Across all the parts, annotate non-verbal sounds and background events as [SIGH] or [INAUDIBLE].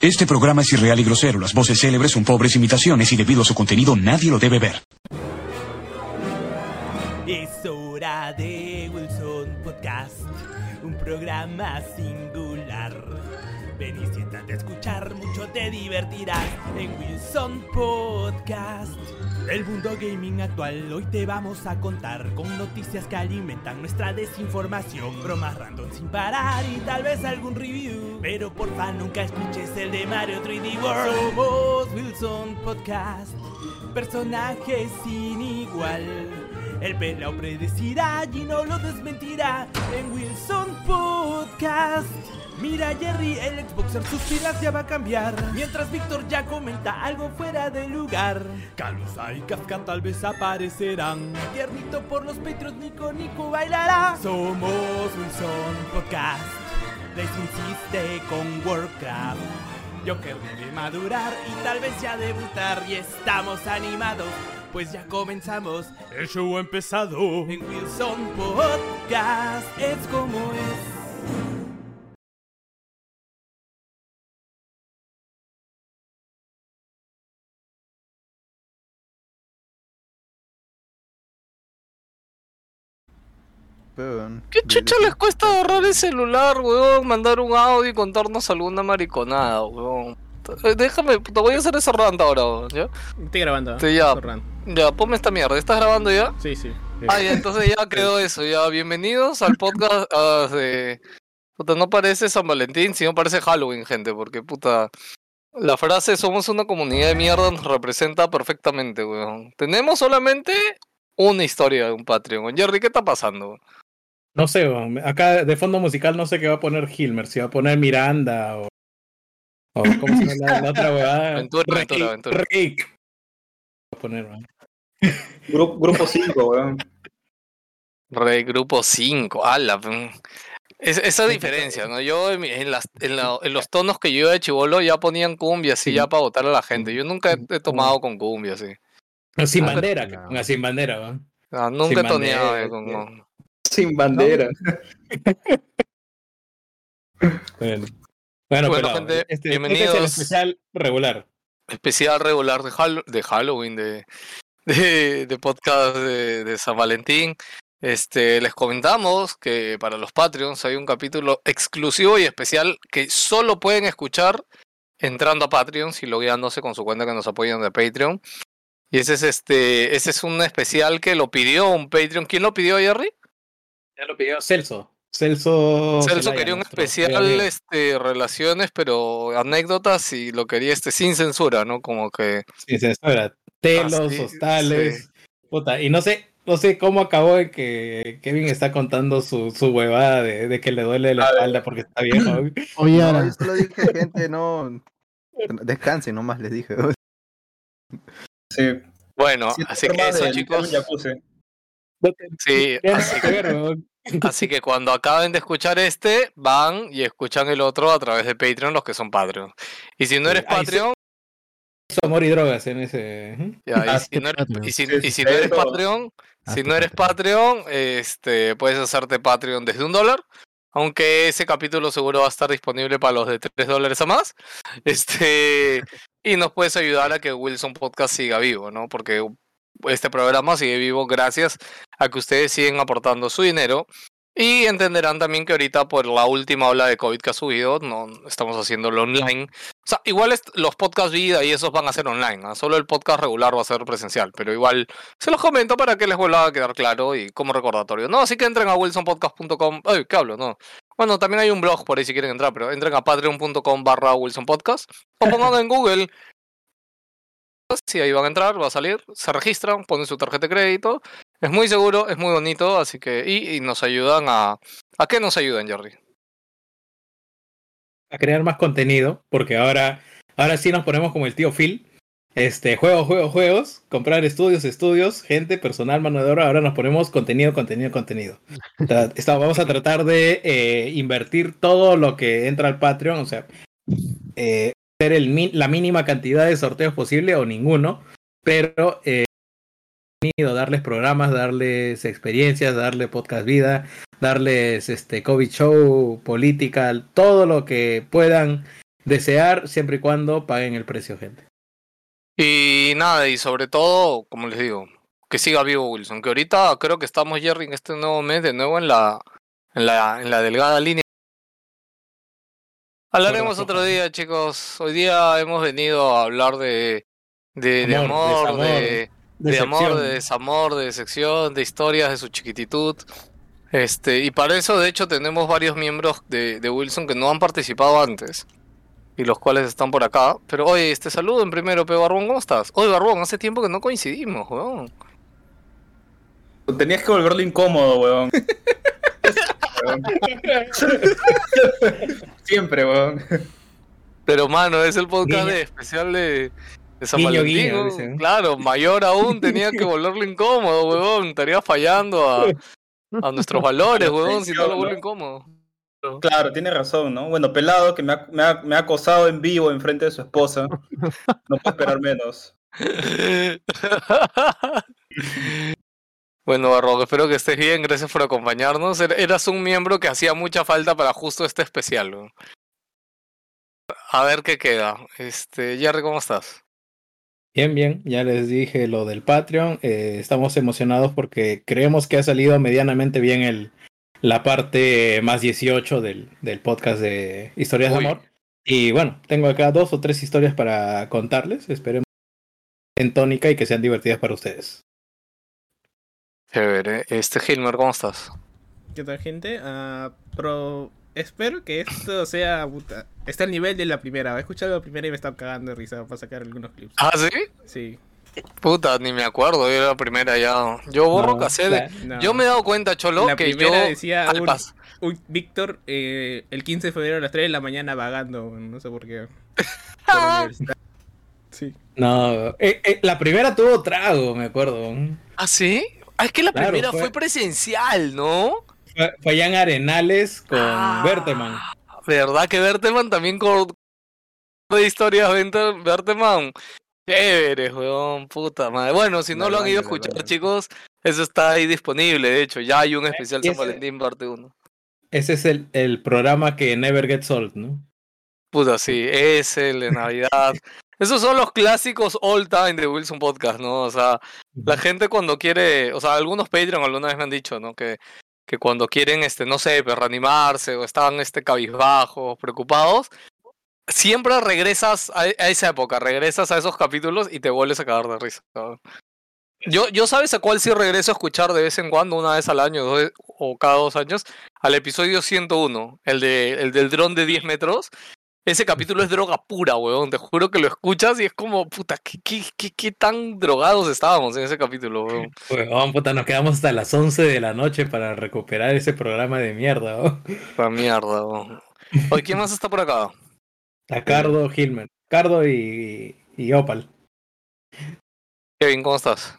Este programa es irreal y grosero. Las voces célebres son pobres imitaciones y debido a su contenido nadie lo debe ver. Es hora de Wilson Podcast, un programa singular. Ven y siéntate a escuchar, mucho te divertirás en Wilson Podcast. El mundo gaming actual hoy te vamos a contar con noticias que alimentan nuestra desinformación, bromas random sin parar y tal vez algún review. Pero porfa nunca escuches el de Mario 3D World. Wilson Podcast, personajes sin igual. El pelao predecirá y no lo desmentirá en Wilson Podcast. Mira Jerry, el Xboxer sus pilas ya va a cambiar. Mientras Víctor ya comenta algo fuera de lugar. Calusa y Kafka tal vez aparecerán. Tiernito por los Patreons, Nico Nico bailará. Somos Wilson Podcast. Les insiste con Warcraft. Joker debe madurar y tal vez ya debutar. Y estamos animados, pues ya comenzamos. El show ha empezado. En Wilson Podcast es como es. ¿Qué chucha les cuesta agarrar el celular, weón? Mandar un audio y contarnos alguna mariconada, weón. Eh, Déjame, te voy a hacer ese rant ahora, weón, ¿ya? Estoy grabando. Sí, ya. Ya, ponme esta mierda. ¿Estás grabando ya? Sí, sí. Ah, ya, entonces ya quedó eso, ya. Bienvenidos al podcast ah, de... Puta, no parece San Valentín, sino parece Halloween, gente, porque puta... La frase somos una comunidad de mierda nos representa perfectamente, weón. Tenemos solamente una historia de un Patreon. Jerry, ¿qué está pasando? No sé, weón, acá de fondo musical no sé qué va a poner Hilmer, si va a poner Miranda o. o ¿Cómo se llama la, la otra weá? Aventura, [LAUGHS] Rick. Rick. Va a poner, weón. Grupo, grupo 5, weón. Rey Grupo 5, ala. Es, esa diferencia, ¿no? Yo en, mi- en las, en, la- en los tonos que yo iba de chivolo ya ponían cumbia así ya para votar a la gente. Yo nunca he, tomado con cumbia así. No, sin Ah, bandera, no. ponga sin bandera, weón. Ah, nunca Sin he toneado bandera, eh, con, sí. Sin bandera. Bueno, bueno, Bueno, pelado, gente, este, este es bienvenidos. el especial regular. especial regular de, Hall- de Halloween, de, de, de podcast de, de San Valentín. Este, les comentamos que para los Patreons hay un capítulo exclusivo y especial que solo pueden escuchar entrando a Patreon y logueándose con su cuenta que nos apoyan de Patreon. Y ese es este, ese es un especial que lo pidió un Patreon. ¿Quién lo pidió, Jerry? Ya lo pidió Celso. Celso. Celso quería un especial este, relaciones, pero anécdotas y lo quería este sin censura, ¿no? Como que Sí, censura. Telos, Ah, sí, hostales. Puta, y no sé, no sé cómo acabó en que Kevin está contando su, su huevada de, de que le duele la espalda porque está viejo. [CLEARS THROAT] Oye, no, yo solo dije, gente, no. Descansen nomás, les dije. Sí. Bueno, así que eso de chicos. un jacuzzi. No te- Sí, así que ver, weón. Así que cuando acaben de escuchar este, van y escuchan el otro a través de Patreon, los que son Patreon. Y si no eres sí. Patreon, amor y drogas en ese. ya, y si no eres, Patreon. y si- Sí, y si sí, no eres Patreon, si no eres Patreon, este, puedes hacerte Patreon desde un dólar. Aunque ese capítulo seguro va a estar disponible para los de 3 dólares a más. Este, y nos puedes ayudar a que Wilson Podcast siga vivo, ¿no? Porque este programa sigue vivo gracias a que ustedes siguen aportando su dinero. Y entenderán también que ahorita por la última ola de COVID que ha subido, no estamos haciéndolo online. O sea, igual los podcasts vida y esos van a ser online. ¿ah? Solo el podcast regular va a ser presencial. Pero igual se los comento para que les vuelva a quedar claro y como recordatorio. No, así que entren a wilsonpodcast.com. Ay, ¿qué hablo? No. Bueno, también hay un blog por ahí si quieren entrar, pero entren a patreon.com barra wilsonpodcast o pongan en Google. Sí, ahí van a entrar, va a salir, se registran, ponen su tarjeta de crédito. Es muy seguro, es muy bonito, así que. Y, y nos ayudan a. ¿A qué nos ayudan, Jerry? A crear más contenido, porque ahora, ahora sí nos ponemos como el tío Phil. Este, juegos, juegos, juegos, comprar estudios, estudios, gente, personal, mano de obra, ahora nos ponemos contenido, contenido, contenido. [LAUGHS] Esta- vamos a tratar de eh, invertir todo lo que entra al Patreon, o sea, eh, hacer el, la mínima cantidad de sorteos posible o ninguno, pero eh, darles programas, darles experiencias, darle podcast vida, darles este COVID show, política, todo lo que puedan desear siempre y cuando paguen el precio, gente. Y nada, y sobre todo, como les digo, que siga vivo Wilson, que ahorita creo que estamos, Jerry, en este nuevo mes de nuevo en la, en la, en la delgada línea. Hablaremos otro día, chicos. Hoy día hemos venido a hablar de, de, de Amor, de, de amor, de desamor, de decepción, de historias de su chiquititud. Este, y para eso, de hecho, tenemos varios miembros de, de Wilson que no han participado antes. Y los cuales están por acá. Pero oye, este saludo en primero, Pe Barbón, ¿cómo estás? Oye, Barbón, hace tiempo que no coincidimos, weón. Tenías que volverlo incómodo, weón. [LAUGHS] Weón. Siempre, weón. Pero mano, es el podcast de especial de, de San Guiño, Valentín. guiño. Claro, mayor aún tenía que volverlo incómodo, weón. Estaría fallando a, a nuestros valores, weón, si no lo vuelve incómodo. Claro, tiene razón, ¿no? Bueno, pelado que me ha, me ha- me ha acosado en vivo en frente de su esposa. No puedo esperar menos. [LAUGHS] Bueno, Barroco, espero que estés bien. Gracias por acompañarnos. Er- Eras un miembro que hacía mucha falta para justo este especial. A ver qué queda. Este, Jerry, ¿cómo estás? Bien, bien, ya les dije lo del Patreon. eh, estamos emocionados porque creemos que ha salido medianamente bien el, la parte más 18 del, del podcast de Historias Uy. de Amor. Y bueno, tengo acá dos o tres historias para contarles. Esperemos en tónica y que sean divertidas para ustedes. Chévere. Este, Hilmer, ¿cómo estás? ¿Qué tal, gente? Ah, pero espero que esto sea. Puta, está al nivel de la primera. He escuchado la primera y me está cagando de risa para sacar algunos clips. ¿Ah, sí? Sí. Puta, ni me acuerdo, yo era la primera ya. Yo borro No, cassette. No. Yo me he dado cuenta, Cholo, La que yo. decía un- Uy, Víctor, eh, el 15 de febrero a las 3 de la mañana vagando. No sé por qué. [LAUGHS] Por. Sí. No, eh, eh, la primera tuvo trago, me acuerdo. ¿Ah, sí? Ah, es que la Claro, primera fue... fue- presencial, ¿no? Fue, fue allá en Arenales con Ah. Berteman. ¿Verdad que Berteman también con de historias Berteman? Chévere, weón, puta madre. Bueno, si no lo han ido a escuchar, chicos, eso está ahí disponible. De hecho, ya hay un especial y San Valentín parte 1. Ese es el, el programa que Never Gets Old, ¿no? Puta, sí, ese, el de Navidad. [LAUGHS] Esos son los clásicos all time de Wilson Podcast, ¿no? O sea, la gente cuando quiere, o sea, algunos Patreon alguna vez me han dicho, ¿no? Que, que cuando quieren, este, no sé, pues, reanimarse o están, este, cabizbajos, preocupados, siempre regresas a, a esa época, regresas a esos capítulos y te vuelves a cagar de risa. ¿no? Yo, yo sabes a cuál sí regreso a escuchar de vez en cuando, una vez al año dos- o cada dos años, al episodio 101, el, de, el del dron de 10 metros. Ese capítulo es droga pura, weón. Te juro que lo escuchas y es como, puta, ¿qué, qué, qué, qué tan drogados estábamos en ese capítulo, weón? Huevón, puta, nos quedamos hasta las 11 de la noche para recuperar ese programa de mierda. ¿no? La mierda, weón. Oye, ¿quién más está por acá? A Cardo Hillman. Cardo y, y Opal. Kevin, ¿cómo estás?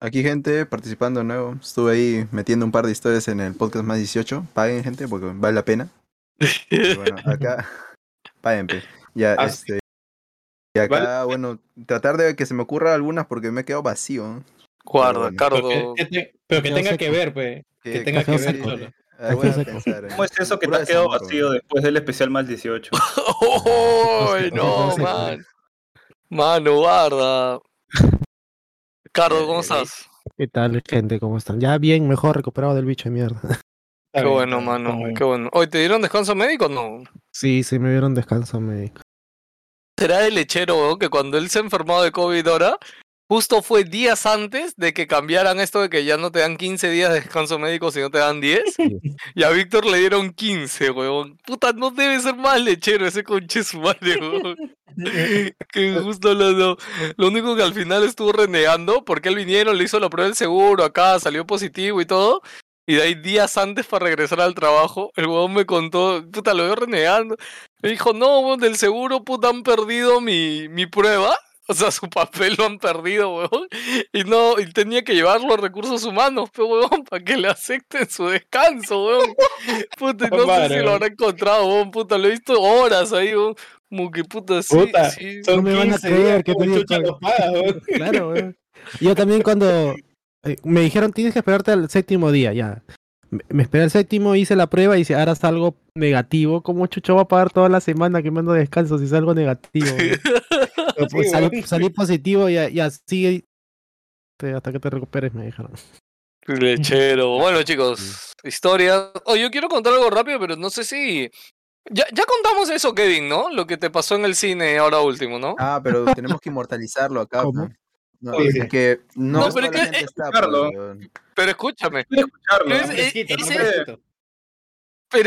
Aquí, gente, participando de nuevo. Estuve ahí metiendo un par de historias en el podcast más 18. Paguen, gente, porque vale la pena. [LAUGHS] Y bueno, acá. Paguen, pe. Ya, Ah, este. Y acá, bueno, tratar de que se me ocurra algunas porque me he quedado vacío. Guarda, bueno. Cardo. Pero que, que te- pero que Quedó tenga seco. que ver, pe. Que Que- tenga que ver solo. Ah, pensar, ¿Cómo es eso que te has quedado desamor, vacío después del especial más 18? [LAUGHS] ¡Uy, no, man! Mano, guarda. Cardo, ¿cómo estás? ¿Qué tal, gente? ¿Cómo están? Ya bien, mejor recuperado del bicho de mierda. Qué bien, bueno, mano, bien. qué bueno. Oye, ¿te dieron descanso médico o no? Sí, sí, me dieron descanso médico. será el lechero, weón, que cuando él se enfermó de COVID ahora, justo fue días antes de que cambiaran esto de que ya no te dan 15 días de descanso médico, sino te dan 10. [LAUGHS] Y a Víctor le dieron 15, weón. Puta, no debe ser más lechero ese conche su madre, weón. [LAUGHS] que justo lo, lo, lo único que al final estuvo renegando, porque él vinieron, le hizo la prueba del seguro acá, salió positivo y todo. Y de ahí días antes para regresar al trabajo, el weón me contó, puta, lo veo renegando. Me dijo, no, weón, del seguro, puta, han perdido mi, mi prueba. O sea, su papel lo han perdido, weón. Y no, y tenía que llevarlo a recursos humanos, pero weón, para que le acepten su descanso, weón. Puta, y [LAUGHS] no sé Madre, si lo habrá encontrado, weón, puta, lo he visto horas ahí, weón. Como que puta, sí, Puta, sí. No me van a 15 creer que ¿cómo tenía chucha que- los pagas, weón? Claro, weón. Yo también cuando me dijeron tienes que esperarte al séptimo día, ya. Me, me esperé el séptimo, hice la prueba y dice, ahora salgo negativo. ¿Cómo chucho va a pagar toda la semana que me ando de descanso si salgo negativo? [LAUGHS] pues, Sí, salí, positivo y, y así te- hasta que te recuperes, me dijeron. Lechero. [LAUGHS] Bueno, chicos, historia. Oh, yo quiero contar algo rápido, pero no sé si. Ya, ya contamos eso, Kevin, ¿no? Lo que te pasó en el cine ahora último, ¿no? Ah, pero tenemos que inmortalizarlo acá. ¿Cómo? pues. No, Sí, es sí. que no, No, toda pero es que- está, escucharlo. pues. Pero escúchame. Pero es-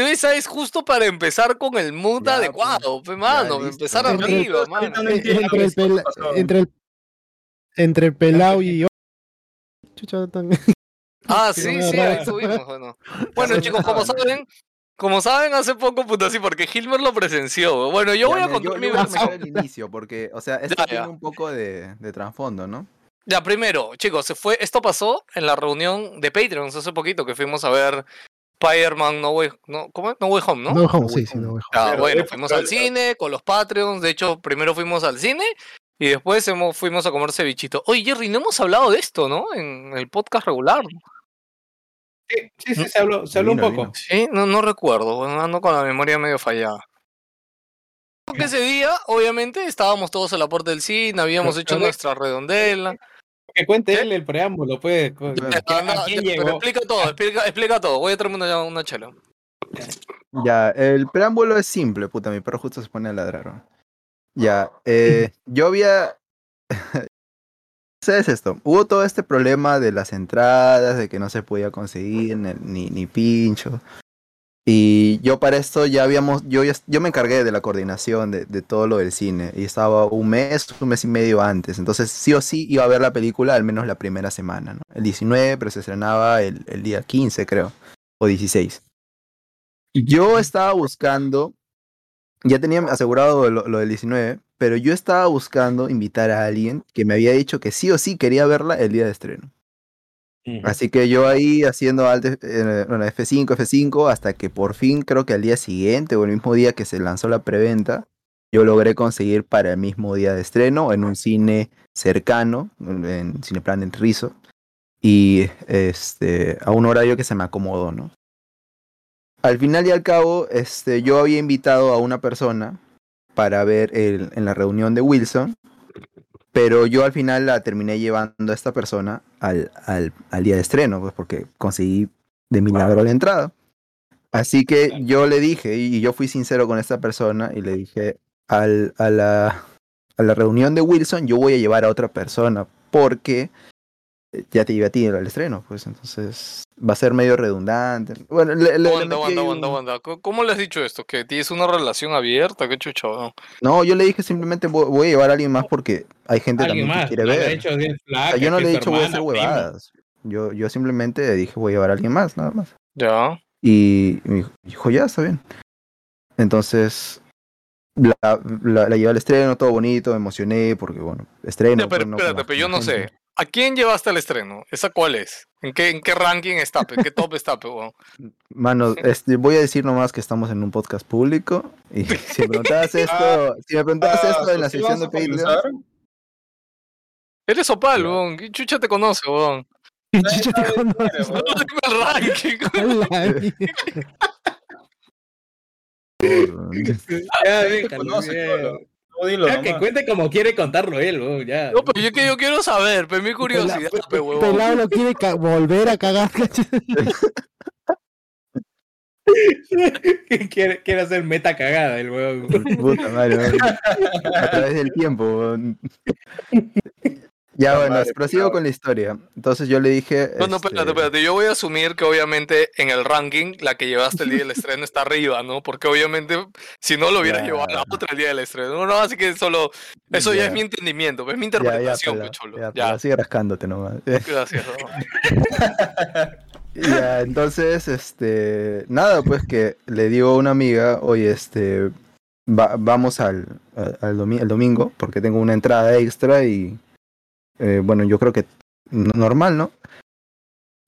esa es justo para empezar con el mood Ya, adecuado, pe, mano. listo. empezar Entre- arriba, mano. no Eh, entre, el pasó. entre el entre el y yo. Chucha, tan- Ah, Sí, sí, ahí estuvimos, bueno. [LAUGHS] Bueno, chicos, como saben, como saben, hace poco, puta, sí, porque Hilmer lo presenció. Bueno, yo Ya, voy a contar yo, mi yo voy a versión. el inicio, porque, o sea, [LAUGHS] esto Ya, tiene ya. un poco de, de trasfondo, ¿no? Ya, primero, chicos, se fue, esto pasó en la reunión de Patreons hace poquito que fuimos a ver Spider-Man No Way, no, ¿cómo es? No Way Home, ¿no? No, home, No sí, Way sí, Home. no, way home. Ah, Pero bueno, fuimos al cine con los Patreons. De hecho, primero fuimos al cine y después hemos, fuimos a comer cevichito. Oye, Jerry, no hemos hablado de esto, ¿no? En el podcast regular. Sí, sí, sí, se habló, se habló un poco. vino. Sí, no, no recuerdo. ando con la memoria medio fallada. Porque ese día, obviamente, estábamos todos a la puerta del cine, habíamos hecho nuestra redondela. Que cuente él el preámbulo, pues. co- Ya, ¿a quién- Ah, no, ¿A quién pero llegó? explica todo, explica, explica todo. Voy a traerme una, una chela. Ya, el preámbulo es simple, puta, mi perro justo se pone a ladrar. ¿no? Ya, eh, yo había... [LAUGHS] ¿Sabes esto? Hubo todo este problema de las entradas, de que no se podía conseguir ni, ni, pincho. Y yo para esto ya habíamos, yo, yo me encargué de la coordinación de, de todo lo del cine. Y estaba un mes, un mes y medio antes. Entonces sí o sí iba a ver la película al menos la primera semana, ¿no? El 19, pero se estrenaba el, el día 15, creo. O 16. Yo estaba buscando, ya tenía asegurado lo, lo del 19, pero yo estaba buscando invitar a alguien que me había dicho que sí o sí quería verla el día de estreno. Así que yo ahí haciendo alt, eh, bueno, F5, F5, hasta que por fin creo que al día siguiente o el mismo día que se lanzó la preventa, yo logré conseguir para el mismo día de estreno en un cine cercano, en Cineplan en Rizo, y este, a un horario que se me acomodó, ¿no? Al final y al cabo, este, yo había invitado a una persona para ver el, en la reunión de Wilson, pero yo al final la terminé llevando a esta persona al, al, al día de estreno, pues porque conseguí de milagro la entrada. Así que yo le dije, y yo fui sincero con esta persona, y le dije, al, a, la, a la reunión de Wilson yo voy a llevar a otra persona, porque ya te llevé a ti al estreno, pues entonces va a ser medio redundante. Bueno, le, le- un-. ¿Cómo- ¿Cómo le has dicho esto? ¿Que tienes una relación abierta? ¿Qué chucho? no? No, yo le dije simplemente voy, voy a llevar a alguien más porque hay gente también más. que quiere no ver. he O sea, yo no le he dicho tu voy a hacer hermana, huevadas. Yo, yo simplemente dije voy a llevar a alguien más, nada más. Ya. Y me dijo, ya, está bien. Entonces, la, la, la llevé al estreno, todo bonito, me emocioné, porque bueno, estreno. Ya, pero pues, no, espérate, pero yo no sé. ¿A quién llevaste al estreno? ¿Esa cuál es? ¿En qué, en qué ranking está? ¿En qué top está? weón? [LAUGHS] Mano, este, voy a decir nomás que estamos en un podcast público. Y [LAUGHS] si me preguntabas [LAUGHS] esto, si me preguntabas esto en la Ah, ¿sí sección de Patreon? Eres Opal, weón. ¿Qué chucha te conoce, weón? Y chucha te conoce. No weón. dime el ranking. Ya, conoce, cholo. No, dilo Ya que cuente como quiere contarlo él, weón, ya. No, pero yo, que yo quiero saber, pe, mi curiosidad, pe, huevón. Pelado lo quiere volver a cagar. [LAUGHS] [LAUGHS] quiere, quiere hacer meta cagada el weón. Puta madre, weón. [LAUGHS] a través del tiempo. Ya, bueno, madre, prosigo con la historia. Entonces yo le dije. No, no, este, espérate, espérate. Yo voy a asumir que obviamente en el ranking la que llevaste el día del estreno está arriba, ¿no? Porque obviamente si no lo hubiera Ya. llevado a la otra el día del estreno. No, no, así que solo. Eso ya, Ya. es mi entendimiento, es mi interpretación, pe, cholo. ya, sigue rascándote nomás. [LAUGHS] gracias. ¿no? Ya, entonces, este, nada, pues que le digo a una amiga, oye, este, va- vamos al, al, al domi- el domingo, porque tengo una entrada extra y, eh, bueno, yo creo que normal, ¿no?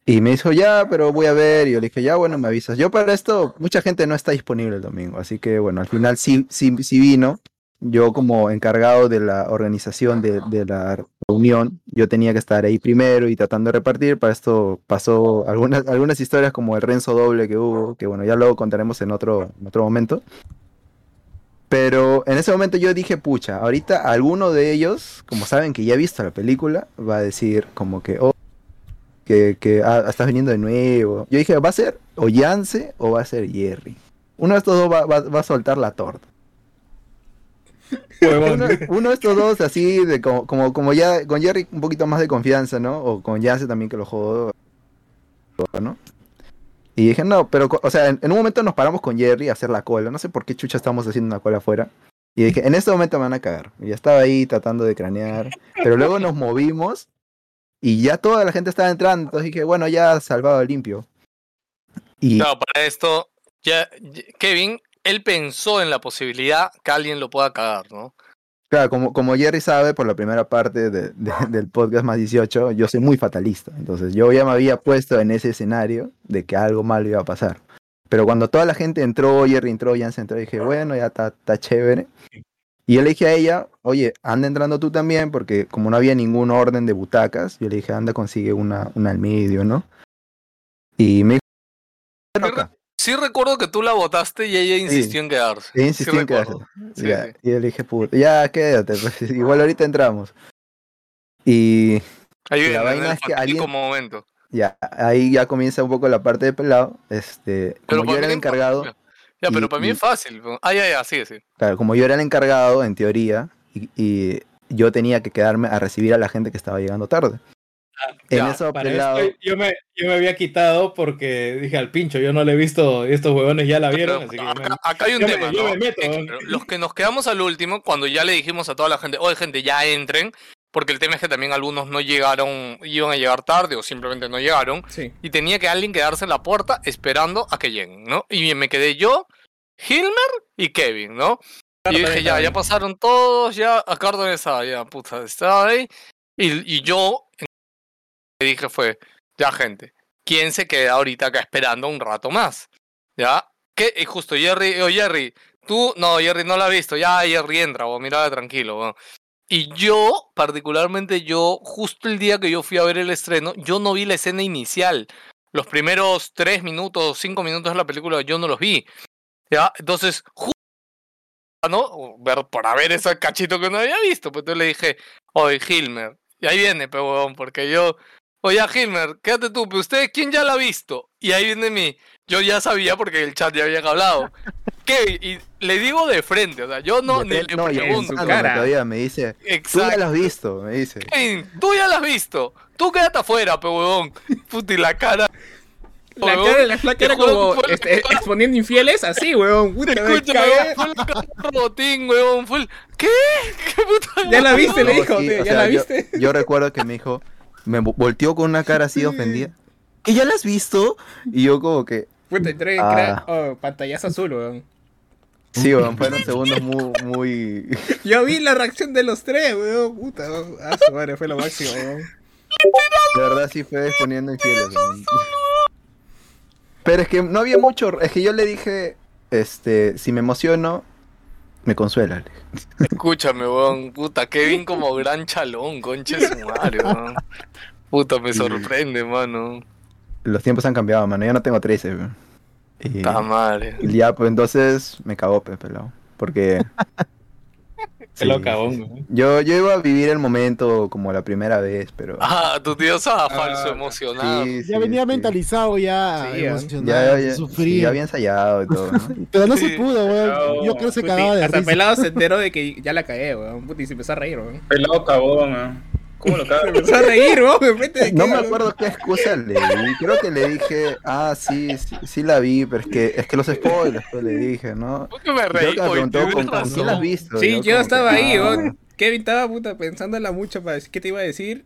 Y me dijo, ya, pero voy a ver, y yo le dije, ya, bueno, me avisas. Yo para esto, mucha gente no está disponible el domingo, así que, bueno, al final sí, sí, sí vino, yo como encargado de la organización de, de la reunión, yo tenía que estar ahí primero y tratando de repartir. Para esto pasó algunas, algunas historias como el Renzo doble que hubo, que bueno, ya luego contaremos en otro, en otro momento. Pero en ese momento yo dije, pucha, ahorita alguno de ellos, como saben que ya he visto la película, va a decir como que, oh, que, que ah, estás viniendo de nuevo. Yo dije, ¿va a ser o Yance o va a ser Jerry? Uno de estos dos va, va- va a soltar la torta. Uno, uno de estos dos así, de como, como, como ya con Jerry un poquito más de confianza, ¿no? O con Yance también que lo jodo, ¿no? Y dije, no, pero, o sea, en, un momento nos paramos con Jerry a hacer la cola. No sé por qué chucha estamos haciendo una cola afuera. Y dije, en este momento me van a cagar. Y ya estaba ahí tratando de cranear. Pero luego nos movimos y ya toda la gente estaba entrando. Entonces dije, bueno, ya salvado limpio. Y Claro, para esto, ya- Kevin, él pensó en la posibilidad que alguien lo pueda cagar, ¿no? Claro, como, como Jerry sabe por la primera parte de- de- [LAUGHS] del podcast más 18, yo soy muy fatalista. Entonces yo ya me había puesto en ese escenario de que algo malo iba a pasar. Pero cuando toda la gente entró, Jerry entró, Jansen entró, dije, bueno, ya está está chévere. Y yo le dije a ella, oye, anda entrando tú también, porque como no había ningún orden de butacas, yo le dije, anda, consigue una, una al medio, ¿no? Y me. Sí recuerdo que tú la votaste y ella insistió en quedarse. Ella insistió Sí en quedarse. Sí, Ya, sí. Y yo le dije, puta, ya quédate, pues, [LAUGHS] igual ahorita entramos. Y Ahí La vaina es que alguien- momento. ya, ahí ya comienza un poco la parte de pelado. Este, Pero como yo era el encargado, Ya, Ya, pero y- para mí es fácil. ¿no? Ah, ya, ya, sigue, sí. claro, como yo era el encargado, en teoría, y, y yo tenía que quedarme a recibir a la gente que estaba llegando tarde. En ya, eso pelado, esto yo me, yo me había quitado porque dije al pincho, yo no le he visto, estos huevones ya la vieron, Pero así que yo me- acá, acá hay un yo me- tema, yo ¿no? me meto, Eh, ¿no? claro, Los que nos quedamos al último, cuando ya le dijimos a toda la gente, oye, gente, ya entren, porque el tema es que también algunos no llegaron, iban a llegar tarde o simplemente no llegaron, Sí. y tenía que alguien quedarse en la puerta esperando a que lleguen, ¿no? Y me quedé yo, Hilmer y Kevin, ¿no? Y yo dije, ya, ya pasaron todos, ya, acá dónde estaba, ya, puta, estaba ahí. Y, y yo dije fue, ya gente, ¿quién se queda ahorita acá esperando un rato más? ¿Ya? ¿Qué? Y justo Jerry, o Jerry, tú, no, Jerry no la ha visto, ya Jerry entra, o mira tranquilo. weón". Y yo, particularmente yo, justo el día que yo fui a ver el estreno, yo no vi la escena inicial. Los primeros tres minutos, cinco minutos de la película, yo no los vi. ¿Ya? Entonces, justo, ¿no? Ver, para ver ese cachito que no había visto, pues entonces le dije, oye, Hilmer, y ahí viene, pe huevón, porque yo, oye, Hilmer, quédate tú, pero usted, ¿quién ya la ha visto? Y ahí viene mi, yo ya sabía porque el chat ya había hablado. [LAUGHS] ¿Qué? Y le digo de frente, o sea, yo no, de ni le no, pregunto. su cara. todavía me dice, tú ya lo has visto, me dice. Kevin, tú ya la has visto. Tú quédate afuera, pe huevón. Puta, y la cara. La huevón, cara, la flaca era como este, exponiendo infieles, así, weón. Puta, cagué. huevón, fue la cara de robotín, huevón. Fue el... ¿Qué? ¿Qué puta? Ya la viste, le No, dijo, sí, ya sea, la yo- viste. Yo, recuerdo que me dijo, me vo- volteó con una cara así ofendida. ¿Que ya la has visto? Y yo como que, Puta, entré, Ah. oh, pantallazo azul, weón. sí, weón, fueron segundos muy, muy... [LAUGHS] Yo vi la reacción de los tres, weón. Puta, weón. Ah, su madre, fue lo máximo, weón. De verdad sí fue exponiendo infieles. weón. Pero es que no había mucho, es que yo le dije, este, si me emociono, me consuela. Escúchame, weón. Puta, Kevin como gran chalón, conche su madre, weón. Puta, me sorprende, mano. Los tiempos han cambiado, mano, ya no tengo 13. weón. Y, Puta madre. y ya, pues entonces me cagó, pe, pelado. Porque... [LAUGHS] Se lo sí, cagó, sí, sí. weón. Yo, yo iba a vivir el momento como la primera vez, pero... [LAUGHS] Ah, tu tío estaba Ah, falso emocionado. sí, Ya sí, venía sí. mentalizado ya, emocionado, Ya, ya, ya había ensayado y todo, ¿no? [LAUGHS] Pero no Sí. se pudo, weón. Yo creo que se cagaba de hasta risa. pelado se enteró de que ya la cagué, weón. Puta, y se empezó a reír, weón. Pelado cagón, ah. ¿Cómo lo cagas? empezó a reír, weón. de repente No me acuerdo qué excusa le di. Creo que le dije, ah, sí, sí, sí la vi, pero es que, es que los spoilers, pues le dije, ¿no? ¿Por qué me reí? que me preguntó con, con quién la has visto. Sí, yo estaba que, ahí, ah, weón. Kevin estaba puta pensándola mucho para decir qué te iba a decir.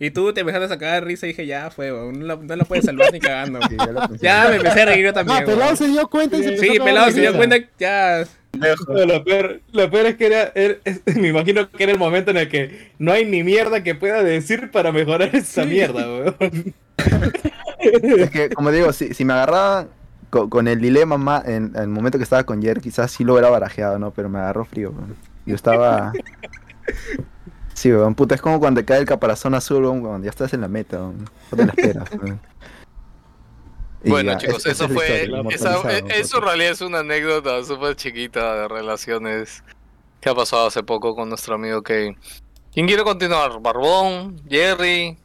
Y tú te empezaste a sacar de risa y dije, ya fue. No la, no la puedes salvar ni cagando. sí, ya me empecé a reír yo Ah, también. pelado weón. se dio cuenta y se Sí, pelado se dio cuenta, ya. No, lo, peor, lo peor es que era, era- es- [LAUGHS] me imagino que era el momento en el que no hay ni mierda que pueda decir para mejorar esa mierda, weón. [LAUGHS] Es que, como digo, si, si me agarraban co- con, el dilema más en, en el momento que estaba con Jer, quizás sí lo hubiera barajeado, ¿no? Pero me agarró frío. weón. Yo estaba... Sí, weón, puta, es como cuando te cae el caparazón azul, weón, ya estás en la meta, weón. No te la esperas, weón. Bueno, ya, chicos, eso fue. esa- weón. eso en realidad es una anécdota súper chiquita de relaciones que ha pasado hace poco con nuestro amigo Kevin. ¿Quién quiere continuar? ¿Barbón? ¿Jerry?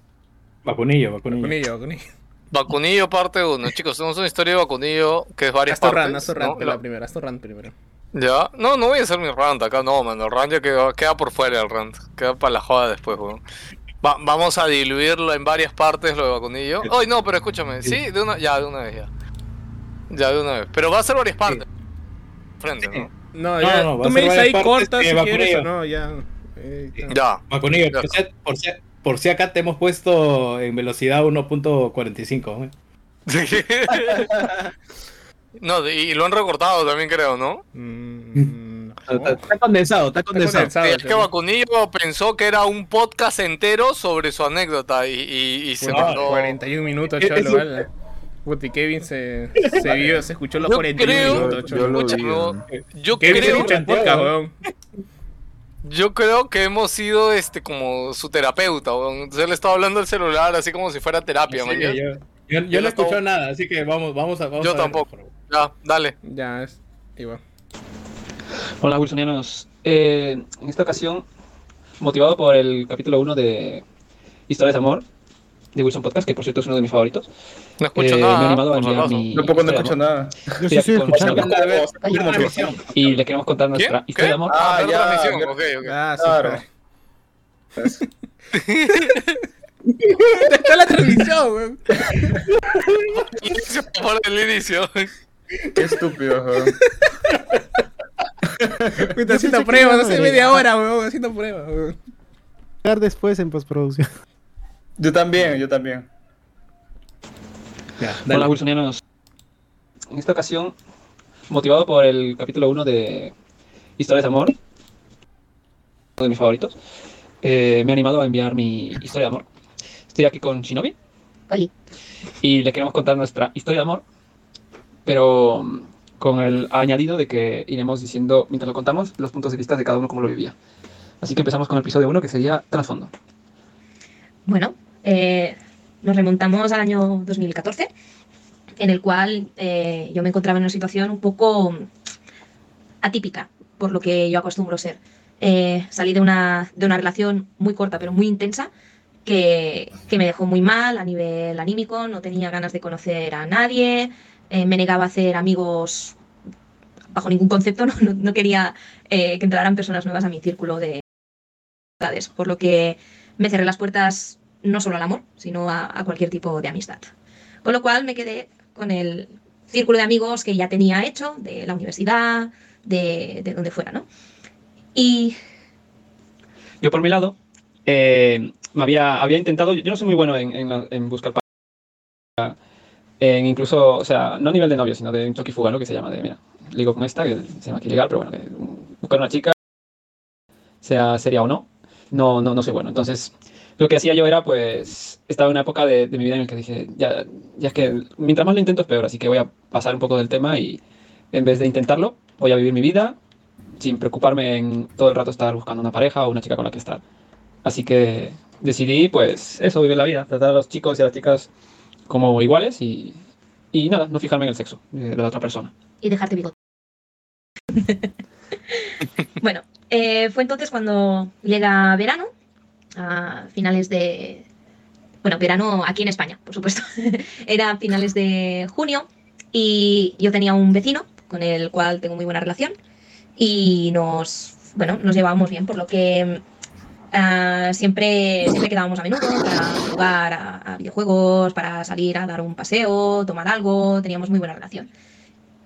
Vacunillo, vacunillo. Vacunillo, vacunillo. Vacunillo parte 1. Chicos, tenemos una historia de Vacunillo que es varias tu partes. run, ¿no? la primera, haz tu run primero. Ya, no, no voy a hacer mi rant acá, no, man. El rant ya queda, queda por fuera el rant. Queda para la joda después, weón. Va- vamos a diluirlo en varias partes lo de vacunillo. Ay, no, pero escúchame. Sí, de una, ya, de una vez, ya. Ya, de una vez. Pero va a ser varias partes. Frente, ¿no? No, No, ya, no, va tú a me ser dices ahí varias partes cortas que si va quieres o no, ya. Eh, ya. Ya. Vacunillo, Ya. por si, por, si, por si acá te hemos puesto en velocidad 1.45. ¿eh? [LAUGHS] no, y lo han recortado también, creo, ¿no? Mm, Está, no. está condensado, está condensado. condensado. Es que Vacunillo pensó que era un podcast entero sobre su anécdota y, y, y se Puta, mandó. 41 minutos, [LAUGHS] cholo, es- vale. Puta, y Kevin se, se vio, se escuchó los Yo 41 creo- minutos, Yo cholo. lo Escucha, vi, no, weón. Yo Kevin creo, escucha el podcast, weón. yo creo que hemos sido este como su terapeuta, weón. Entonces él estaba hablando al celular así como si fuera terapia, Sí, man. yo, no he escuchado nada, así que vamos, vamos a. Vamos Yo a tampoco. Ya, dale. Ya, es. Igual. Hola Wilsonianos, Eh, en esta ocasión, motivado por el capítulo 1 de Historias de Amor de Wilson Podcast, que por cierto es uno de mis favoritos, No escucho eh, me he nada. animado a enviar mi Yo poco no escucho nada. Yo sí Estoy escuchando. Y le queremos contar ¿Qué? nuestra ¿Qué? historia de amor. Ah, Ah, ya, transmisión. ya. Ok, ok. Ah, sí, Claro. Está la transmisión, weón. Inicio [LAUGHS] por el inicio. Qué estúpido, weón. [LAUGHS] Puta, haciendo pensé que pruebas, a hace media hora, weón, haciendo pruebas, weón. después en postproducción. Yo también, yo también. Ya. Hola Wilsonianos, en esta ocasión, motivado por el capítulo 1 de Historias de Amor, uno de mis favoritos, eh, me he animado a enviar mi historia de amor. Estoy aquí con Shinobi. Y le queremos contar nuestra historia de amor, pero mm, con el añadido de que iremos diciendo, mientras lo contamos, los puntos de vista de cada uno cómo lo vivía. Así que empezamos con el episodio 1, que sería trasfondo. Bueno, eh, nos remontamos al año 2014, en el cual eh, yo me encontraba en una situación un poco atípica, por lo que yo acostumbro ser. Eh, salí de una, de una relación muy corta, pero muy intensa, que, que me dejó muy mal a nivel anímico, no tenía ganas de conocer a nadie, eh, me negaba a hacer amigos bajo ningún concepto, [LAUGHS] no, no- quería eh, que entraran personas nuevas a mi círculo de amistades, por lo que me cerré las puertas no solo al amor, sino a, cualquier tipo de amistad. Con lo cual me quedé con el círculo de amigos que ya tenía hecho, de la universidad, de, de donde fuera, ¿no? Y Yo por mi lado, eh, me había, había intentado, yo no soy muy bueno en, en- en buscar en incluso, o sea, no a nivel de novio, sino de un choque y fuga, ¿no? Que se llama de, mira, ligo con esta, que se llama aquí ilegal, pero bueno, que buscar una chica, sea seria o no, no, no, no soy bueno. Entonces, lo que hacía yo era, pues, estaba en una época de, de mi vida en la que dije, ya, ya es que mientras más lo intento es peor, así que voy a pasar un poco del tema y en vez de intentarlo, voy a vivir mi vida sin preocuparme en todo el rato estar buscando una pareja o una chica con la que estar. Así que decidí, pues, eso, vivir la vida, tratar a los chicos y a las chicas como iguales y, y nada, no fijarme en el sexo de la otra persona. y dejarte bigote. [LAUGHS] bueno, eh, fue entonces cuando llega verano, a finales de... Bueno, verano aquí en España, por supuesto. [LAUGHS] Era finales de junio y yo tenía un vecino con el cual tengo muy buena relación y nos, bueno, nos llevábamos bien, por lo que ah, siempre, siempre quedábamos a menudo para jugar a, a videojuegos, para salir a dar un paseo, tomar algo, teníamos muy buena relación.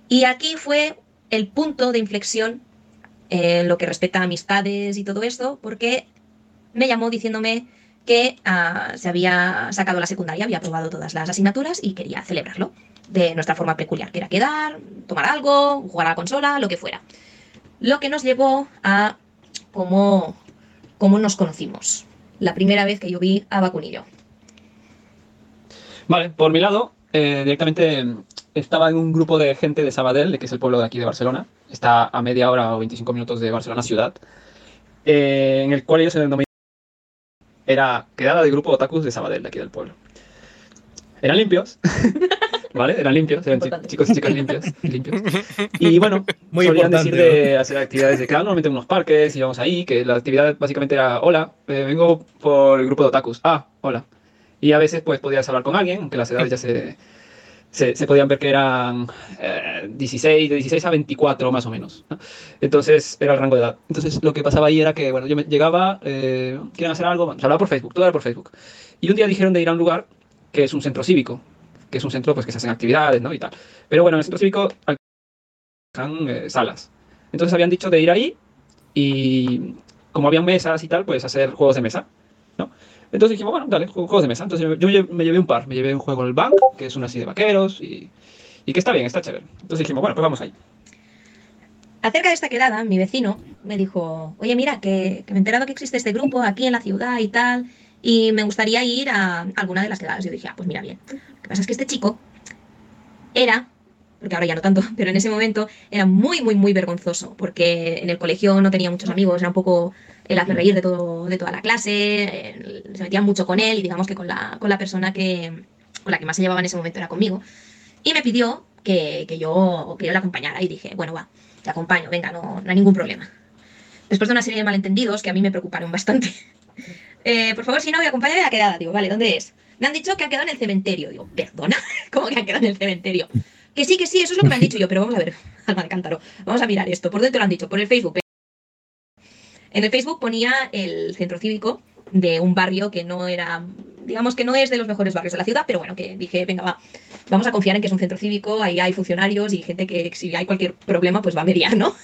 Y aquí fue el punto de inflexión en lo que respecta a amistades y todo esto, porque me llamó diciéndome que ah, se había sacado la secundaria, había aprobado todas las asignaturas y quería celebrarlo de nuestra forma peculiar, que era quedar, tomar algo, jugar a la consola, lo que fuera. Lo que nos llevó a cómo, cómo nos conocimos. La primera vez que yo vi a Vacunillo. Vale, por mi lado, eh, directamente mm, estaba en un grupo de gente de Sabadell, que es el pueblo de aquí de Barcelona. Está a media hora o 25 minutos de Barcelona ciudad. eh, en el cual ellos se denominan era quedada de grupo otakus de Sabadell, de aquí del pueblo. Eran limpios, [LAUGHS] ¿vale? Eran limpios, eran Importante. chicos y chicas limpios, [LAUGHS] limpios. Y bueno, Muy solían decir de hacer actividades de clan, normalmente en unos parques, íbamos ahí, que la actividad básicamente era, hola, eh, vengo por el grupo de otakus. Ah, hola. Y a veces pues podías hablar con alguien, aunque las edades ya se, se, se podían ver que eran eh, 16, de 16 a 24 más o menos. ¿no? Entonces era el rango de edad. Entonces lo que pasaba ahí era que, bueno, yo me llegaba, eh, quieren hacer algo, se hablaba por Facebook, todo era por Facebook. Y un día dijeron de ir a un lugar que es un centro cívico, que es un centro pues que se hacen actividades, ¿no? Y tal. Pero bueno, en el centro cívico alquilan eh, salas. Entonces habían dicho de ir ahí y como habían mesas y tal, pues hacer juegos de mesa, ¿no? Entonces dijimos, bueno, dale, ju- juegos de mesa. Entonces yo, yo me lle- me llevé un par, me llevé un juego el bank, que es uno así de vaqueros y, y que está bien, está chévere. Entonces dijimos, bueno, pues vamos ahí. Acerca de esta quedada, mi vecino me dijo, oye, mira, que, que me he enterado que existe este grupo aquí en la ciudad y tal, y me gustaría ir a alguna de las quedadas. Yo dije, ah, pues mira, bien. Lo que pasa es que este chico era, porque ahora ya no tanto, [LAUGHS] pero en ese momento era muy, muy, muy vergonzoso, porque en el colegio no tenía muchos amigos, era un poco el hacer reír de, todo, de toda la clase, eh, se metían mucho con él y digamos que con la, con la persona que, con la que más se llevaba en ese momento era conmigo. Y me pidió que, que yo, que yo acompañara y dije, bueno, va, te acompaño, venga, no, no hay ningún problema. Después de una serie de malentendidos que a mí me preocuparon bastante. [LAUGHS] Eh, por favor, si no, voy a la quedada. Digo, vale, ¿dónde es? Me han dicho que han quedado en el cementerio. Digo, perdona, [LAUGHS] ¿cómo que han quedado en el cementerio? Que sí, que sí, eso es lo que me han dicho yo, pero vamos a ver, [LAUGHS] alma de cántaro. Vamos a mirar esto. ¿Por dónde te lo han dicho? Por el Facebook. En el Facebook ponía el centro cívico de un barrio que no era, digamos que no es de los mejores barrios de la ciudad, pero bueno, que dije, venga, va, vamos a confiar en que es un centro cívico, ahí hay funcionarios y gente que si hay cualquier problema, pues va a mediar, ¿no?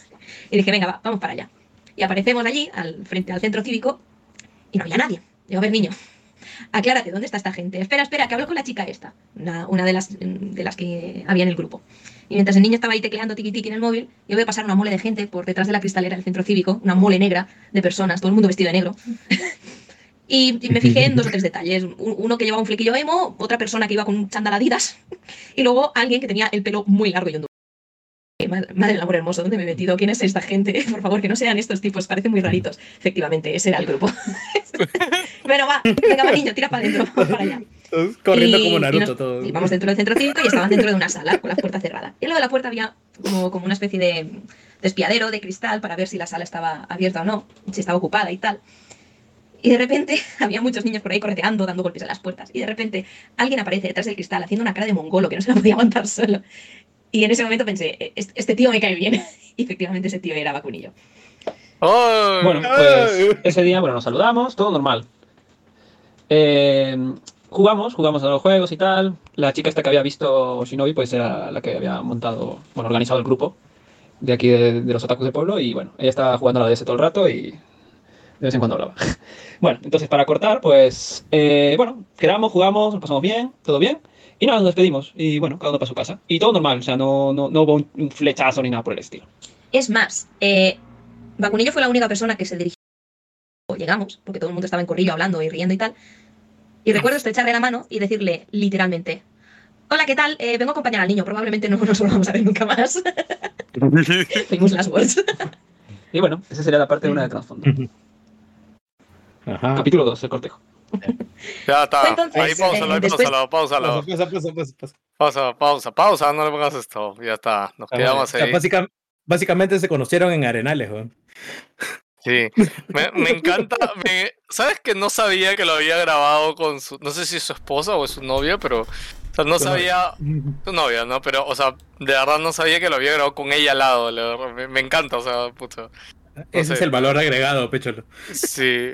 Y dije, venga, va, vamos para allá. Y aparecemos allí, al frente al centro cívico, y no había nadie. Digo, a ver, niño, aclárate, ¿dónde está esta gente? Espera, espera, que hablo con la chica esta, una, una de, las, de las que había en el grupo. Y mientras el niño estaba ahí tecleando tiqui tiqui en el móvil, yo veo pasar una mole de gente por detrás de la cristalera del centro cívico, una mole negra de personas, todo el mundo vestido de negro. [LAUGHS] Y, me fijé en dos o tres detalles. Un- Uno que llevaba un flequillo emo, otra persona que iba con un chándal Adidas y luego alguien que tenía el pelo muy largo y ondulado. Eh, Madre del amor hermoso, ¿dónde me he metido? ¿Quién es esta gente? [LAUGHS] Por favor, que no sean estos tipos, parecen muy raritos. Efectivamente, ese era el grupo. [LAUGHS] bueno, va, venga, va, niño, tira para adentro, [LAUGHS] para allá. Corriendo Y- como y Naruto nos- todo. y vamos dentro del centro cívico y estaban dentro de una sala con la puerta cerrada. Y al lado de la puerta había como, como una especie de despiadero de cristal para ver si la sala estaba abierta o no, si estaba ocupada y tal. Y de repente había muchos niños por ahí correteando, dando golpes a las puertas. Y de repente alguien aparece detrás del cristal haciendo una cara de mongolo que no se la podía aguantar solo. Y en ese momento pensé, "E- este, este tío me cae bien. [LAUGHS] Y efectivamente ese tío era Vacunillo. ¡Oh! Bueno, pues ese día, bueno, nos saludamos, todo normal. Eh, jugamos, jugamos a los juegos y tal. La chica esta que había visto Shinobi, pues era la que había montado, bueno, organizado el grupo de aquí de, de los otakus del pueblo. Y bueno, ella estaba jugando a la DS todo el rato y de vez en cuando hablaba. [LAUGHS] Bueno, entonces para cortar, pues, eh, bueno, quedamos, jugamos, nos pasamos bien, todo bien. Y nada, nos despedimos. Y bueno, cada uno para su casa. Y todo normal, o sea, no, no, no hubo un, un flechazo ni nada por el estilo. Es más, eh, Vacunillo fue la única persona que se dirigió. Llegamos, porque todo el mundo estaba en corrillo hablando y riendo y tal. Y recuerdo estrecharle la mano y decirle literalmente: Hola, ¿qué tal? Eh, vengo a acompañar al niño. Probablemente no nos volvamos a ver nunca más. [LAUGHS] Famous last words. Y bueno, esa sería la parte una de trasfondo. Ajá. Capítulo 2, el cortejo. [LAUGHS] Ya está. Entonces, ahí pausalo, eh, ahí después- pausalo, pausalo. Pausa, pausa, pausa, pausa. Pausa, pausa, pausa, no le pongas esto. Ya está. Nos quedamos ahí. básica- básicamente se conocieron en Arenales, weón. Sí. Me, me encanta. me- ¿Sabes que no sabía que lo había grabado con su. No sé si es su esposa o es su novia, pero. O sea, no sabía. [LAUGHS] Su novia, ¿no? Pero, o sea, de verdad no sabía que lo había grabado con ella al lado. la verdad, Me, me encanta, o sea, puta. Ese es el valor agregado, Pecholo. Sí.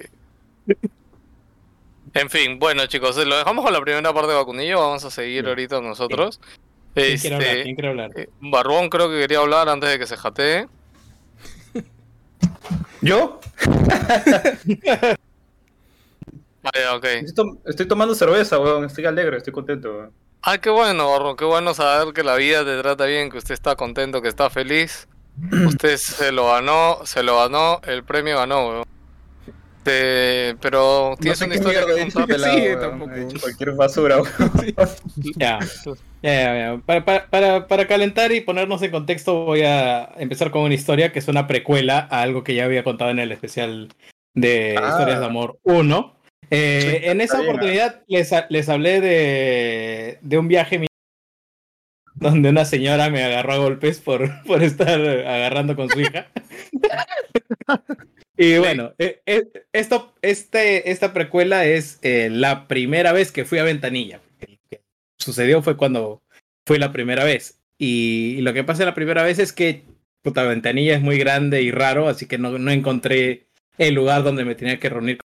En fin, bueno chicos, lo dejamos con la primera parte de vacunillo, vamos a seguir Sí. ahorita nosotros. ¿Quién quiere hablar? Este, ¿Quién quiere hablar? eh, Barbón creo que quería hablar antes de que se jatee. [LAUGHS] ¿Yo? [LAUGHS] Vale, ok. Estoy, estoy tomando cerveza, weón. Estoy alegre, estoy contento, weón. Ah, qué bueno, Barbón, qué bueno saber que la vida te trata bien, que usted está contento, que está feliz. [CLEARS THROAT] Usted se lo ganó, se lo ganó, el premio ganó, weón. Este, pero tienes sé una historia que contar. pelado, Sí, tampoco. He cualquier [LAUGHS] basura. [LAUGHS] Ya, ya, ya, ya. Para, para- para, calentar y ponernos en contexto, voy a empezar con una historia que es una precuela a algo que ya había contado en el especial de Ah. Historias de Amor 1. Eh, Sí, en esa oportunidad les, les hablé de, de un viaje mi- donde una señora me agarró a golpes por, por estar agarrando con su hija. y bueno, eh, eh, esto, este, esta precuela es eh, la primera vez que fui a Ventanilla. Que sucedió fue cuando fue la primera vez. Y, lo que pasa la primera vez es que puta, Ventanilla es muy grande y raro, así que no, no encontré el lugar donde me tenía que reunir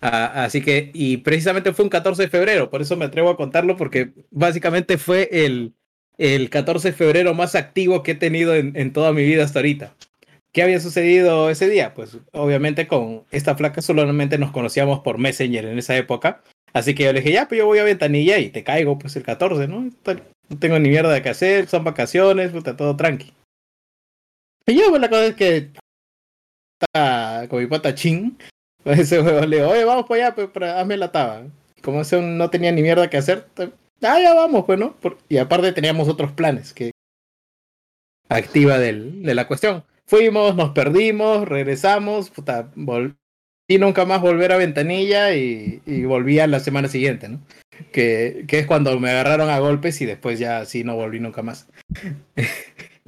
Ah, así que, y precisamente fue un 14 de febrero, por eso me atrevo a contarlo, porque básicamente fue el, el 14 de febrero más activo que he tenido en, en toda mi vida hasta ahorita. ¿Qué había sucedido ese día? Pues obviamente con esta flaca solamente nos conocíamos por Messenger en esa época. Así que yo le dije, ya, pues yo voy a Ventanilla y te caigo pues el 14, ¿no? No tengo ni mierda que hacer, son vacaciones, puta, todo tranqui. Y yo, pues la cosa es que con mi pata chin, [LAUGHS] ese huevón le digo, oye, vamos para allá, pues, para, hazme la taba. Como ese no tenía ni mierda que hacer, ah, ya vamos, pues, ¿no? Y aparte teníamos otros planes que activa del, de la cuestión. Fuimos, nos perdimos, regresamos, puta, y nunca más volver a Ventanilla y, y volví a la semana siguiente, ¿no? Que, que es cuando me agarraron a golpes y después ya sí no volví nunca más. [LAUGHS]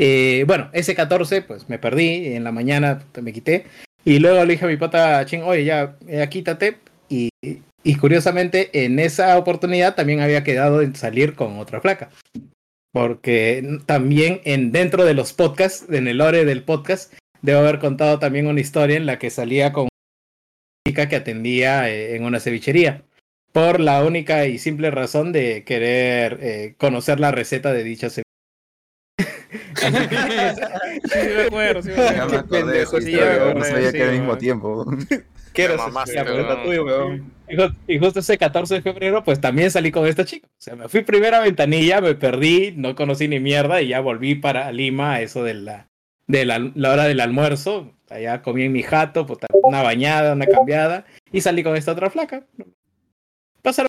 Eh, bueno, ese 14, pues me perdí, en la mañana me quité. Y luego le dije a mi pata Ching, oye, ya, ya quítate. Y, y curiosamente, en esa oportunidad también había quedado en salir con otra flaca. Porque también en, dentro de los podcasts, en el lore del podcast, debo haber contado también una historia en la que salía con una chica que atendía eh, en una cevichería. Por la única y simple razón de querer eh, conocer la receta de dicha cevichería. Sí, me acuerdo, sí me Ya acuerdo. me acordé Sí, historia, ya no sabía sí, que era al mismo tiempo. Ya, pues, tuyo, weón. Y ju- Y justo ese 14 de febrero, pues también salí con esta chica. O sea, me fui primero a Ventanilla, me perdí, no conocí ni mierda y ya volví para Lima a eso de la, de la, la hora del almuerzo. Allá comí en mi jato, puta, una bañada, una cambiada y salí con esta otra flaca. Pasaron,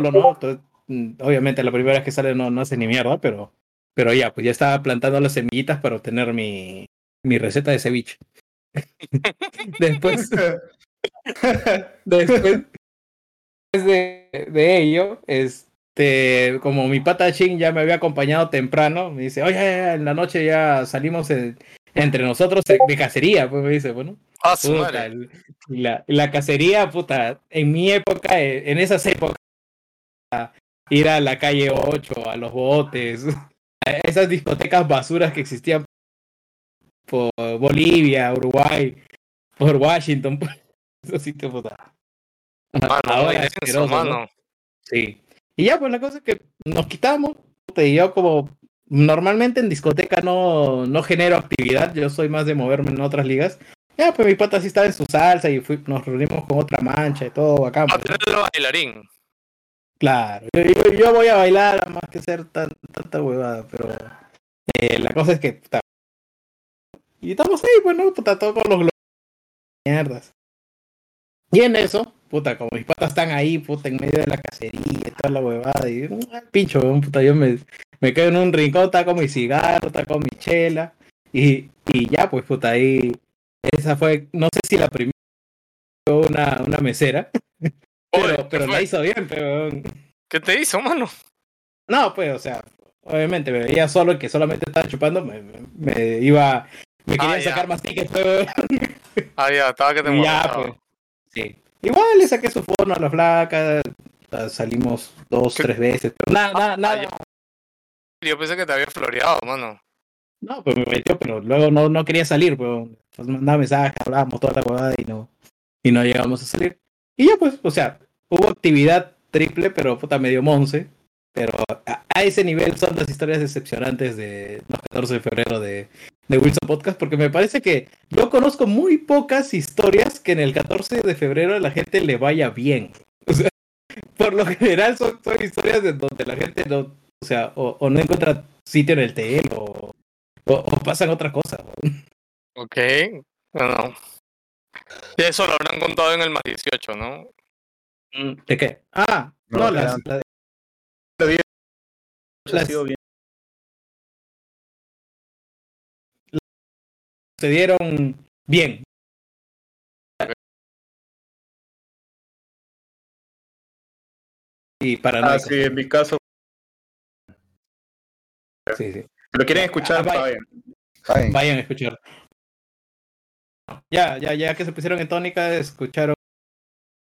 ¿no? Entonces, mm, obviamente la primera vez que sale no, no hace ni mierda, pero, pero ya, pues ya estaba plantando las semillitas para obtener mi, mi receta de ceviche. [LAUGHS] Después, [LAUGHS] después de, de ello, este, como mi pata Shin ya me había acompañado temprano, me dice, oye, en la noche ya salimos en- entre nosotros de cacería, pues me dice, bueno. Ah, Puta, la, la cacería, puta, en mi época, en esas épocas, ir a la calle 8, a los botes, [LAUGHS] esas discotecas basuras que existían por Bolivia, Uruguay, por Washington, por [LAUGHS] esos sitios, puta. Mano, Ahora es asqueroso, ¿no? mano. Sí. Y ya, pues la cosa es que nos quitamos. Y yo como normalmente en discoteca no, no genero actividad, yo soy más de moverme en otras ligas. Ya, pues mi pata sí estaba en su salsa y fui- nos reunimos con otra mancha y todo acá. Ah, pero era bailarín. Claro, yo, yo- voy a bailar más que ser tan, tanta huevada, pero eh, la cosa es que... y estamos ahí, pues, ¿no? Puta, todo con los. Mierdas. Y en eso, puta, como mis patas están ahí, puta, en medio de la cacería toda la huevada, y ah, pincho, puta, yo me, me quedo en un rincón, está con mi cigarro, está con mi chela, y, y ya, pues, puta, ahí, esa fue, no sé si la primera una, una mesera, [LAUGHS] pero, ¿qué pero la hizo bien, pero... ¿Qué te hizo, mano? No, pues, o sea, obviamente me veía solo que solamente estaba chupando, me, me- me iba, me quería Ah, sacar más tickets, pero [LAUGHS] Ah, ya, estaba que te y ya, molestaba. pues, sí. Igual le saqué su fono a la flaca, salimos dos, ¿Qué? tres veces, pero nada, nada, Ah, nada. Yo pensé que te había floreado, mano. No, pues me metió, pero luego no, no quería salir, pues, pues mandaba mensajes, hablábamos toda la huevada y no, y no llegamos a salir. Y ya, pues, o sea, hubo actividad triple, pero puta medio monce. Pero a, ese nivel son las historias decepcionantes de los 14 de febrero de, de Wilson Podcast, porque me parece que yo conozco muy pocas historias que en el 14 de febrero a la gente le vaya bien. [LAUGHS] O sea, por lo general son, son historias de donde la gente no, o sea, o, no encuentra sitio en el TL o, o, o pasan otras cosas. Ok. Bueno. Eso lo habrán contado en el más 18, ¿no? ¿De qué? Ah, no, No, las, las- Ha las- bien. se dieron bien. y Ah, paranoicos. sí, en mi caso. Sí, sí. Lo quieren escuchar, Ah, vaya. vayan. Ay, Vayan a escuchar. Ya, ya, ya que se pusieron en tónica, escucharon.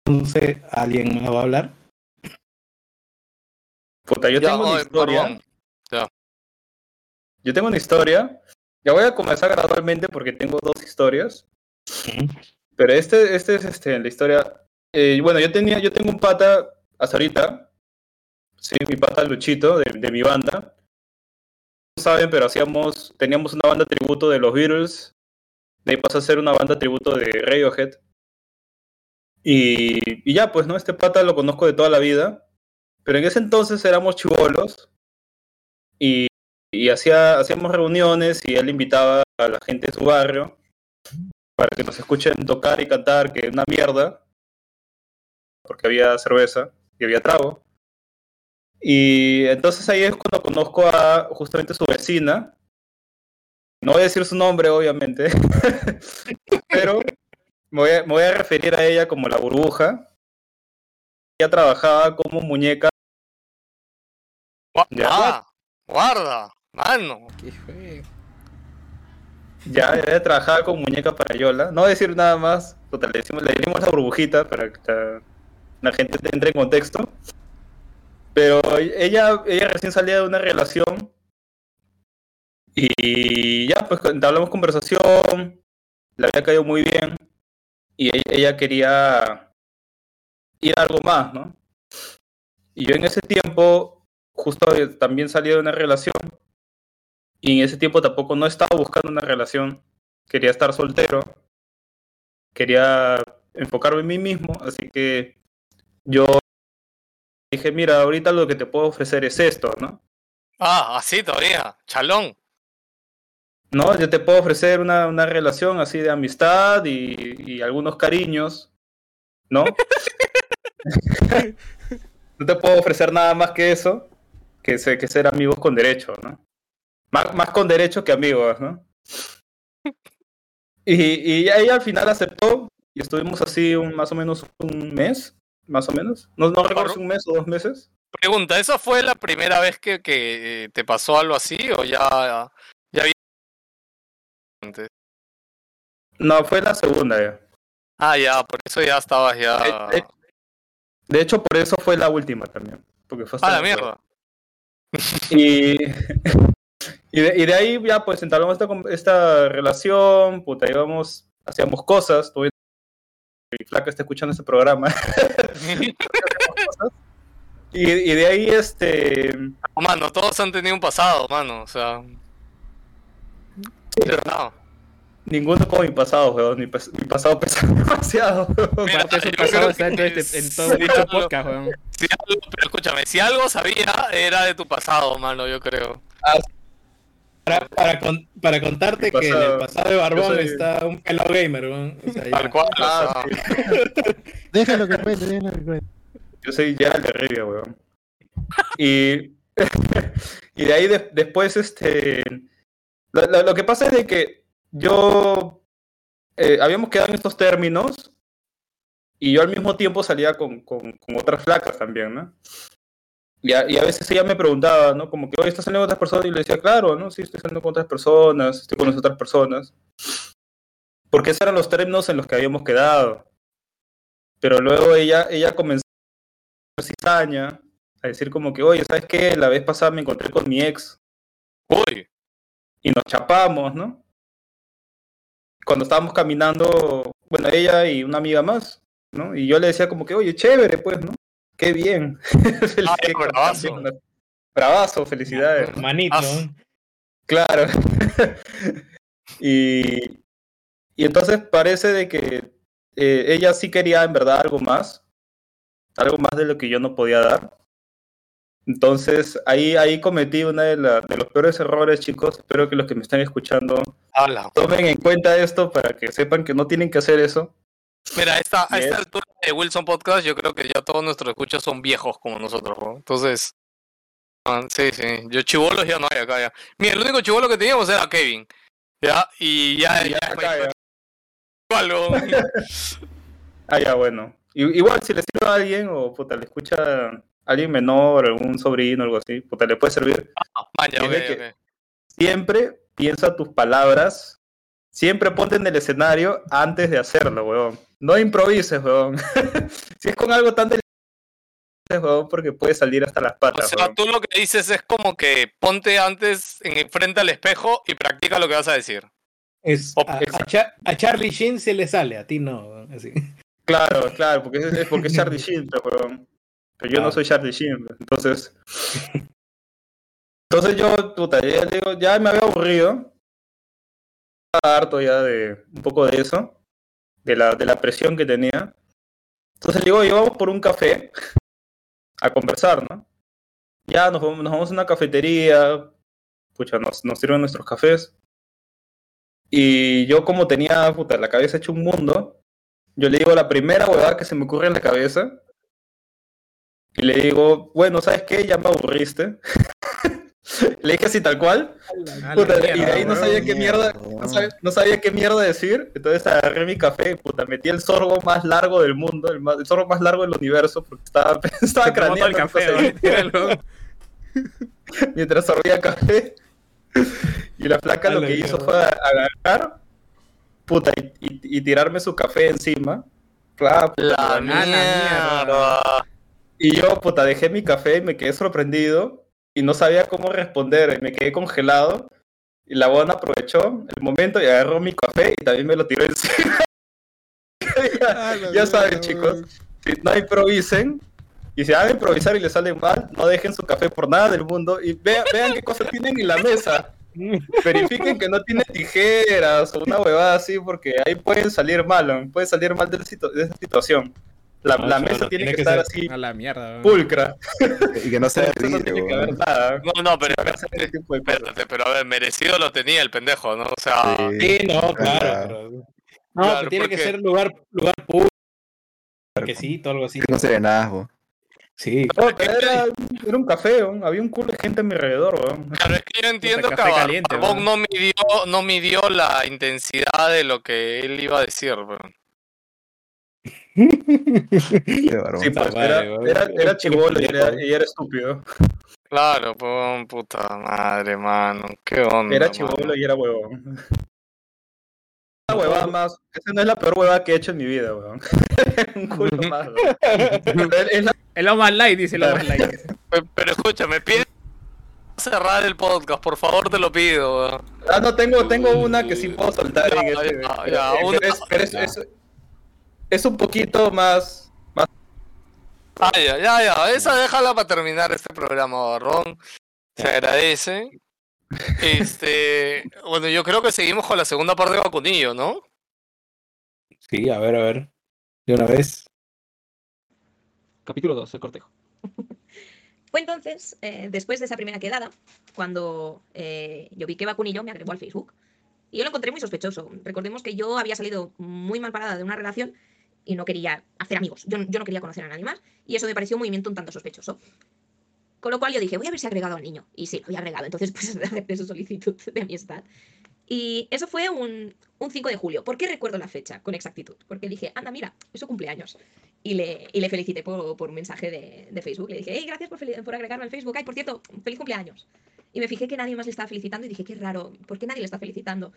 No sé, ¿alguien más va a hablar? Puta, yo Ya, tengo una historia. perdón. Yo tengo una historia. Ya voy a comenzar gradualmente porque tengo dos historias. Pero este, este es este, la historia. eh, bueno, yo tenía, yo tengo un pata hasta ahorita. Sí, mi pata Luchito de, de mi banda. No saben, pero hacíamos, teníamos una banda tributo de los Beatles. De pasó a ser una banda tributo de Radiohead. Y, y ya, pues, ¿no? Este pata lo conozco de toda la vida. Pero en ese entonces éramos chivolos. Y, y hacía, hacíamos reuniones y él invitaba a la gente de su barrio para que nos escuchen tocar y cantar, que es una mierda, porque había cerveza y había trago. Y entonces ahí es cuando conozco a justamente su vecina. No voy a decir su nombre, obviamente, [LAUGHS] pero me voy, a, me voy a referir a ella como la burbuja. Ella trabajaba como muñeca. Ya. Ah, guarda, mano. ¿Qué fue? Ya, ella trabajaba como muñeca para Yola. No voy a decir nada más. Total, le, decimos, le dimos la burbujita para que la, la gente entre en contexto. Pero ella, ella recién salía de una relación. Y ya, pues entablamos conversación. Le había caído muy bien. Y ella, ella quería ir a algo más, ¿no? Y yo en ese tiempo, justo eh, también salí de una relación. Y en ese tiempo tampoco no estaba buscando una relación. Quería estar soltero. Quería enfocarme en mí mismo. Así que yo dije, mira, ahorita lo que te puedo ofrecer es esto, ¿no? Ah, así todavía, chalón. No, yo te puedo ofrecer una, una relación así de amistad y, y algunos cariños, ¿no? no te puedo ofrecer nada más que eso, que, se- que ser amigos con derecho, ¿no? Más, más con derecho que amigos, ¿no? Y, y ella al final aceptó y estuvimos así un, más o menos un mes, más o menos. No, no recuerdo si un mes o dos meses. Pregunta, ¿esa fue la primera vez que, que eh, te pasó algo así o ya, antes? No, fue la segunda ya. Ah, ya, por eso ya estabas ya... De, de hecho, por eso fue la última también. Porque fue hasta Ah, la mierda. Y, [LAUGHS] y, de, y de ahí ya pues entablamos esta, con- esta relación, puta, íbamos, hacíamos cosas, tuve mi flaca está escuchando este programa. [LAUGHS] [LAUGHS] y, y de ahí este Mano, todos han tenido un pasado, mano, o sea... Ninguno como mi pasado, weón, mi, pas- mi pasado pesa [LAUGHS] demasiado. Mira, su pasado está en, este- en sí, todo dicho algo- podcast, weón. Si algo, pero escúchame, si algo sabía, era de tu pasado, mano, yo creo. Para, para, con- para contarte que en el pasado de Barbón soy- está un pelado gamer, weón. O sea. Tal cual, Ah, sea, [LAUGHS] Déjalo que cuente, déjalo que cuente. Yo soy Gerald de Rivia, weón. Y, [LAUGHS] y de ahí de- después, este. Lo, que pasa es de que yo. eh, habíamos quedado en estos términos. Y yo al mismo tiempo salía con, con, otras flacas también, ¿no? Y a, a veces ella me preguntaba, ¿no? Como que, oye, ¿estás saliendo con otras personas? Y le decía, claro, ¿no? Sí, estoy saliendo con otras personas, estoy con otras personas. Porque esos eran los términos en los que habíamos quedado. Pero luego ella, ella comenzó cizaña a decir como que, oye, ¿sabes qué? La vez pasada me encontré con mi ex uy, y nos chapamos, ¿no? Cuando estábamos caminando, bueno, ella y una amiga más, ¿no? Y yo le decía como que, oye, chévere, pues, ¿no? Qué bien. [LAUGHS] Ah, Qué bravazo. Bravazo, felicidades. Manito. Ah. Claro. [LAUGHS] y, y entonces parece de que eh, ella sí quería en verdad algo más, algo más de lo que yo no podía dar. Entonces ahí, ahí cometí uno de, de los peores errores, chicos. Espero que los que me están escuchando tomen en cuenta esto para que sepan que no tienen que hacer eso. Mira, a esta, a esta es- altura de Wilson Podcast, yo creo que ya todos nuestros escuchas son viejos como nosotros, ¿no? Entonces, ah, sí, sí. Yo chivolos ya no hay acá ya. Mira, el único chivolo que teníamos era Kevin. Ya, y ya, Y ya, ya, acá ya. igual, ¿no? [LAUGHS] Ah, ya, bueno. Igual si le sirve a alguien o puta, le escucha alguien menor, algún sobrino, algo así, puta, le puede servir. Ah, maña, Tiene ok, que- ok. Siempre piensa tus palabras, siempre ponte en el escenario antes de hacerlo, weón. No improvises, weón. [LAUGHS] si es con algo tan delicado, weón, porque puede salir hasta las O patas, sea, weón. tú lo que dices es como que ponte antes en frente al espejo y practica lo que vas a decir. Es, O- a, a Cha- a Charlie Sheen se le sale, a ti no. Así. Claro, claro, porque es, es porque es Charlie Sheen, pues, weón. Pero yo no soy Charlie Sheen, entonces. [LAUGHS] Entonces yo, puta, ya, digo, ya me había aburrido. Estaba harto ya de un poco de eso, de la, de la presión que tenía. Entonces le digo, yo vamos por un café [LAUGHS] a conversar, ¿no? Ya nos vamos, nos vamos a una cafetería, pucha, nos, nos sirven nuestros cafés. Y yo como tenía, puta, la cabeza hecha un mundo, yo le digo la primera huevada que se me ocurre en la cabeza. Y le digo, bueno, ¿sabes qué? Ya me aburriste. [LAUGHS] le dije así tal cual. Puta, y de mierda, ahí no sabía qué mierda, Mierda, no sabía, no sabía qué mierda decir. Entonces agarré mi café, puta, metí el sorbo más largo del mundo, el, más- el sorbo más largo del universo, porque estaba, [LAUGHS] estaba todo el craneando café, [LAUGHS] mientras sorbía café. Y la flaca lo que hizo mierda. fue agarrar, puta, y, y- y tirarme su café encima. Claro, puta, La la mierda. mierda. Y yo, puta, dejé mi café y me quedé sorprendido y no sabía cómo responder y me quedé congelado. Y la buena aprovechó el momento y agarró mi café y también me lo tiró [LAUGHS] encima. Ah, la ya saben, chicos, si no improvisen y si van a improvisar y les sale mal, no dejen su café por nada del mundo y vea- vean qué cosas tienen en la mesa. [LAUGHS] Verifiquen que no tiene tijeras o una huevada así porque ahí pueden salir mal, ¿no? puede salir mal de esa situación. La, Ah, la mesa tiene tiene que, que estar así A la mierda. pulcra. Y que no sea [LAUGHS] de no tiene que haber weón. nada. No, no, pero espérate, pero a ver, merecido lo tenía el pendejo, ¿no? O sea, Sí. Sí, no, claro. Claro. pero- No, Claro, que tiene que porque- ser lugar, lugar público. Parquecito, algo así. No serenazgo. Sí. No, pero era, era un café, weón. había un culo de gente a mi alrededor. weón. Claro, es que yo entiendo que caliente, Barbón ¿no? midió, no midió la intensidad de lo que él iba a decir, weón. Sí, pues, era, era, era Qué chibolo y era, y era estúpido. Claro, pues, puta madre, mano. ¿Qué onda? Era mano? chibolo y era huevón. La huevada más. Esa no es la peor huevada que he hecho en mi vida, weón. [LAUGHS] un culo más, weón. [LAUGHS] Es- la- Es lo más light, dice lo más light. Pe- Pero escúchame, pide cerrar el podcast, por favor, te lo pido, weón. Ah, no, tengo, tengo una que sí puedo soltar en Ya, este. ya, pero- ya, pero una- es, pero es- es- un poquito más. Ah, ya, ya, ya. Esa déjala para terminar este programa, Barrón. Se agradece. Este, bueno, yo creo que seguimos con la segunda parte de Vacunillo, ¿no? Sí, a ver, a ver. De una vez. Capítulo 2, el cortejo. [LAUGHS] Fue entonces, eh, después de esa primera quedada, cuando eh, yo vi que Vacunillo me agregó al Facebook. Y yo lo encontré muy sospechoso. Recordemos que yo había salido muy mal parada de una relación y no quería hacer amigos. Yo, yo no quería conocer a nadie más. Y eso me pareció un movimiento un tanto sospechoso. Con lo cual yo dije, voy a ver si ha agregado al niño. Y sí, lo había agregado. Entonces, [LAUGHS] pues acepté su solicitud de amistad. Y eso fue un, un 5 de julio. ¿Por qué recuerdo la fecha con exactitud? Porque dije, anda, mira, es su cumpleaños. Y le, y le felicité por, por un mensaje de, de Facebook. Le dije, hey, gracias por, por agregarme al Facebook. Ay, por cierto, feliz cumpleaños. Y me fijé que nadie más le estaba felicitando y dije, qué raro, ¿por qué nadie le está felicitando?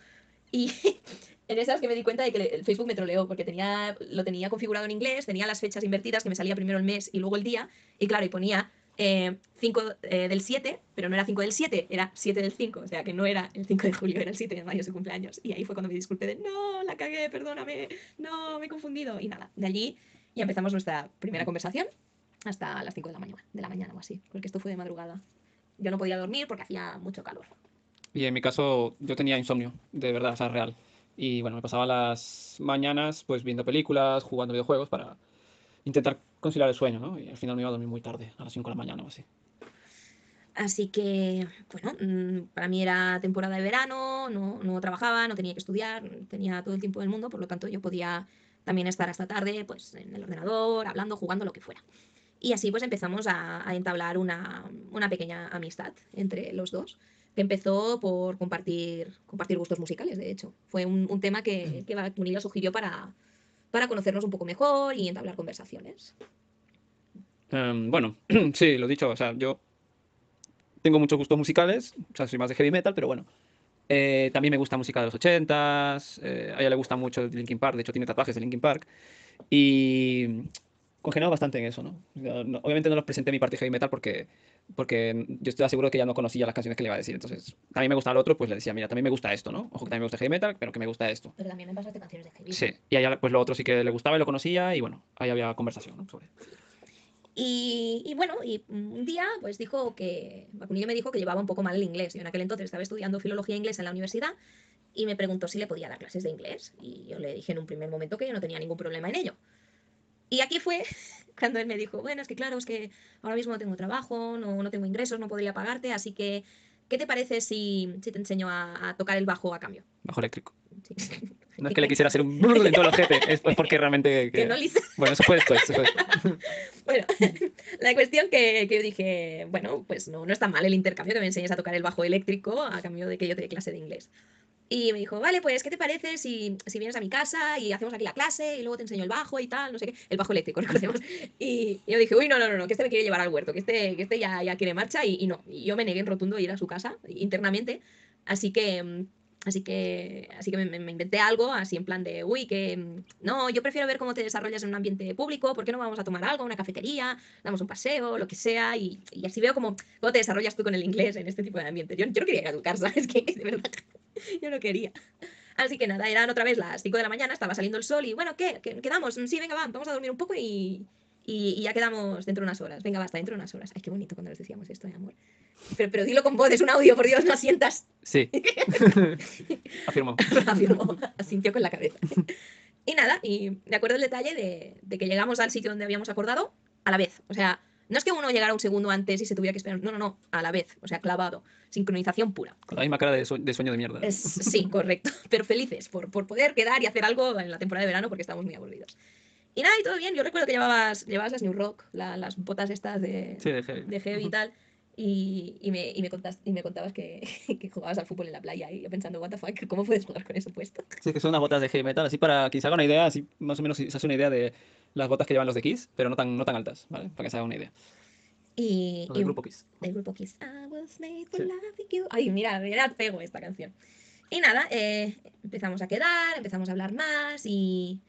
Y [LAUGHS] en esas que me di cuenta de que el Facebook me troleó, porque tenía, lo tenía configurado en inglés, tenía las fechas invertidas, que me salía primero el mes y luego el día. Y claro, y ponía 5 del 7, pero no era 5 del 7, era 7 del 5. O sea, que no era el 5 de julio, era el 7 de mayo su cumpleaños. Y ahí fue cuando me disculpé de, no, la cagué, perdóname, no, me he confundido. Y nada, de allí ya empezamos nuestra primera conversación hasta las 5 de la mañana, de la mañana o así, porque esto fue de madrugada. Yo no podía dormir porque hacía mucho calor. Y en mi caso, yo tenía insomnio, de verdad, o sea, real. Y bueno, me pasaba las mañanas pues viendo películas, jugando videojuegos para intentar conciliar el sueño, ¿no? Y al final me iba a dormir muy tarde, a las 5 de la mañana o así. Así que, bueno, mm, para mí era temporada de verano, no, no trabajaba, no tenía que estudiar, tenía todo el tiempo del mundo, por lo tanto yo podía también estar hasta tarde pues, en el ordenador, hablando, jugando, lo que fuera. Y así pues empezamos a, a entablar una, una pequeña amistad entre los dos, que empezó por compartir, compartir gustos musicales, de hecho. Fue un, un tema que, que Vacunillo sugirió para, para conocernos un poco mejor y entablar conversaciones. Em, bueno, [CLEARS THROAT] sí, lo dicho, o sea, yo tengo muchos gustos musicales, o sea, soy más de heavy metal, pero bueno. Eh, también me gusta música de los 80s, eh, a ella le gusta mucho Linkin Park, de hecho tiene tatuajes de Linkin Park. Y congenado bastante en eso, ¿no? O sea, no- obviamente no los presenté en mi parte de heavy metal porque, porque yo estoy seguro que ya no conocía las canciones que le iba a decir. Entonces, a mí me gusta el otro, pues le decía, mira, también me gusta esto, ¿no? Ojo que también me gusta heavy metal, pero que me gusta esto. Pero también me pasaste canciones de heavy. Sí, y a ella pues lo otro sí que le gustaba y lo conocía y bueno, ahí había conversación, ¿no? Sobre. Y, y bueno, y un día pues dijo que, Vacunillo me dijo que llevaba un poco mal el inglés. Yo en aquel entonces estaba estudiando filología inglesa en la universidad y me preguntó si le podía dar clases de inglés. Y yo le dije en un primer momento que yo no tenía ningún problema en ello. Y aquí fue cuando él me dijo, bueno, es que claro, es que ahora mismo no tengo trabajo, no, no tengo ingresos, no podría pagarte, así que, ¿qué te parece si, si te enseño a, a tocar el bajo a cambio? Bajo eléctrico. Sí. [LAUGHS] No es que le quisiera hacer un brrr en todo el ojete, es porque realmente... [LAUGHS] Que que- no le hice- [LAUGHS] Bueno, eso fue después. eso fue después. Bueno, la cuestión que, que yo dije, bueno, pues no, no está mal el intercambio que me enseñes a tocar el bajo eléctrico a cambio de que yo te dé clase de inglés. Y me dijo, vale, pues, ¿qué te parece si, si vienes a mi casa y hacemos aquí la clase y luego te enseño el bajo y tal, no sé qué, el bajo eléctrico, [LAUGHS] recordemos. Y yo dije, uy, no, no, no, no, que este me quiere llevar al huerto, que este, que este ya, ya quiere marcha y, no. Y yo me negué en rotundo a ir a su casa internamente, así que... mm, Así que, así que me, inventé algo así en plan de, uy, que mm, no, yo prefiero ver cómo te desarrollas en un ambiente público, ¿por qué no vamos a tomar algo, una cafetería, damos un paseo, lo que sea? Y, y así veo cómo, cómo te desarrollas tú con el inglés en este tipo de ambiente. Yo, yo no quería ir a tu casa, [LAUGHS] es que de verdad, [LAUGHS] yo no quería. Así que nada, eran otra vez las 5 de la mañana, estaba saliendo el sol y bueno, ¿qué? ¿Qué- ¿Quedamos? Sí, venga, va, vamos a dormir un poco y, y, y ya quedamos dentro de unas horas. Venga, basta, dentro de unas horas. Ay, qué bonito cuando les decíamos esto, mi amor. Pero, pero dilo con voz, es un audio, por Dios, no asientas. Sí. [LAUGHS] Afirmó. afirmó, asintió con la cabeza. Y nada, y me acuerdo el detalle de, de que llegamos al sitio donde habíamos acordado a la vez. O sea, no es que uno llegara un segundo antes y se tuviera que esperar. No, no, no, a la vez. O sea, clavado. Sincronización pura. Con la misma cara de, de sueño de mierda. Es- sí, [LAUGHS] correcto. Pero felices por, por poder quedar y hacer algo en la temporada de verano porque estábamos muy aburridos. Y nada, y todo bien. Yo recuerdo que llevabas, llevabas las New Rock, la- las botas estas de, Sí, de heavy. de heavy y tal. Y, y me, y, me contas- y me contabas que, [LAUGHS] que jugabas al fútbol en la playa y yo pensando, what the fuck, ¿cómo puedes jugar con eso puesto? Sí, que son unas botas de heavy metal, así para que se haga una idea, así más o menos se hace una idea de las botas que llevan los de Kiss, pero no tan, no tan altas, ¿vale? Para que se haga una idea. Y, Los del y- grupo Kiss. del grupo Kiss. I was made for Sí. loving you. Ay, mira, mira, pego esta canción. Y nada, eh, empezamos a quedar, empezamos a hablar más y,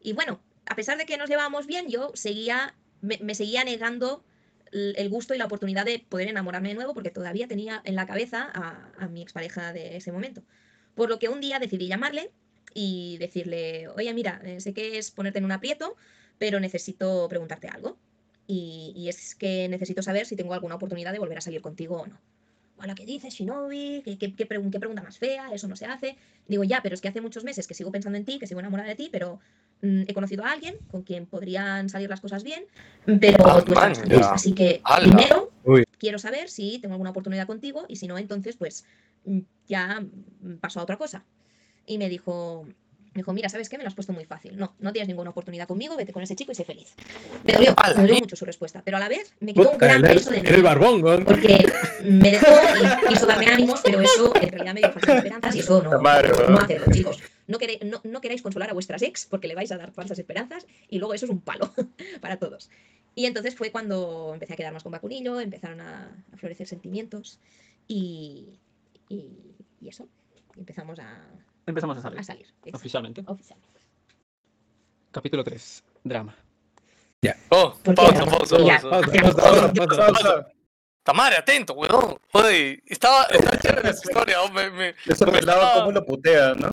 y bueno, a pesar de que nos llevábamos bien, yo seguía, me, me seguía negando el gusto y la oportunidad de poder enamorarme de nuevo porque todavía tenía en la cabeza a, a mi expareja de ese momento. Por lo que un día decidí llamarle y decirle, oye, mira, eh, sé que es ponerte en un aprieto, pero necesito preguntarte algo. Y, y es que necesito saber si tengo alguna oportunidad de volver a salir contigo o no. Hola, ¿qué dices, Shinobi? ¿Qué, qué, qué pregun- qué pregunta más fea? Eso no se hace. Digo, ya, pero es que hace muchos meses que sigo pensando en ti, que sigo enamorada de ti, pero mm, he conocido a alguien con quien podrían salir las cosas bien, pero Ah, tú estás man, lejos. ya. Así que Ala. primero Uy. quiero saber si tengo alguna oportunidad contigo y si no, entonces pues mm, ya mm, paso a otra cosa. Y me dijo, me dijo, mira, ¿sabes qué? Me lo has puesto muy fácil. No, no tienes ninguna oportunidad conmigo, vete con ese chico y sé feliz. Me dolió, me dolió mucho su respuesta, pero a la vez me quitó un gran peso de el barbón, weón. Porque me dejó y quiso darme ánimos, pero eso en realidad me dio falsas esperanzas y eso no, madre, no hacerlo, chicos. No, queréis, no, no queráis consolar a vuestras ex porque le vais a dar falsas esperanzas y luego eso es un palo [LAUGHS] para todos. Y entonces fue cuando empecé a quedar más con Vacunillo, empezaron a, a florecer sentimientos y, y, y eso. Empezamos a, Empezamos a salir, a salir. oficialmente. oficialmente. Capítulo 3, drama. Oh, ya. pausa. Pausa, pausa, pausa. Tamare, atento, weón. Joder, estaba, estaba chévere esa historia. oh, Me, me, Ese me estaba- cómo lo putea, ¿no?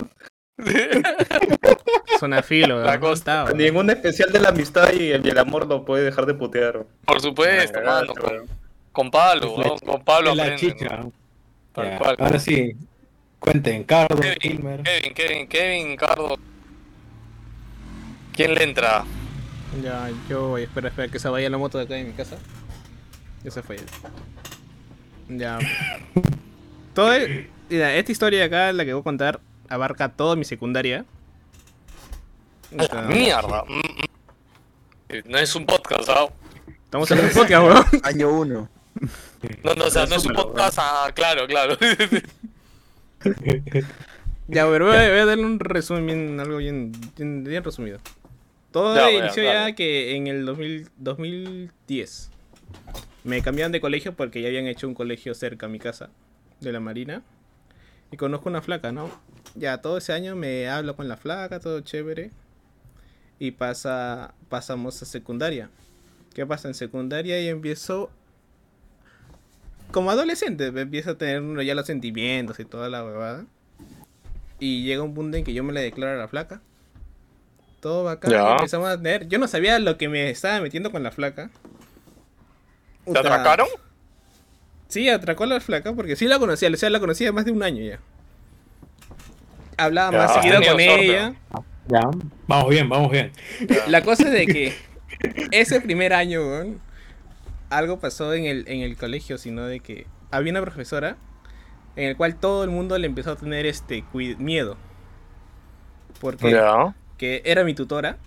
[LAUGHS] Zona filo, La costa. Ningún especial de la amistad y el, y el amor lo puede dejar de putear. Por supuesto, mano. Con, weón. con Pablo, weón, con Pablo la aprende, chicha. ¿no? Tal cual. Ahora sí, cuenten, Cardo, Kevin, Kilmer. Kevin, Kevin, Kevin, Cardo. ¿Quién le entra? Ya, yo voy. Espera, espera, que se vaya la moto de acá de mi casa. Ya se fue. Ya. [LAUGHS] Todo el- mira, esta historia de acá, la que voy a contar, abarca toda mi secundaria. A la mierda. Mm, mm. No es un podcast, ¿ah? Estamos en un podcast, weón. Año 1. No, no, o sea, no es un podcast, ah, claro, claro. [LAUGHS] [LAUGHS] Ya, pero voy a, voy a darle un resumen, bien- algo bien, bien, bien resumido. Todo Ya, inició ya que en el 2000 2010. Me cambiaron de colegio porque ya habían hecho un colegio cerca a mi casa, de la Marina. Y conozco una flaca, ¿no? Ya todo ese año me hablo con la flaca, todo chévere. Y pasa, pasamos a secundaria. ¿Qué pasa? En secundaria y empiezo... Como adolescente, me empiezo a tener uno ya los sentimientos y toda la huevada. Y llega un punto en que yo me la declaro a la flaca. Todo bacán. Ya. Empezamos a tener. Yo no sabía lo que me estaba metiendo con la flaca. ¿Te atracaron? Sí, atracó a la flaca porque sí la conocía. O sea, la conocía más de un año ya. Hablaba Ya, más seguido con ella. Ya. Vamos bien, vamos bien. La cosa es de [LAUGHS] que ese primer año, weón, algo pasó en el, en el colegio, sino de que había una profesora en el cual todo el mundo le empezó a tener este miedo. Porque que era mi tutora.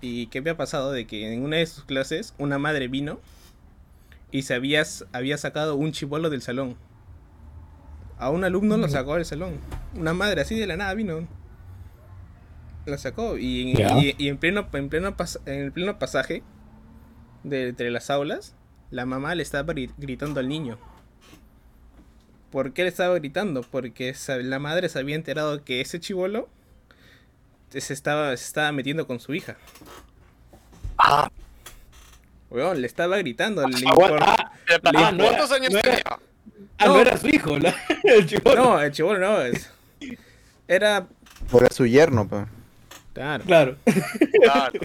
Y que había pasado de que en una de sus clases una madre vino y se había, había sacado un chivolo del salón. A un alumno lo sacó del salón. Una madre así de la nada vino. Lo sacó. Y, en- Ya. y- y en, pleno, en, pleno pas- en el pleno pasaje de entre las aulas, la mamá le estaba gri- gritando al niño. ¿Por qué le estaba gritando? Porque la madre se había enterado que ese chivolo se estaba, se estaba metiendo con su hija. Ah, Weón, le estaba gritando. le Ah, Ah, no ¿Cuántos era- años no era- tenía? ah, no No. era su hijo, la- [LAUGHS] el chico. No, el chivolo no. Es... Era. Por su yerno, pues. Claro, Claro. Claro.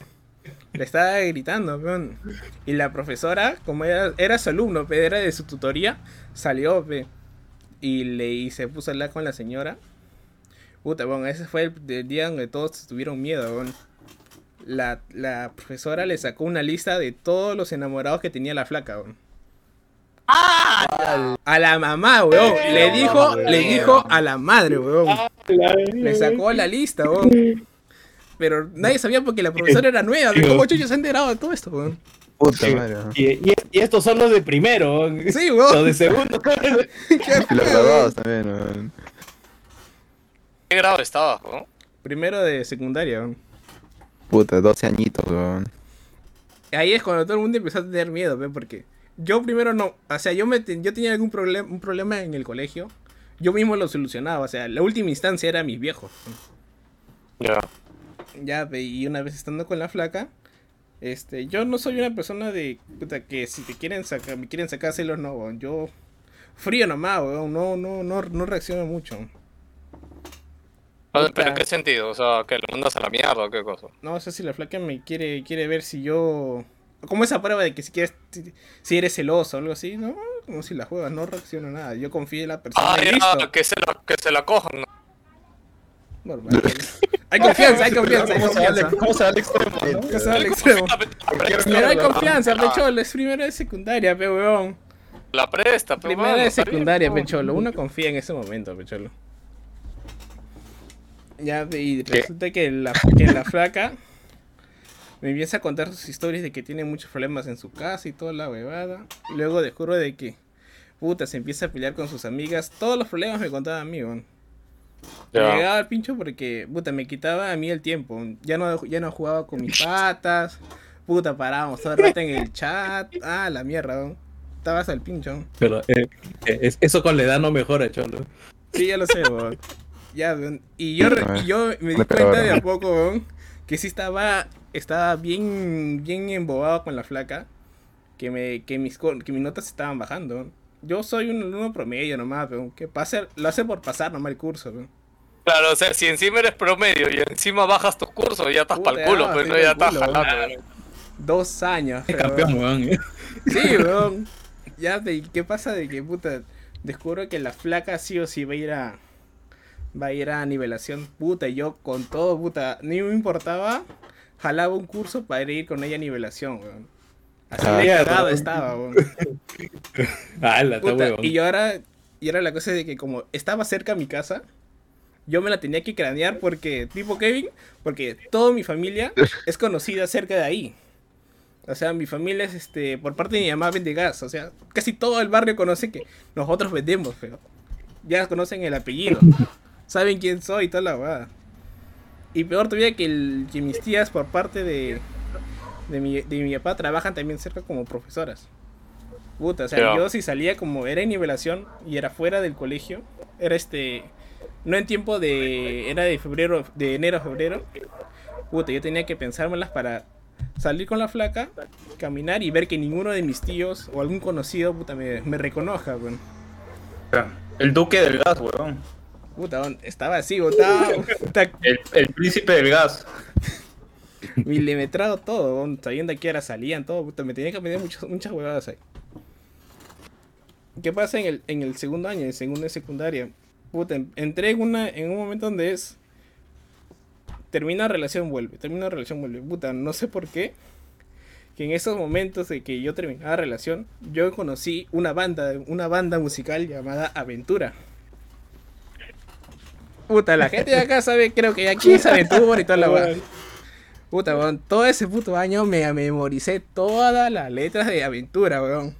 Le estaba gritando, weón. Y la profesora, como era, era su alumno, pe, era de su tutoría, salió, pe, y le y se puso a hablar con la señora. Puta, weón, ese fue el, el día donde todos tuvieron miedo, weón. La, la profesora le sacó una lista de todos los enamorados que tenía la flaca, weón. A la mamá, weón. Le dijo, le dijo a la madre, weón. Le sacó la lista, weón. Pero nadie sabía porque la profesora era nueva. Digo- ¿Cómo chucho se ha enterado de todo esto, weón? Puta Sí. madre. Y, y- y estos son los de primero. Sí, Los weón. de segundo. [LAUGHS] Y los graduados también, weón. ¿Qué grado estaba? no? Primero de secundaria, weón. Puta, 12 añitos, weón. Ahí es cuando todo el mundo empezó a tener miedo, ¿ve? Porque yo primero no, o sea, yo me te- yo tenía algún problema, un problema en el colegio, yo mismo lo solucionaba, o sea, la última instancia era mis viejos. Ya. Ya, ve, y una vez estando con la flaca, este, yo no soy una persona de puta que si te quieren sacar, me quieren sacar celos, no. Yo frío nomás, weón, no, no, no, no reacciono mucho. Puta. ¿Pero en qué sentido? O sea, ¿que lo mandas a la mierda o qué cosa? No sé si la flaca me quiere, quiere ver si yo. Como esa prueba de que si quieres, si, eres celoso o algo así, no, como si la juegas, no reacciono nada. Yo confío en la persona Ah, ya, que se la, que se la cojan. [LAUGHS] Hay confianza, hay confianza, hay ¿Cómo se va al- confianza. cómo se va al extremo? Que se va al extremo. Pero hay confianza, Ah. pecholo, es primero de secundaria, pe weón. La presta, Primero de secundaria, pecholo. Uno confía en ese momento, pecholo. Ya, y resulta que la, que la flaca me empieza a contar sus historias de que tiene muchos problemas en su casa y toda la huevada. Luego descubro de que, puta, se empieza a pelear con sus amigas. Todos los problemas me contaba a mí, weón. Me llegaba al pincho porque, puta, me quitaba a mí el tiempo. Ya no, ya no jugaba con mis patas. Puta, parábamos todo el rato en el chat. Ah, la mierda, weón. Estabas al pincho. Pero eh, eh, es- eso con la edad no mejora, cholo. Sí, ya lo sé, weón. Ya. Y yo, y yo me di cuenta de a poco, weón, que sí estaba, estaba bien, bien embobado con la flaca. Que, me, que, mis, que mis notas estaban bajando. Yo soy un alumno promedio nomás, weón. Que pase, lo hace por pasar nomás el curso, weón. Claro, o sea, si encima eres promedio y encima bajas tus cursos, ya estás para el culo, ya, pues no, ya estás jalando. Dos años. Es pero, campeón, weón. Sí, [LAUGHS] weón. Ya, ve, ¿qué pasa de que, puta, descubro que la flaca sí o sí va a ir a... Va a ir a nivelación, puta, y yo con todo, puta, ni me importaba, jalaba un curso para ir con ella a nivelación, weón. Así Ah, de cagado estaba, weón. [LAUGHS] Ah, la Puta, y yo ahora, y ahora la cosa es de que como estaba cerca a mi casa, yo me la tenía que cranear porque, tipo Kevin, porque toda mi familia es conocida cerca de ahí. O sea, mi familia es, este, por parte de mi mamá vende gas. O sea, casi todo el barrio conoce que nosotros vendemos, pero ya conocen el apellido. Saben quién soy y toda la weá. Y peor todavía que, el, que mis tías por parte de, de, mi, de mi papá trabajan también cerca como profesoras. Puta, o sea, yo si salía como era en nivelación y era fuera del colegio, era este, no en tiempo de, era de febrero, de enero a febrero, puta, yo tenía que pensármelas para salir con la flaca, caminar y ver que ninguno de mis tíos o algún conocido, puta, me, me reconozca, weón. El duque del gas, weón. Puta, estaba así, puta, [LAUGHS] El, el príncipe del gas. [LAUGHS] milimetrado todo, sabiendo a qué hora salían, todo, puta, me tenía que aprender muchas, muchas huevadas ahí. ¿Qué pasa en el, en el segundo año, en segundo de secundaria? Puta, en- entré en, una, en un momento donde es... Termina relación, vuelve, termina relación, vuelve. Puta, no sé por qué. Que en esos momentos de que yo terminaba relación, yo conocí una banda, una banda musical llamada Aventura. Puta, la gente de acá sabe, creo que aquí es [LAUGHS] Aventura y toda la weá. Puta, weón, todo ese puto año me memoricé todas las letras de Aventura, weón.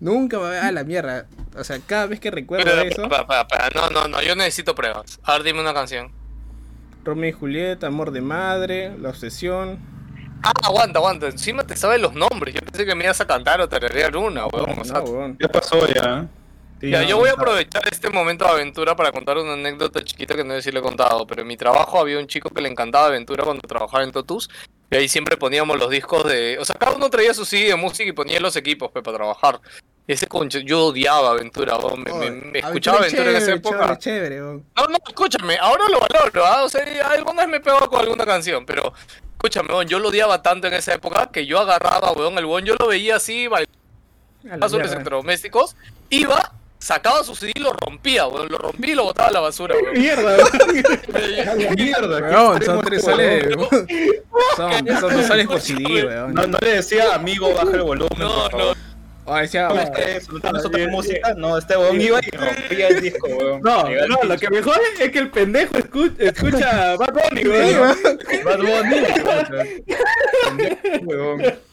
Nunca me voy a la mierda. O sea, cada vez que recuerdo Pero, eso, pa- pa- pa- no, no, no, yo necesito pruebas. A ver, dime una canción. Romeo y Julieta, Amor de Madre, La Obsesión. Ah, aguanta, aguanta. Encima te sabes los nombres. Yo pensé que me ibas a cantar o tararear una, weón. O sea, No, weón. Ya pasó ya. Ya, yo voy a aprovechar este momento de aventura para contar una anécdota chiquita que no sé si le he contado, pero en mi trabajo había un chico que le encantaba aventura cuando trabajaba en Totus, y ahí siempre poníamos los discos de... O sea, cada uno traía su CD de música y ponía los equipos pues, para trabajar. Ese concho, yo odiaba aventura, weón. me, me- me escuchaba aventura en esa chévere, época. Chévere, chévere. No, no, escúchame, ahora lo valoro, ¿ah? O sea, alguna vez me pegó con alguna canción, pero escúchame, weón, yo lo odiaba tanto en esa época que yo agarraba, weón, el weón, yo lo veía así, bailaba sobre electrodomésticos, iba, sacaba su CD y lo rompía, weón, lo rompía y lo botaba a la basura, weón. Mierda, [LAUGHS] weón. Mierda, Weón. Son, [LAUGHS] son dos soles por CD, weón. No, no le decía amigo, baja el volumen. No, por favor. no, O decía, No, este, eso, no es otra música. No, este weón iba y rompía el disco, weón. No, no, lo que me jode es que el pendejo escu- escucha Bad Bunny, weón. Bad Bunny, weón. [LAUGHS]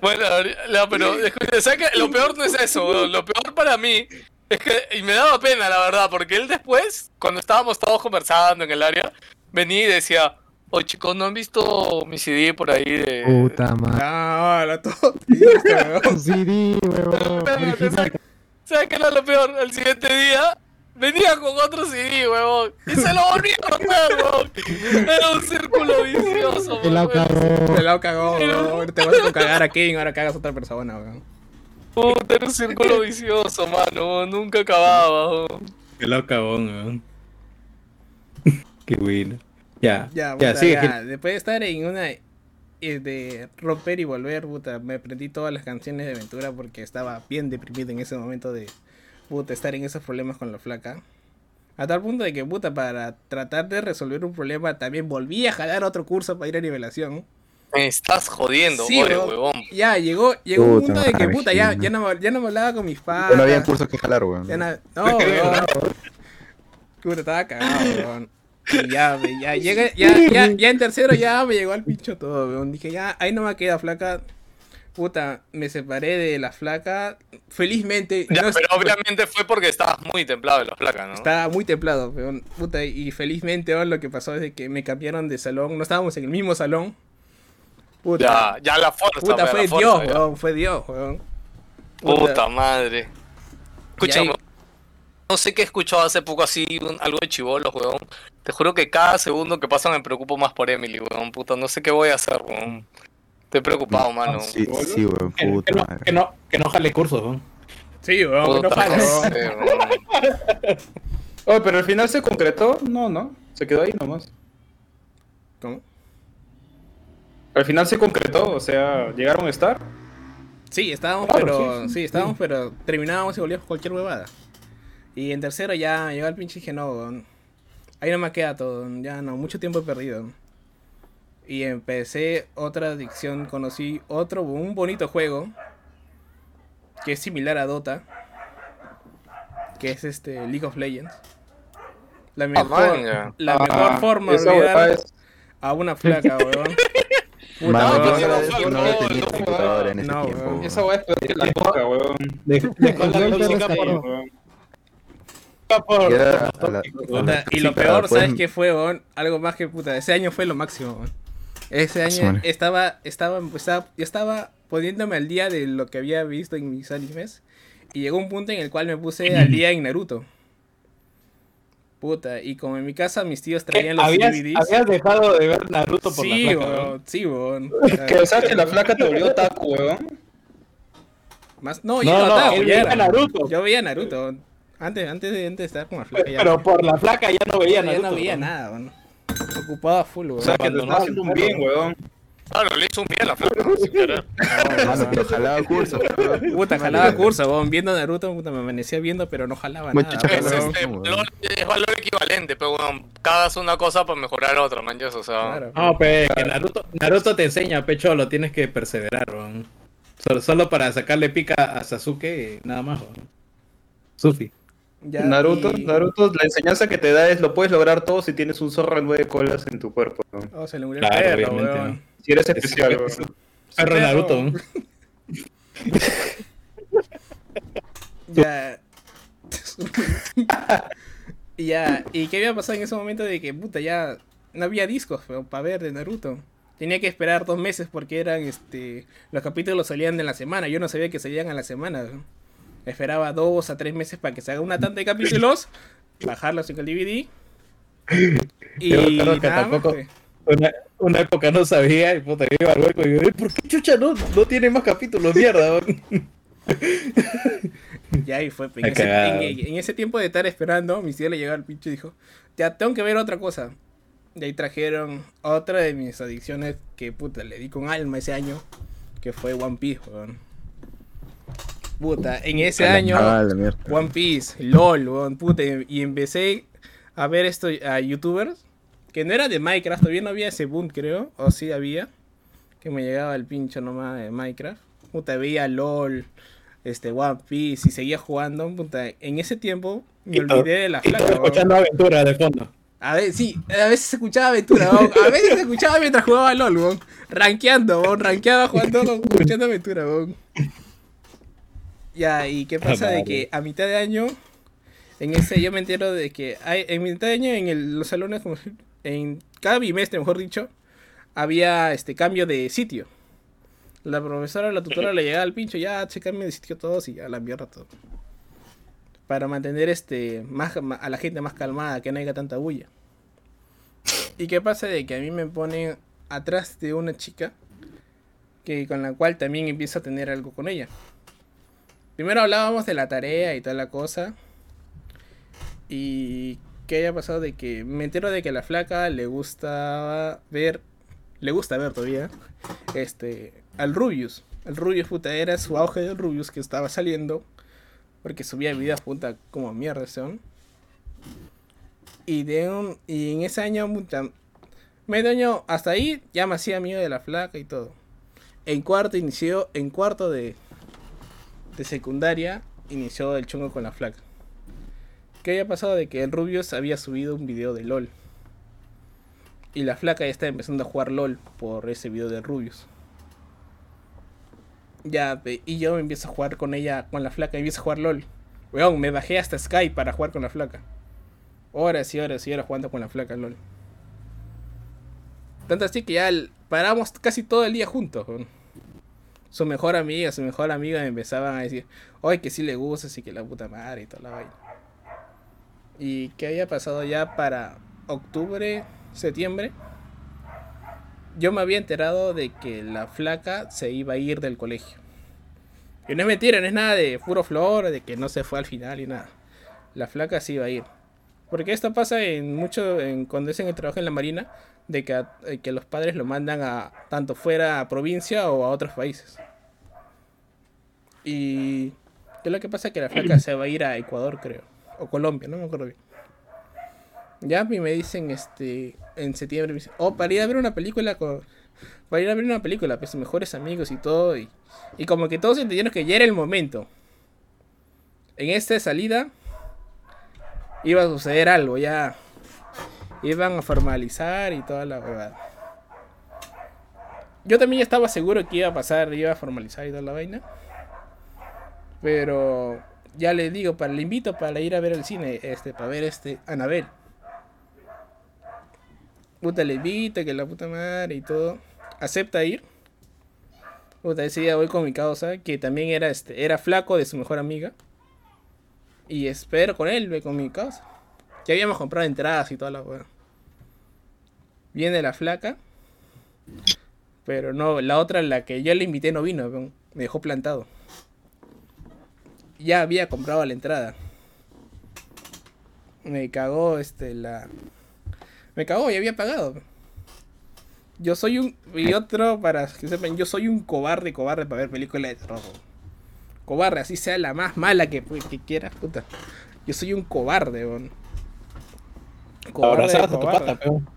Bueno, no, pero. Lo peor no es eso. Lo peor para mí es que, y me daba pena, la verdad, porque él después, cuando estábamos todos conversando en el área, venía y decía, oye chicos, ¿no han visto mi CD por ahí de... Puta madre. no, la todo. [LAUGHS] CD, huevón. Espérate, original. ¿sabes- ¿Sabes qué era lo peor? El siguiente día venía con otro CD, huevón. Y se lo volvía a huevón. Era un círculo vicioso, El la huevón. cagó. Te la cagó, weón. Te vas a cagar a Kevin, ahora cagas a otra persona, weón. Puta, era un círculo vicioso, mano. Nunca acababa, huevón. Qué loco, cagón, weón. [LAUGHS] Qué bueno. Ya, Ya, ya, puta, sigue. ya. Después de estar en una eh, de romper y volver, puta, me aprendí todas las canciones de aventura porque estaba bien deprimido en ese momento de puta estar en esos problemas con la flaca. A tal punto de que, puta, para tratar de resolver un problema, también volví a jalar otro curso para ir a nivelación. Me estás jodiendo, Sí, oye, huevón. Ya, llegó, llegó un punto de que, puta, ya, ya, no, me- ya no me hablaba con mis padres. Ya no había cursos que jalar, weón. Ya na- no, [LAUGHS] weón. Puta, estaba cagado, [LAUGHS] weón. Y ya, ya, llega, ya, ya, ya en tercero ya me llegó al pincho todo, weón. Dije, ya, ahí no me queda flaca. Puta, me separé de la flaca. Felizmente, Ya, no es- pero obviamente fue porque estabas muy templado de la placa, ¿no? estaba muy templado, weón. Puta, y felizmente, weón, lo que pasó es de que me cambiaron de salón. No estábamos en el mismo salón. Puta, Ya, ya la fuerza, puta la fue fuerza, Dios, weón, fue Dios, weón. Puta madre. Escúchame. ahí- No sé qué he escuchado hace poco así, un- algo de chivolos, weón. Te juro que cada segundo que pasa me preocupo más por Emily, weón. Puta, no sé qué voy a hacer, weón. Estoy preocupado, mano. Sí, sí, weón, Que, que puta no, madre. que, no, que no jale cursos, weón. Sí, weón, no Puta, weón. [LAUGHS] Oye, pero al final se concretó. No, no. Se quedó ahí nomás. ¿Cómo? Al final se concretó, o sea, llegaron a estar. Sí, estábamos, Claro, pero. sí, Sí, sí, estábamos, pero terminábamos y volvíamos cualquier huevada. Y en tercero ya llegó el pinche y dije, no, weón, ahí no me queda todo, ya no, mucho tiempo he perdido. Y empecé otra adicción, conocí otro, un bonito juego que es similar a Dota, que es este League of Legends. La mejor, manga. la mejor Ah, forma de olvidar es- a una flaca, weón. [LAUGHS] Puta, yo no, agradezco no, no haber no, tenido no, computadora en ese no, tiempo. weón. Esa weá es la coca, weón. De, [LAUGHS] por- la- y lo peor, ¿sabes qué fue, weón? Algo más que puta. Ese año fue lo máximo, weón. Ese año estaba, estaba, estaba, yo estaba poniéndome al día de lo que había visto en mis animes. Y llegó un punto en el cual me puse al día en Naruto. Puta, y como en mi casa mis tíos traían los ¿Habías, DVDs. habías dejado de ver Naruto por sí, la placa, weón, ¿no? sí, weón. [LAUGHS] Que o sea que la flaca te volvió taco, weón. Más, no, No, yo no, no, estaba, él ya veía era. Naruto. Yo veía Naruto. Antes, antes, de, antes de estar con la flaca ya. Pero por la placa ya no veía ya Naruto. no veía ¿no? nada, weón. Ocupado a full, weón. O sea que te está haciendo un bien, weón. Claro, le hizo un bien a la flaca. sin querer. Mano, pero jalaba [LAUGHS] pero- Puta, jalaba curso, weón. Viendo Naruto, puta, me amanecía viendo, pero no jalaba nada. Es, weón. este, weón. valor, es valor equivalente, pero bueno, cagas una cosa para mejorar otra, man. O sea, Claro. No, pe, que Naruto, Naruto te enseña, pecho, lo tienes que perseverar, weón. Solo, solo para sacarle pica a Sasuke, nada más, weón. Sufi. Ya, Naruto, y- Naruto, la enseñanza que te da es lo puedes lograr todo si tienes un zorro de nueve colas en tu cuerpo. weón. Oh, se le murió Claro, el perro, obviamente, weón. ¿no? Si eres especial, Es- weón. Perro perro. Naruto. [LAUGHS] [LAUGHS] Ya. y [LAUGHS] ya. ¿Y qué había pasado en ese momento de que, puta, ya no había discos para ver de Naruto? Tenía que esperar dos meses porque eran, este, los capítulos salían de la semana. Yo no sabía que salían a la semana. ¿no? Esperaba dos a tres meses para que se haga una tanta de capítulos, [LAUGHS] bajarlos en el DVD. Y Yo que nada tampoco- pues. Una, una época no sabía y puta, iba al hueco y yo, "Eh, ¿por qué chucha no, no tiene más capítulos? Mierda, weón". [LAUGHS] Ya, y fue. En Me ese, en- en ese tiempo de estar esperando, mi tío le llegó al pinche y dijo: Ya, tengo que ver otra cosa. De ahí trajeron otra de mis adicciones que puta, le di con alma ese año, que fue One Piece, weón. Puta, en ese año, la. One Piece, LOL, weón, puta, y empecé a ver esto a youtubers, que no era de Minecraft, todavía no había ese boom, creo, o sí había, que me llegaba el pincho nomás de Minecraft. Puta, veía LOL, este, One Piece, y seguía jugando, puta, en ese tiempo me olvidé de la flaca, escuchando aventura de fondo. A ver, sí, a veces se escuchaba aventura, weón. A veces se escuchaba mientras jugaba LOL, weón. Rankeando, weón. Rankeaba jugando, [LAUGHS] escuchando aventura, weón. Ya, ¿y qué [LAUGHS] pasa de que a mitad de año, en ese yo me entero de que hay, en mitad de año en el- los salones, en cada bimestre, mejor dicho, había este cambio de sitio. La profesora, la tutora le llegaba al pincho, ya se cambia de sitio todos y a la mierda todo. Para mantener este más a la gente más calmada, que no haya tanta bulla. ¿Y qué pasa de que a mí me ponen atrás de una chica que con la cual también empiezo a tener algo con ella? Primero hablábamos de la tarea y toda la cosa. Y qué haya pasado de que me entero de que a la flaca le gusta ver, le gusta ver todavía, este, al Rubius. El Rubius puta era su auge del Rubius que estaba saliendo. Porque subía videos puta como mierda son. Y de un. Y en ese año, puta. Medio año hasta ahí ya me hacía amigo de la flaca y todo. En cuarto inició. En cuarto de. De secundaria. Inició el chungo con la flaca. ¿Qué había pasado de que el Rubius había subido un video de LOL? Y la flaca ya estaba empezando a jugar LOL por ese video de Rubius. Ya, y yo empiezo a jugar con ella, con la flaca, y empiezo a jugar LOL. Weón, me bajé hasta Skype para jugar con la flaca. Horas y horas y horas jugando con la flaca LOL. Tanto así que ya paramos casi todo el día juntos. weón. Su mejor amiga, su mejor amiga me empezaban a decir, oye, que sí le gusta, así que la puta madre y toda la vaina. Y que había pasado ya para octubre, septiembre. Yo me había enterado de que la flaca se iba a ir del colegio. Y no es mentira, no es nada de puro flor, de que no se fue al final y nada. La flaca se iba a ir. Porque esto pasa en mucho, en, cuando es en el trabajo en la marina, de que, a- eh, que los padres lo mandan a tanto fuera a provincia o a otros países. Y ¿qué es lo que pasa? Que la [CLEARS THROAT] flaca se va a ir a Ecuador, creo. O Colombia, no me acuerdo bien. Ya y me dicen este en septiembre, me dicen, oh, para ir a ver una película con. Para ir a ver una película, pues mejores amigos y todo. Y, y como que todos entendieron que ya era el momento. En esta salida iba a suceder algo, ya iban a formalizar y toda la huevada. Yo también estaba seguro que iba a pasar, iba a formalizar y toda la vaina. Pero ya le digo, para le invito para ir a ver el cine, este, para ver este, Anabel. Puta, le invito, que la puta madre y todo. Acepta ir. Puta, ese voy con mi causa, que también era este, era flaco de su mejor amiga. Y espero con él, con mi causa. Ya habíamos comprado entradas y toda la weá. Viene la flaca. Pero no, la otra, la que yo le invité, no vino, me dejó plantado. Ya había comprado la entrada. Me cagó este la. Me cagó y había pagado. Yo soy un. Y otro, para que sepan, yo soy un cobarde, cobarde para ver películas de terror. Cobarde, así sea la más mala que, que quieras, puta. Yo soy un cobarde, weón. Cobarde, Abrazabas a tu cobarde. pata, peón.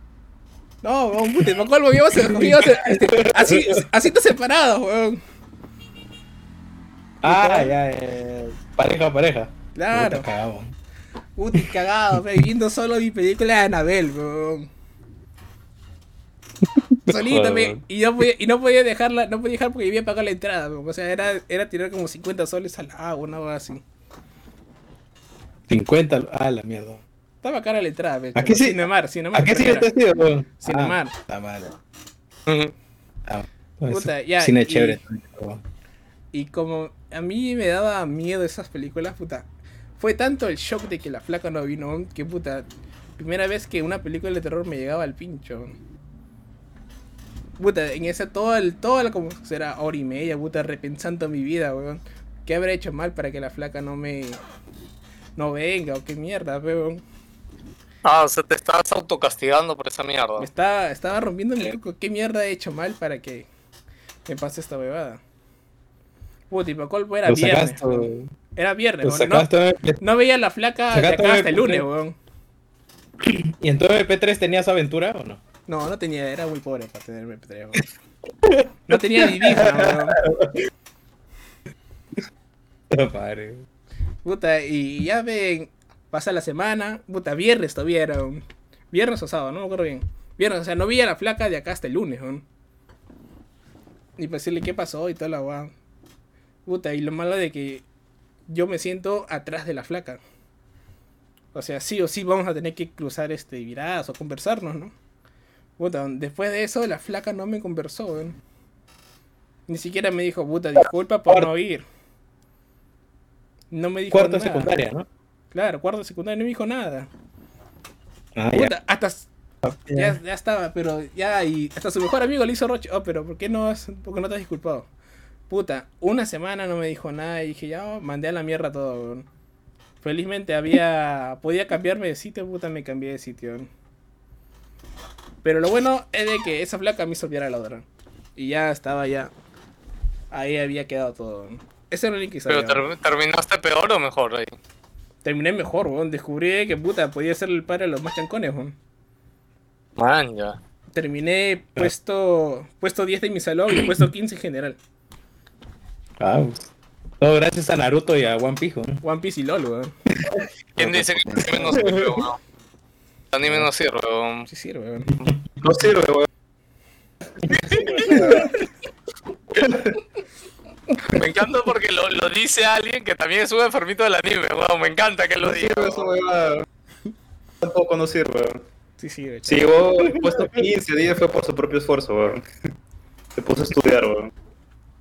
No, weón, puta, me acuerdo, íbamos [LAUGHS] este, así, así está separado, weón. Ah, ya, ya. Pareja, pareja. Claro. Puta, cagado. Puta, cagado, viendo solo mi película de Anabel, weón. Solita, me, y, no podía, y no podía dejarla, no podía dejar porque había pagado la entrada. O sea, era, era tirar como 50 soles al agua, una cosa así. 50. Ah, la mierda. Estaba cara la entrada, ve, ¿A qué sí- Cinemar, Cinemar. ¿A qué sí te has ido, weón? Cinemar. Ah, Está mal. Ah, pues, Puta, ya, Cine y- chévere. Y como a mí me daba miedo esas películas, puta. Fue tanto el shock de que la flaca no vino, que puta. Primera vez que una película de terror me llegaba al pincho. Puta, en esa todo el, toda la como será hora y media, puta, repensando mi vida, weón. ¿Qué habré hecho mal para que la flaca no me. no venga? O qué mierda, weón. Ah, o sea, te estás autocastigando por esa mierda. Me estaba, estaba rompiendo mi coco. ¿Qué mierda he hecho mal para que me pase esta bebada? Puta, y para colmo era Lo viernes. sacaste. Era viernes, weón. No, sacaste, no veía la flaca de Sacaste acá hasta el MP3. lunes, weón. ¿Y en tu MP3 tenías aventura o no? No, no tenía, era muy pobre para tener MP3, weón. [LAUGHS] No tenía ni weón. [LAUGHS] Padre. Puta, y ya ven, pasa la semana, puta, viernes todavía era. Viernes o sábado, no me acuerdo bien. Viernes, o sea, no veía la flaca de acá hasta el lunes, weón. Y para decirle qué pasó y toda la weón. Puta, y lo malo de que yo me siento atrás de la flaca. O sea, sí o sí vamos a tener que cruzar este miradas o conversarnos, ¿no? Puta, después de eso la flaca no me conversó, weón. Ni siquiera me dijo, puta, disculpa por no ir. No me dijo Cuarto nada. secundaria, ¿no? Claro, cuarto secundaria no me dijo nada. Ah, ya. Puta, hasta s- ya, ya estaba, pero ya y hasta su mejor amigo le hizo roche. Oh, pero ¿por qué no has, por qué no te has disculpado? Puta, una semana no me dijo nada y dije, ya oh, mandé a la mierda todo, weón. Felizmente había podía cambiarme de sitio, puta, me cambié de sitio. weón. Pero lo bueno es de que esa flaca me hizo olvidar a la otra. Y ya estaba ya. Ahí había quedado todo. weón. Ese era el que Pero weón. ter- terminaste peor o mejor ahí. Terminé mejor, weón. Descubrí que puta podía ser el padre de los más chancones, weón. Man, ya. Terminé puesto puesto 10 de mi salón y puesto 15 en general. Ah, pues. Todo gracias a Naruto y a One Piece, ¿no? One Piece y LOL, weón. ¿Quién dice que sirve, weón? El anime no sirve, weón. Sí sirve, weón. No sirve, weón. Me encanta porque lo, lo dice alguien que también es un enfermito del anime, weón. Me encanta que lo No diga. sirve esa huevada. Tampoco no sirve, weón. Sí sirve. Si llegó puesto 15, 10 fue por su propio esfuerzo, weón. Se puso a estudiar, weón.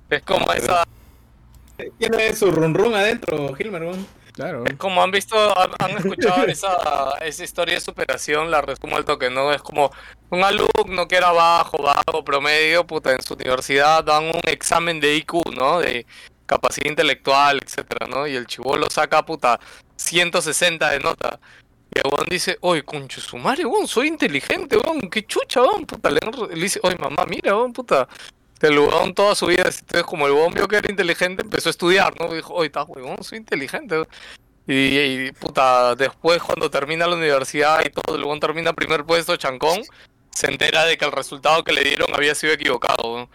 Es como esa, Tiene su run run adentro, Hilmer, weón. Claro. como han visto, han, han escuchado esa, esa historia de superación, la resumo al toque, ¿no? Es como un alumno que era bajo, bajo, promedio, puta, en su universidad dan un examen de IQ, ¿no? De capacidad intelectual, etcétera, ¿no? Y el chivolo saca, puta, 160 de nota. Y el weón dice, oye, concho su madre, weón, soy inteligente, weón, qué chucha, weón, puta. Le, le dice, oye, mamá, mira, weón, puta. El weón toda su vida, entonces como el weón vio que era inteligente, empezó a estudiar, ¿no? Dijo, oye, está weón, soy inteligente. weón". Y, puta, después cuando termina la universidad y todo, el weón termina primer puesto, chancón, se entera de que el resultado que le dieron había sido equivocado.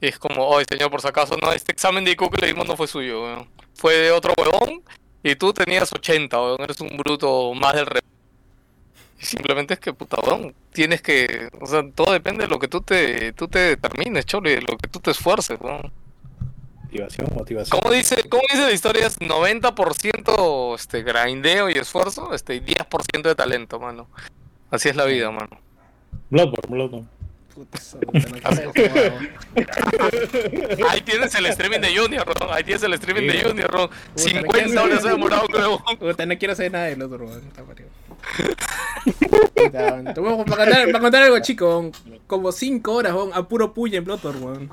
Y es como, oye, señor, por si acaso, no, este examen de IQ que le dimos no fue suyo. Fue de otro huevón y tú tenías 80, weón. Eres un bruto más del re... Simplemente es que, puta, weón, tienes que... O sea, todo depende de lo que tú te, tú te determines, cholo, y de lo que tú te esfuerces, weón. Motivación, motivación. ¿Cómo dice, cómo dice la historia? Es 90% este, grindeo y esfuerzo, este, y 10% de talento, mano. Así es la vida, mano. Bloodborne, Bloodborne. No. [LAUGHS] Ahí tienes el streaming de Junior, ¿no? Ahí tienes el streaming de Junior, ¿no? no 50 quiero- horas he demorado, creo. Puta, no quiero hacer nada del otro, weón. Está parido. A- Para contar, para contar algo, chico, como 5 horas a puro puya en Bloodborne, weón.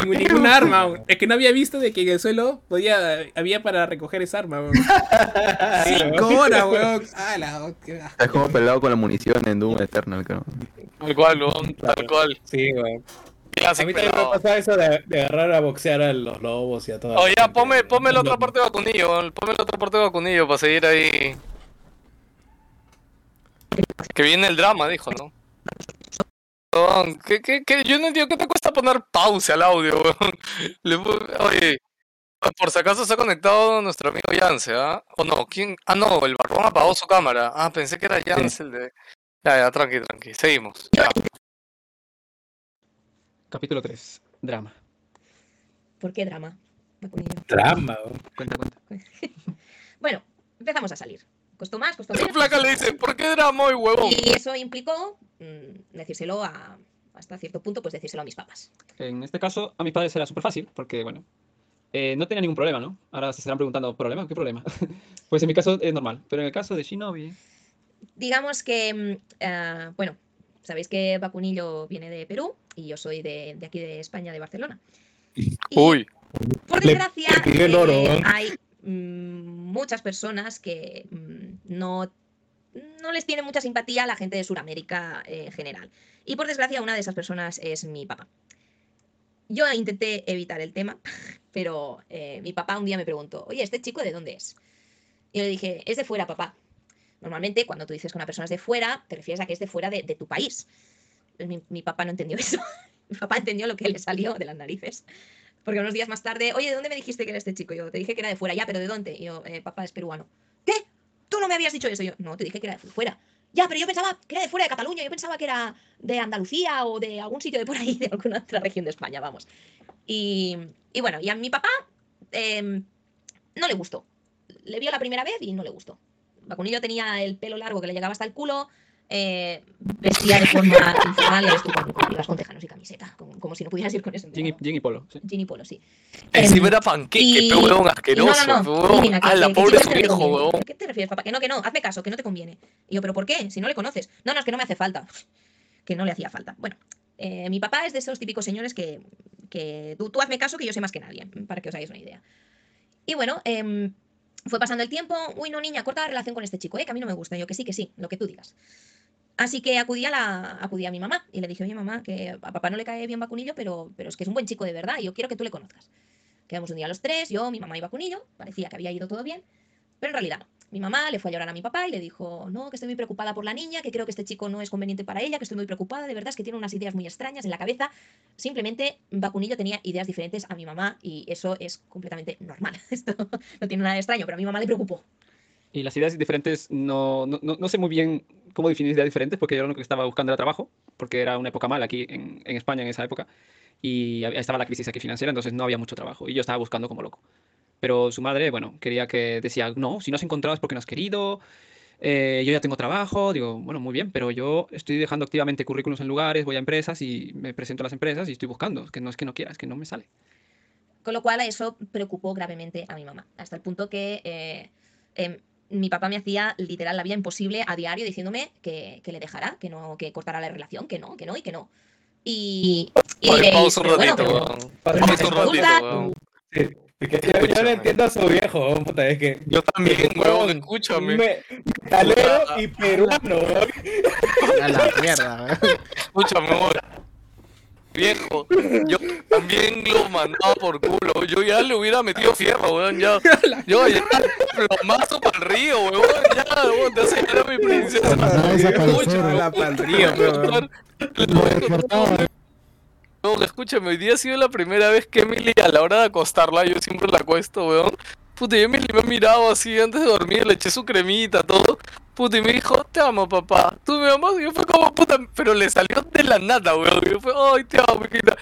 Sin ningún arma, weón. Es que no había visto de que en el suelo podía, había para recoger esa arma, weón. [LAUGHS] 5 horas, weón. Ah, la qué asco. Es como pelado con la munición en Doom Eternal, creo. Tal cual, weón, tal cual. Sí, weón. A Clásico. mí también me pasaba eso de, de agarrar a boxear a los lobos y a todas. Oye, ya, ponme, ponme la otra parte de vacunillo, weón. ponme la otra parte de vacunillo para seguir ahí. Que viene el drama, dijo, ¿no? ¿qué, qué, qué? Yo no entiendo qué te cuesta poner pausa al audio, weón. [LAUGHS] Oye, por si acaso se ha conectado nuestro amigo Yance, ¿ah? ¿O no? ¿Quién? Ah, no, el barbón apagó su cámara. Ah, pensé que era Yance el de... Ya, ya, tranqui, tranqui. Seguimos. Ya. Capítulo 3. Drama. ¿Por qué drama? Drama, weón. Cuenta, cuenta. [LAUGHS] Bueno, empezamos a salir. Costó más, costó La menos. placa le dice, ¿por qué drama hoy, huevón? Y eso implicó mm, decírselo a, hasta cierto punto, pues decírselo a mis papás. En este caso, a mis padres era súper fácil, porque, bueno, eh, no tenía ningún problema, ¿no? Ahora se estarán preguntando, ¿problema? ¿Qué problema? [LAUGHS] pues en mi caso es normal, pero en el caso de Shinobi... Digamos que, mm, ah, bueno, sabéis que Vacunillo viene de Perú y yo soy de, de aquí de España, de Barcelona. Y, Uy, Por Le- desgracia, le pidió el oro, eh, muchas personas que mm, no, no les tiene mucha simpatía a la gente de Sudamérica en general. Y por desgracia, una de esas personas es mi papá. Yo intenté evitar el tema, [LAUGHS] pero eh, mi papá un día me preguntó, oye, ¿este chico de dónde es? Y yo le dije, es de fuera, papá. Normalmente, cuando tú dices que una persona es de fuera, te refieres a que es de fuera de, de tu país. Mi papá no entendió [LAUGHS] eso. mi papá entendió lo que le salió de las narices. Porque unos días más tarde, oye, ¿de dónde me dijiste que era este chico? Yo te dije que era de fuera, ya, pero ¿de dónde? Y yo, "Eh, papá es peruano. ¿Qué? ¿Tú no me habías dicho eso? Y yo, no, te dije que era de fuera. Ya, pero yo pensaba que era de fuera de Cataluña, yo pensaba que era de Andalucía o de algún sitio de por ahí, [LAUGHS] de alguna otra región de España, vamos. Y, y bueno, y a mi papá em, no le gustó. Le vio la primera vez y no le gustó. Vacunillo tenía el pelo largo que le llegaba hasta el culo, eh, vestía de forma informal, ya ves tú, con- ibas con tejanos y camiseta, como, como si no pudieras ir con eso. Jean y, y Polo. sí. Jean y polo, sí. encima Em, era panqueque, y- y asqueroso, no, no, no. Mira, que- A la que- que pobre te hijo, conviene. huevón. ¿A qué te refieres, papá? Que no, que no, hazme caso, que no te conviene. Y yo, ¿pero por qué? Si no le conoces. No, no, es que no me hace falta. [LAUGHS] Que no le hacía falta. Bueno, eh, mi papá es de esos típicos señores que, que tú, tú hazme caso que yo sé más que nadie, para que os hagáis una idea. Y bueno, em, fue pasando el tiempo. Uy, no, niña, corta la relación con este chico, ¿eh? que a mí no me gusta. Y yo, que sí, que sí, lo que tú digas. Así que acudí a, la, acudí a mi mamá y le dije, oye, mamá, que a papá no le cae bien Vacunillo, pero, pero es que es un buen chico de verdad y yo quiero que tú le conozcas. Quedamos un día los tres, yo, mi mamá y Vacunillo, parecía que había ido todo bien, pero en realidad no. Mi mamá le fue a llorar a mi papá y le dijo, no, que estoy muy preocupada por la niña, que creo que este chico no es conveniente para ella, que estoy muy preocupada, de verdad es que tiene unas ideas muy extrañas en la cabeza. Simplemente Vacunillo tenía ideas diferentes a mi mamá y eso es completamente normal. [LAUGHS] Esto no tiene nada de extraño, pero a mi mamá le preocupó. Y las ideas diferentes, no, no, no- no sé muy bien cómo definir ideas diferentes, porque yo lo único que estaba buscando era trabajo, porque era una época mala aquí en, en España en esa época, y estaba la crisis aquí financiera, entonces no había mucho trabajo, y yo estaba buscando como loco. Pero su madre, bueno, quería que decía, no, si no has encontrado es porque no has querido, eh, yo ya tengo trabajo, digo, bueno, muy bien, pero yo estoy dejando activamente currículums en lugares, voy a empresas y me presento a las empresas y estoy buscando, que no es que no quiera, es que no me sale. Con lo cual eso preocupó gravemente a mi mamá, hasta el punto que eh, em, mi papá me hacía literal la vida imposible a diario diciéndome que, que le dejara, que no, que cortara la relación, que no, que no y que no. Y, y Oye, diréis, pausa un "Pero bueno, ratito, pero- Pausa un ratito, que yo, yo le entiendo a su viejo, weón, puta, es que. Yo también, huevón, Weón, escúchame. me- Metalero y peruano, weón. A la mierda, weón. Escúchame, weón. Viejo, yo también lo mandaba por culo. Yo ya le hubiera metido fierro, weón. Ya, [LAUGHS] yo ya plomazo para el río, weón. Ya, weón, te hace llorar a mi princesa. La pa'l río, le voy a weón. No, escúchame, hoy día ha sido la primera vez que Emily a la hora de acostarla, yo siempre la acuesto, weón. Puta, y Emily me ha mirado así antes de dormir, le eché su cremita, todo. Puta, y me dijo, te amo, papá. ¿Tú me amas? Y yo fue como, puta, pero le salió de la nada, weón. Y yo fue, ay, te amo, hijita.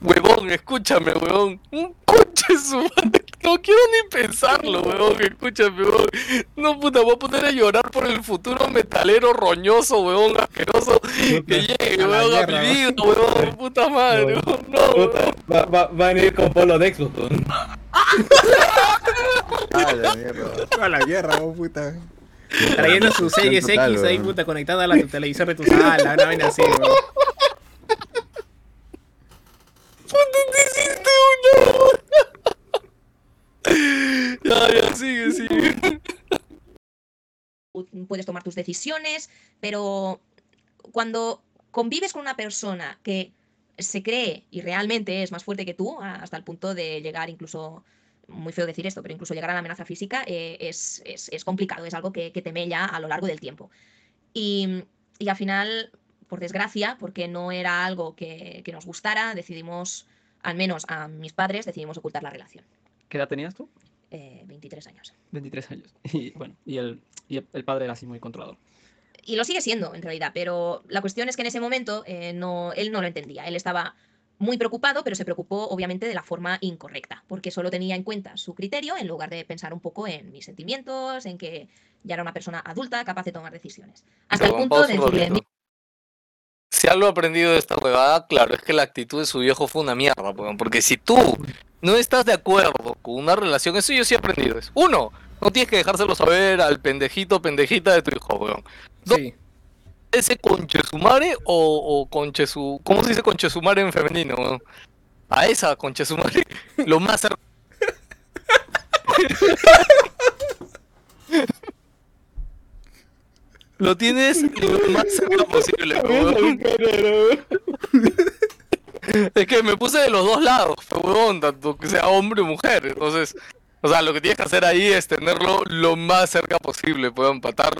Huevón, escúchame, huevón. Un coche su madre. No quiero ni pensarlo, huevón. Escúchame, huevón. No, puta, voy a poner a llorar por el futuro metalero roñoso, huevón, asqueroso. Que llegue, a huevón, a mi vida, huevón. Puta madre, No. huevón. No, Puta, va, va, van a ir con polo de Xbox. weón. Ah, la mierda. A la guerra, oh, puta. Trayendo su Series X ahí, puta, conectada a la tu televisor de tu sala, una vaina así, weón. Ya, ya, sigue, sigue. puedes tomar tus decisiones, pero cuando convives con una persona que se cree y realmente es más fuerte que tú, hasta el punto de llegar incluso, muy feo decir esto, pero incluso llegar a la amenaza física, eh, es, es- es complicado, es algo que, que te mella a lo largo del tiempo. Y, y al final, por desgracia, porque no era algo que, que nos gustara, decidimos, al menos a mis padres, decidimos ocultar la relación. ¿Qué edad tenías tú? Eh, 23 años. 23 años. [LAUGHS] Y bueno, y el, y el- padre era así muy controlador. y lo sigue siendo en realidad, pero la cuestión es que en ese momento eh, no, él no lo entendía. Él estaba muy preocupado, pero se preocupó obviamente de la forma incorrecta, porque solo tenía en cuenta su criterio en lugar de pensar un poco en mis sentimientos, en que ya era una persona adulta capaz de tomar decisiones. Hasta el punto de decirle. Si algo aprendido de esta huevada, claro, es que la actitud de su viejo fue una mierda, weón. Porque si tú no estás de acuerdo con una relación, eso yo sí he aprendido. Es, uno, no tienes que dejárselo saber al pendejito pendejita de tu hijo, weón. Sí. ¿Ese conchesumare o, o conchesu... ¿Cómo se dice conchesumare en femenino, weón? A esa conchesumare, lo más [LAUGHS] Lo tienes lo más cerca posible, [LAUGHS] weón. Es que me puse de los dos lados, huevón, tanto que sea hombre o mujer. Entonces, o sea, lo que tienes que hacer ahí es tenerlo lo más cerca posible, puedo estar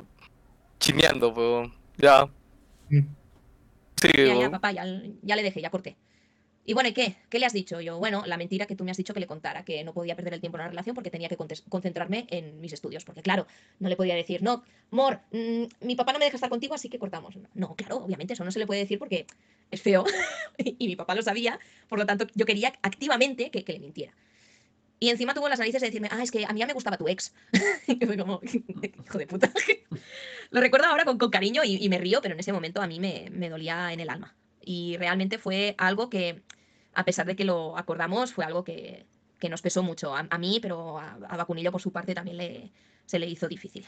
chineando, huevón. Ya. Sí, ya, ya, papá, ya, ya le dejé, ya corté. Y bueno, ¿y qué? ¿Qué le has dicho? Yo, bueno, la mentira que tú me has dicho que le contara, que no podía perder el tiempo en una relación porque tenía que concentrarme en mis estudios. Porque claro, no le podía decir, no, Mor, mm, mi papá no me deja estar contigo, así que cortamos. No, claro, obviamente, eso no se le puede decir porque es feo [LAUGHS] y mi papá lo sabía, por lo tanto, yo quería activamente que, que le mintiera. Y encima tuvo las narices de decirme, ah, es que a mí ya me gustaba tu ex. [LAUGHS] y yo fue como, [LAUGHS] hijo de puta. lo recuerdo ahora con, con cariño y, y me río, pero en ese momento a mí me, me dolía en el alma. Y realmente fue algo que, a pesar de que lo acordamos, fue algo que, que nos pesó mucho. A, mí, pero a, a Vacunillo por su parte también le, se le hizo difícil.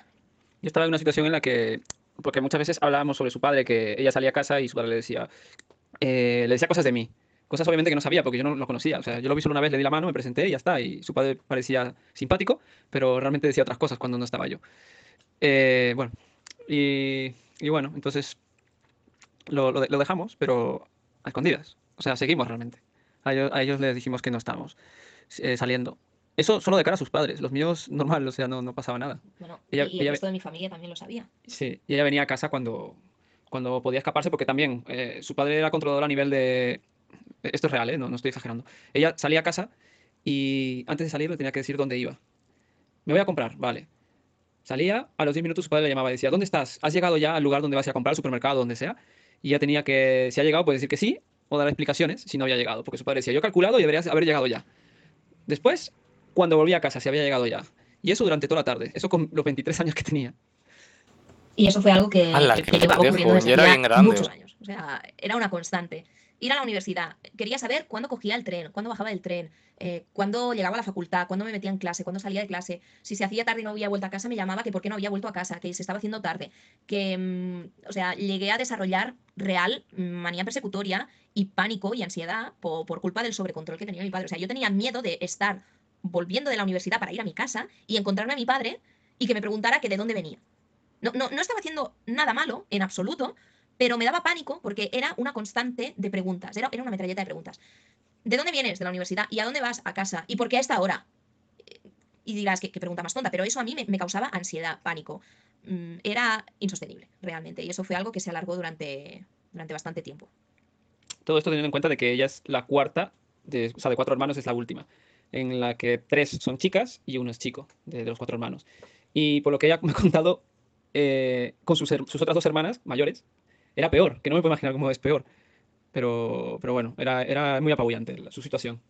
Yo estaba en una situación en la que, porque muchas veces hablábamos sobre su padre, que ella salía a casa y su padre le decía, eh, le decía cosas de mí. Cosas obviamente que no sabía porque yo no lo conocía. O sea, yo lo vi solo una vez, le di la mano, me presenté y ya está. Y su padre parecía simpático, pero realmente decía otras cosas cuando no estaba yo. Eh, bueno, y, bueno, entonces lo, lo lo dejamos, pero a escondidas. O sea, seguimos realmente. A ellos, a ellos les dijimos que no estábamos eh, saliendo. Eso solo de cara a sus padres. Los míos, [LAUGHS] normal, o sea, no, no pasaba nada. Bueno, Ella- y, el ella- resto de mi familia también lo sabía. Sí, y ella venía a casa cuando, cuando podía escaparse, porque también eh, su padre era controlador a nivel de... Esto es real, ¿eh? no, no estoy exagerando. Ella salía a casa y antes de salir le tenía que decir dónde iba. Me voy a comprar, vale. Salía, a los 10 minutos su padre le llamaba y decía, ¿dónde estás? ¿Has llegado ya al lugar donde vas a comprar, al supermercado, donde sea? Y ella tenía que, si ha llegado, puede decir que sí o dar explicaciones si no había llegado, porque su padre decía, yo he calculado y deberías haber llegado ya. Después, cuando volví a casa, si había llegado ya. Y eso durante toda la tarde, eso con los 23 años que tenía. Y eso fue algo que, que- que que llevaba ocurriendo desde muchos años. O sea, era una constante. Ir a la universidad, quería saber cuándo cogía el tren, cuándo bajaba del tren, eh, cuándo llegaba a la facultad, cuándo me metía en clase, cuándo salía de clase. Si se hacía tarde y no había vuelto a casa, me llamaba que por qué no había vuelto a casa, que se estaba haciendo tarde. Que, mm, o sea, llegué a desarrollar real mm, manía persecutoria y pánico y ansiedad por, por culpa del sobrecontrol que tenía mi padre. O sea, yo tenía miedo de estar volviendo de la universidad para ir a mi casa y encontrarme a mi padre y que me preguntara que de dónde venía. No, no, no estaba haciendo nada malo, en absoluto, pero me daba pánico porque era una constante de preguntas, era, era una metralleta de preguntas. ¿De dónde vienes de la universidad? ¿Y a dónde vas? A casa. ¿Y por qué a esta hora? Y dirás, qué, qué pregunta más tonta, pero eso a mí me, causaba ansiedad, pánico. Mm, Era insostenible, realmente. Y eso fue algo que se alargó durante, durante bastante tiempo. Todo esto teniendo en cuenta de que ella es la cuarta, de, o sea, de cuatro hermanos es la última, en la que tres son chicas y uno es chico, de, los cuatro hermanos. Y por lo que ella me ha contado, eh, con sus otras dos hermanas mayores, era peor, que no me puedo imaginar cómo es peor. Pero, pero bueno, era, era muy apabullante la- su situación.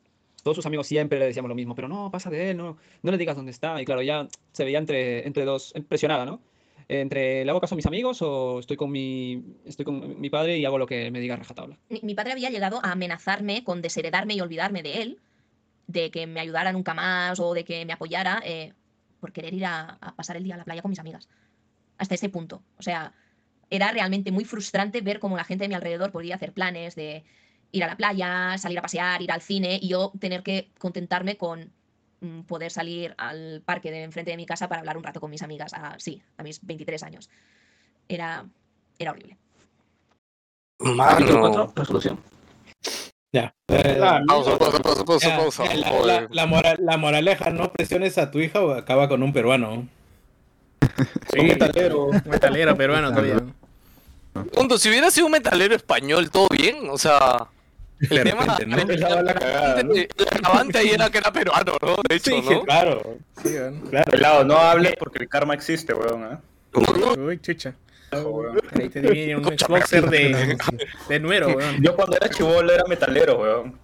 Todos sus amigos siempre le decíamos lo mismo, pero no, pasa de él, no, no le digas dónde está. Y claro, ya se veía entre, entre dos, presionada, ¿no? Entre le hago caso a mis amigos o estoy con mi, estoy con mi padre y hago lo que me diga rajatabla. Mi, mi padre había llegado a amenazarme con desheredarme y olvidarme de él, de que me ayudara nunca más o de que me apoyara eh, por querer ir a, a pasar el día a la playa con mis amigas. Hasta ese punto. O sea, era realmente muy frustrante ver cómo la gente de mi alrededor podía hacer planes de ir a la playa, salir a pasear, ir al cine y yo tener que contentarme con mm, poder salir al parque de enfrente de mi casa para hablar un rato con mis amigas. A, sí, a mis 23 años. Era, era horrible. Mano. 4, resolución. Ya. Eh, la moraleja, no presiones a tu hija o acaba con un peruano. Sí, metalero. Metalero peruano todavía. Punto, si hubiera sido un metalero español, todo bien, o sea. El De tema. repente, ¿no? el- Esa va la cagada, ¿no? el agravante ahí era que era peruano, ¿no? De hecho, Sí, ¿no? claro, Sí, claro. Pelado, no hables porque el karma existe, weón. ¿eh? Uy, chucha. Ahí te viene un Xboxer de, [LAUGHS] de nuero, weón. Yo cuando era chivolo era metalero, weón.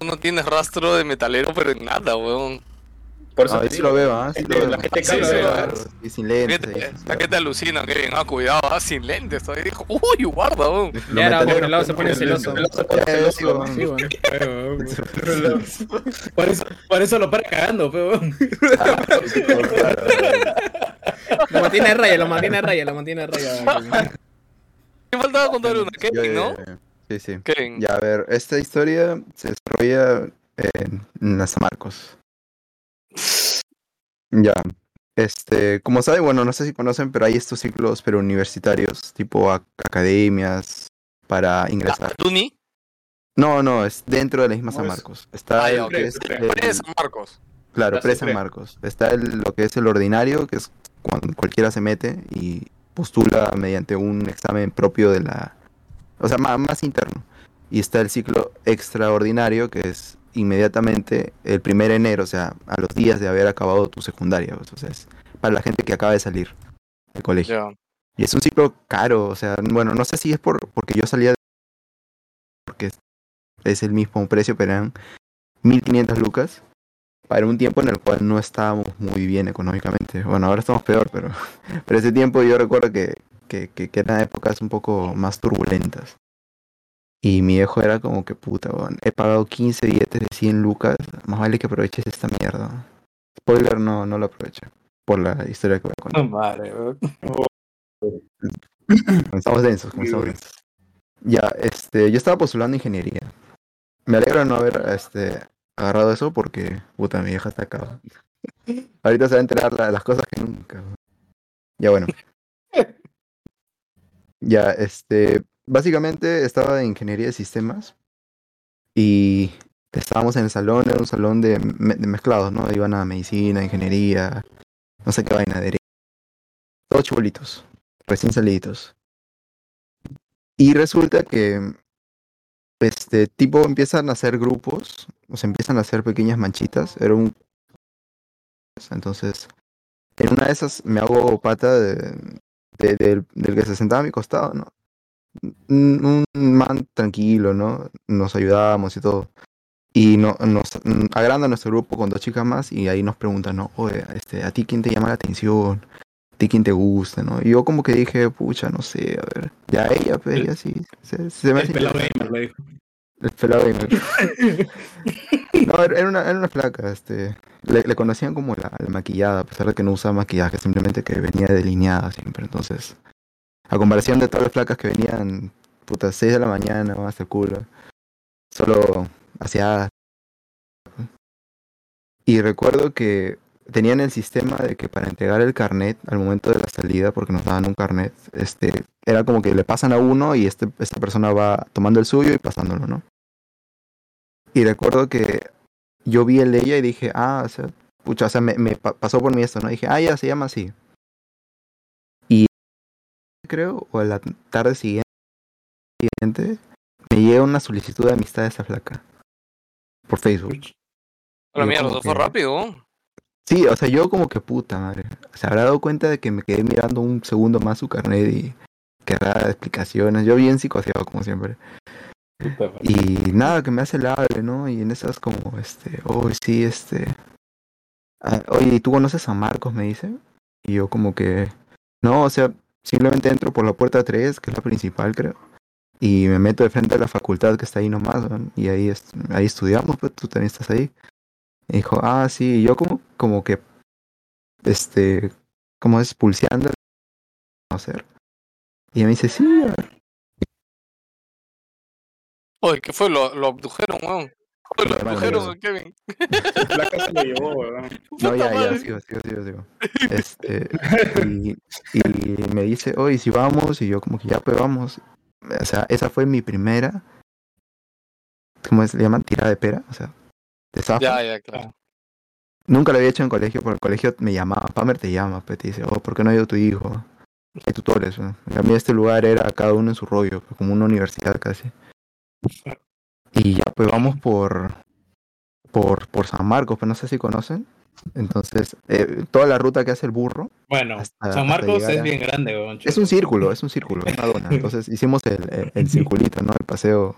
No tienes rastro de metalero, pero en nada, weón. Por eso Ah, sí lo veo, ¿ah? Sí gente- lo veo. la gente Sí, cae, sí, weón. Claro, y sin ¿Qué lentes. te, ahí. ¿a qué te alucina, Kevin? Ah, cuidado, ah, sin lentes. Todavía dijo, uy, guarda, weón. Ya era, por el lado se pone celoso. Se pone celoso, sí, weón. weón. Sí, weón. Por eso, lo para cagando, peón. Lo mantiene a raya, lo mantiene a raya, lo mantiene a raya. Me [LAUGHS] faltaba contar una, Kevin, ¿no? eh, Sí, sí. Kevin. Ya, a ver, esta historia se desarrolla en, en San Marcos. Ya. Este, como saben, bueno, no sé si conocen, pero hay estos ciclos pero universitarios, tipo ac- academias para ingresar. Tuni. No, no, es dentro de la misma San Marcos. Está Ah, ya, que es el- Pre San Marcos. Claro, La pre San. Marcos. Está el- lo que es el ordinario, que es cuando cualquiera se mete y postula mediante un examen propio de la... O sea, más, interno. Y está el ciclo extraordinario, que es inmediatamente el primer enero, o sea, a los días de haber acabado tu secundaria. pues, O sea, es para la gente que acaba de salir del colegio. Y es un ciclo caro, o sea, bueno, no sé si es por porque yo salía de... porque es- es el mismo precio, pero eran 1500 lucas para un tiempo en el cual no estábamos muy bien económicamente. Bueno, ahora estamos peor, pero [LAUGHS] pero ese tiempo yo recuerdo que, que, que, que eran épocas un poco más turbulentas. Y mi viejo era como que puta, weón, he pagado 15 billetes de 100 lucas, más vale que aproveches esta mierda. Spoiler, no, no lo aproveché, por la historia que voy a contar. Madre, weón. Comenzamos densos, comenzamos densos. Ya, este, yo estaba postulando ingeniería. Me alegro de no haber este, agarrado eso porque, puta, mi vieja está acá. Ahorita se va a enterar la- las cosas que nunca. Ya bueno. [LAUGHS] Ya, este, básicamente estaba en ingeniería de sistemas y estábamos en el salón, era un salón de, de mezclados, ¿no? Iban a medicina, ingeniería, no sé qué vaina, derecho. Todos chibolitos, recién saliditos. Y resulta que este tipo empiezan a hacer grupos, o sea, empiezan a hacer pequeñas manchitas. Era un entonces en una de esas me hago pata de, de- del, del que se sentaba a mi costado, ¿no? Un, man tranquilo, ¿no? Nos ayudábamos y todo. Y no, nos agranda nuestro grupo con dos chicas más y ahí nos preguntan, ¿no? Oye, este, ¿a ti quién te llama la atención? ¿A ti quién te gusta, no? Y yo como que dije, pucha, no sé, a ver. Ya ella, pues, ella sí. Se, se me El pelado gamer, le dijo. El pelado gamer. [LAUGHS] No, era una, era una flaca, este. Le, le conocían como la, la maquillada, a pesar de que no usaba maquillaje, simplemente que venía delineada siempre. Entonces, a comparación de todas las flacas que venían, puta, 6 de la mañana, hasta el culo, solo hacia. Y recuerdo que tenían el sistema de que para entregar el carnet al momento de la salida, porque nos daban un carnet, este, era como que le pasan a uno y este, esta persona va tomando el suyo y pasándolo, ¿no? Y recuerdo que yo vi el de ella y dije, ah, o sea, pucha, o sea, me, me pa- pasó por mí esto, ¿no? dije, ah, ya se llama así. Creo, o a la tarde siguiente, me llega una solicitud de amistad de esa flaca. Por Facebook. A la mierda, fue que- rápido. Sí, o sea, yo como que puta madre. Se habrá dado cuenta de que me quedé mirando un segundo más su carnet y, querrá dar explicaciones. Yo bien psicoseado como siempre. Y nada, que me hace el ¿no? Y en esas como, este, oh, sí, este... ah, Oye, ¿y tú conoces a Marcos? Me dice. Y yo como que... No, o sea, simplemente entro por la puerta 3, que es la principal, creo. Y me meto de frente a la facultad que está ahí nomás, ¿no? Y ahí, est- ahí estudiamos, pues tú también estás ahí. Y dijo, ah, sí, y yo como, como que, este, como es pulseando, conocer. Y me dice, sí. Oye, ¿qué fue? Lo, lo abdujeron, weón. Lo a Kevin. [LAUGHS] La casa lo llevó, weón. [LAUGHS] No, ya, ya, sigo, sigo, sigo, sigo. [LAUGHS] Este, y, y me dice, oye, si vamos, y yo como que ya, pues vamos. O sea, esa fue mi primera, ¿cómo se le llaman? Tirada de pera, o sea, de zafo. Ya, ya, claro. Nunca lo había hecho en colegio, porque el colegio me llamaba, Pamer te llama, pues te dice, oh, ¿por qué no ha ido tu hijo? Hay tutores, ¿no? A mí este lugar era cada uno en su rollo, pues, como una universidad casi. Y ya, pues vamos por, por, por San Marcos, pues no sé si conocen. Entonces, eh, toda la ruta que hace el burro Bueno, Hasta- San Marcos es a- bien grande, weón. es un círculo, es un círculo, es una dona. [LAUGHS] Entonces hicimos el, el, el [LAUGHS] circulito, ¿no? El paseo.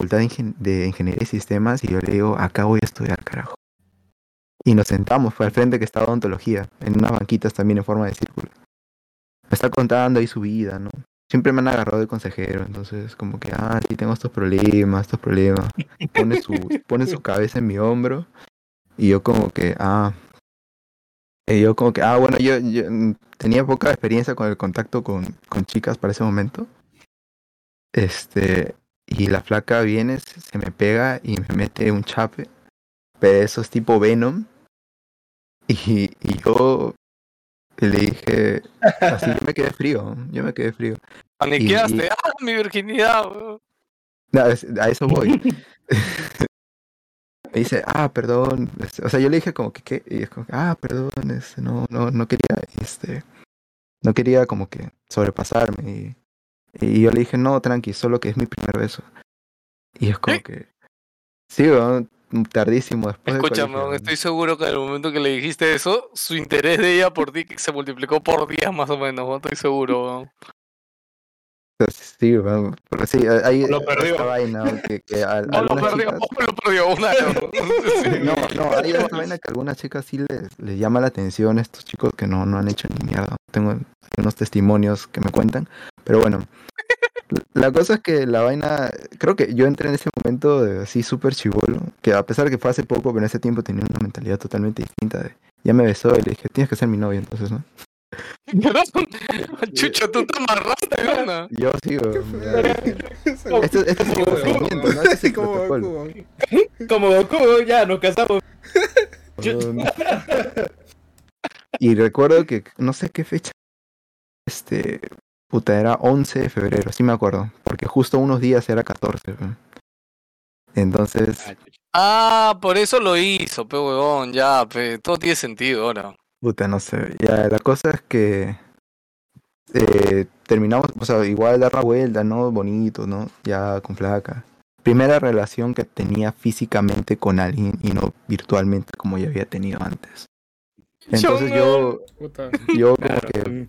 Facultad de, ingen- de Ingeniería y Sistemas y yo le digo, acá voy a estudiar, carajo. Y nos sentamos, fue al frente que estaba odontología, en unas banquitas también en forma de círculo. Me está contando ahí su vida, ¿no? Siempre me han agarrado de consejero, entonces como que, ah, sí, tengo estos problemas, estos problemas. Pone su, [LAUGHS] pone su cabeza en mi hombro y yo como que, ah, y yo como que, ah, bueno, yo, yo, mm, tenía poca experiencia con el contacto con, con chicas para ese momento. Este, y la flaca viene, se me pega y me mete un chape, pero esos tipo Venom. Y, y yo le dije, así yo me quedé frío, yo me quedé frío. Aniquilaste. y- Ah, mi virginidad, weón. No, es- a eso voy. [LAUGHS] me dice, ah, perdón. O sea, yo le dije como que, ¿qué? Y es como, ah, perdón, este, no, no, no quería, este, no quería como que sobrepasarme. Y, y yo le dije, no, tranqui, solo que es mi primer beso. Y es como que, sí, weón, tardísimo después Escúchame, estoy seguro que en el momento que le dijiste eso, su interés de ella por ti se multiplicó por 10 más o menos, estoy seguro, weón. Entonces, Sí, pero sí, ahí Lo perdió. esta vaina, que, que a- O lo perdió, chicas- lo perdió una. [LAUGHS] Sí. No, no, hay esta vaina que a algunas chicas sí les, les llama la atención estos chicos que no, no han hecho ni mierda. Tengo unos testimonios que me cuentan. Pero bueno, la cosa es que la vaina, creo que yo entré en ese momento de así súper chivolo, que a pesar de que fue hace poco, pero en ese tiempo tenía una mentalidad totalmente distinta. De, ya me besó y le dije, tienes que ser mi novio entonces, ¿no? [LAUGHS] Chucho, tú te amarraste una. Yo sí, weón, Esto, esto es ¿no? Este es Como. Goku. Como Goku, ya nos casamos. [LAUGHS] Y recuerdo que no sé qué fecha. Este. Puta, era 11 de febrero, sí me acuerdo. Porque justo unos días era 14. weón. Entonces, Ah, por eso lo hizo, pe huevón, ya, pe, todo tiene sentido ahora. puta, no sé. Ya, la cosa es que. eh, terminamos, o sea, igual dar la vuelta, ¿no? Bonito, ¿no? Ya con flaca. Primera relación que tenía físicamente con alguien y no virtualmente como ya había tenido antes. Entonces yo, Puta. yo como que,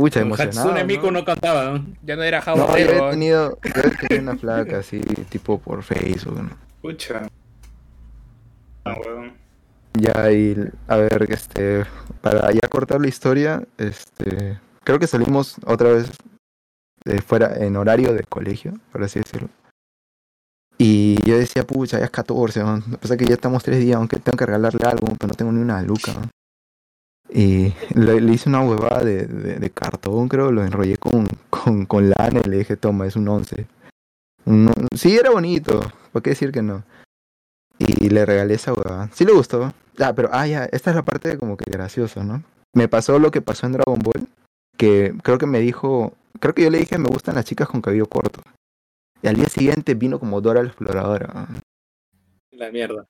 pucha, emocionado. Hatsune ¿no? Miku no cantaba. ¿no? Ya no era No, yo he tenido, yo he tenido una flaca así, tipo por Facebook, ¿no? Escucha. Ah, weón. Ya, y a ver, este, para ya cortar la historia, este, creo que salimos otra vez fuera en horario de colegio, por así decirlo. Y yo decía, pucha, ya es 14, ¿no? Lo que pasa es que ya estamos tres días, aunque tengo que regalarle algo, pero no tengo ni una luca, ¿no? Y le, le hice una huevada de, de, de cartón, creo, lo enrollé con, con, con lana y le dije, toma, es un 11. Un on- sí, era bonito, ¿por qué decir que no? Y le regalé esa huevada. Sí le gustó. Ah, pero, ah, ya, esta es la parte como que graciosa, ¿no? Me pasó lo que pasó en Dragon Ball, que creo que me dijo, creo que yo le dije, me gustan las chicas con cabello corto. Y al día siguiente vino como Dora la exploradora. La mierda.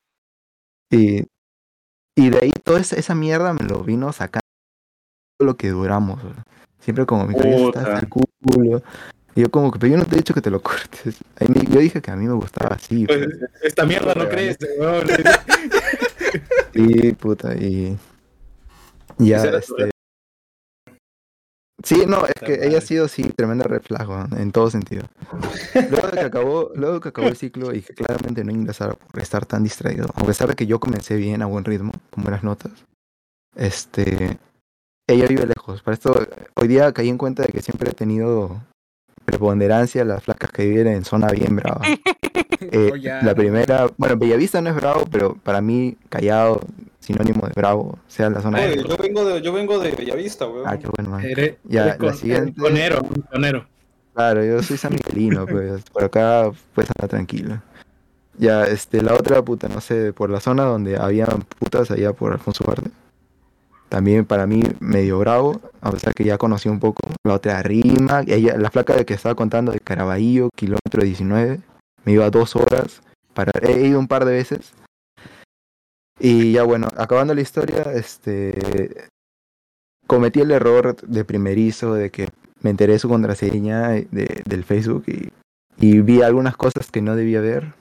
Y, y de ahí toda esa, mierda me lo vino sacando lo que duramos. Siempre como mi cabello está hasta el culo. Y yo como que, pero yo no te he dicho que te lo cortes. Me- yo dije que a mí me gustaba así. Pues, pues. esta mierda no crees, weón. [LAUGHS] Sí, puta, y ya, este... Sí, no, es que ella ha sido sí tremenda red flag, weón, en todo sentido. Luego de que acabó, luego que acabó el ciclo y que claramente no ingresara por estar tan distraído, a pesar de que yo comencé bien a buen ritmo, con buenas notas, este, ella vive lejos. Para esto, hoy día caí en cuenta de que siempre he tenido preponderancia las flacas que viven en zona bien brava. [LAUGHS] Eh, Oh, ya, la no. primera, bueno, Bellavista no es bravo, pero para mí Callao, sinónimo de bravo, sea la zona Oye, de... yo vengo de, yo vengo de Bellavista, weón. Ah, qué bueno, man. Eres, Ya, eres la con- siguiente- conero, conero. Claro, yo soy San Miguelino, pues por acá puedes andar tranquilo. Ya, este, la otra puta, no sé, por la zona donde había putas allá por Alfonso Ugarte. También para mí medio bravo, a pesar que ya conocí un poco. La otra rima, ella, la flaca de que estaba contando de Caraballo, kilómetro 19, me iba dos horas, para, he ido un par de veces. Y ya bueno, acabando la historia, este, cometí el error de primerizo de que me enteré de su contraseña de, del Facebook y, y vi algunas cosas que no debía ver.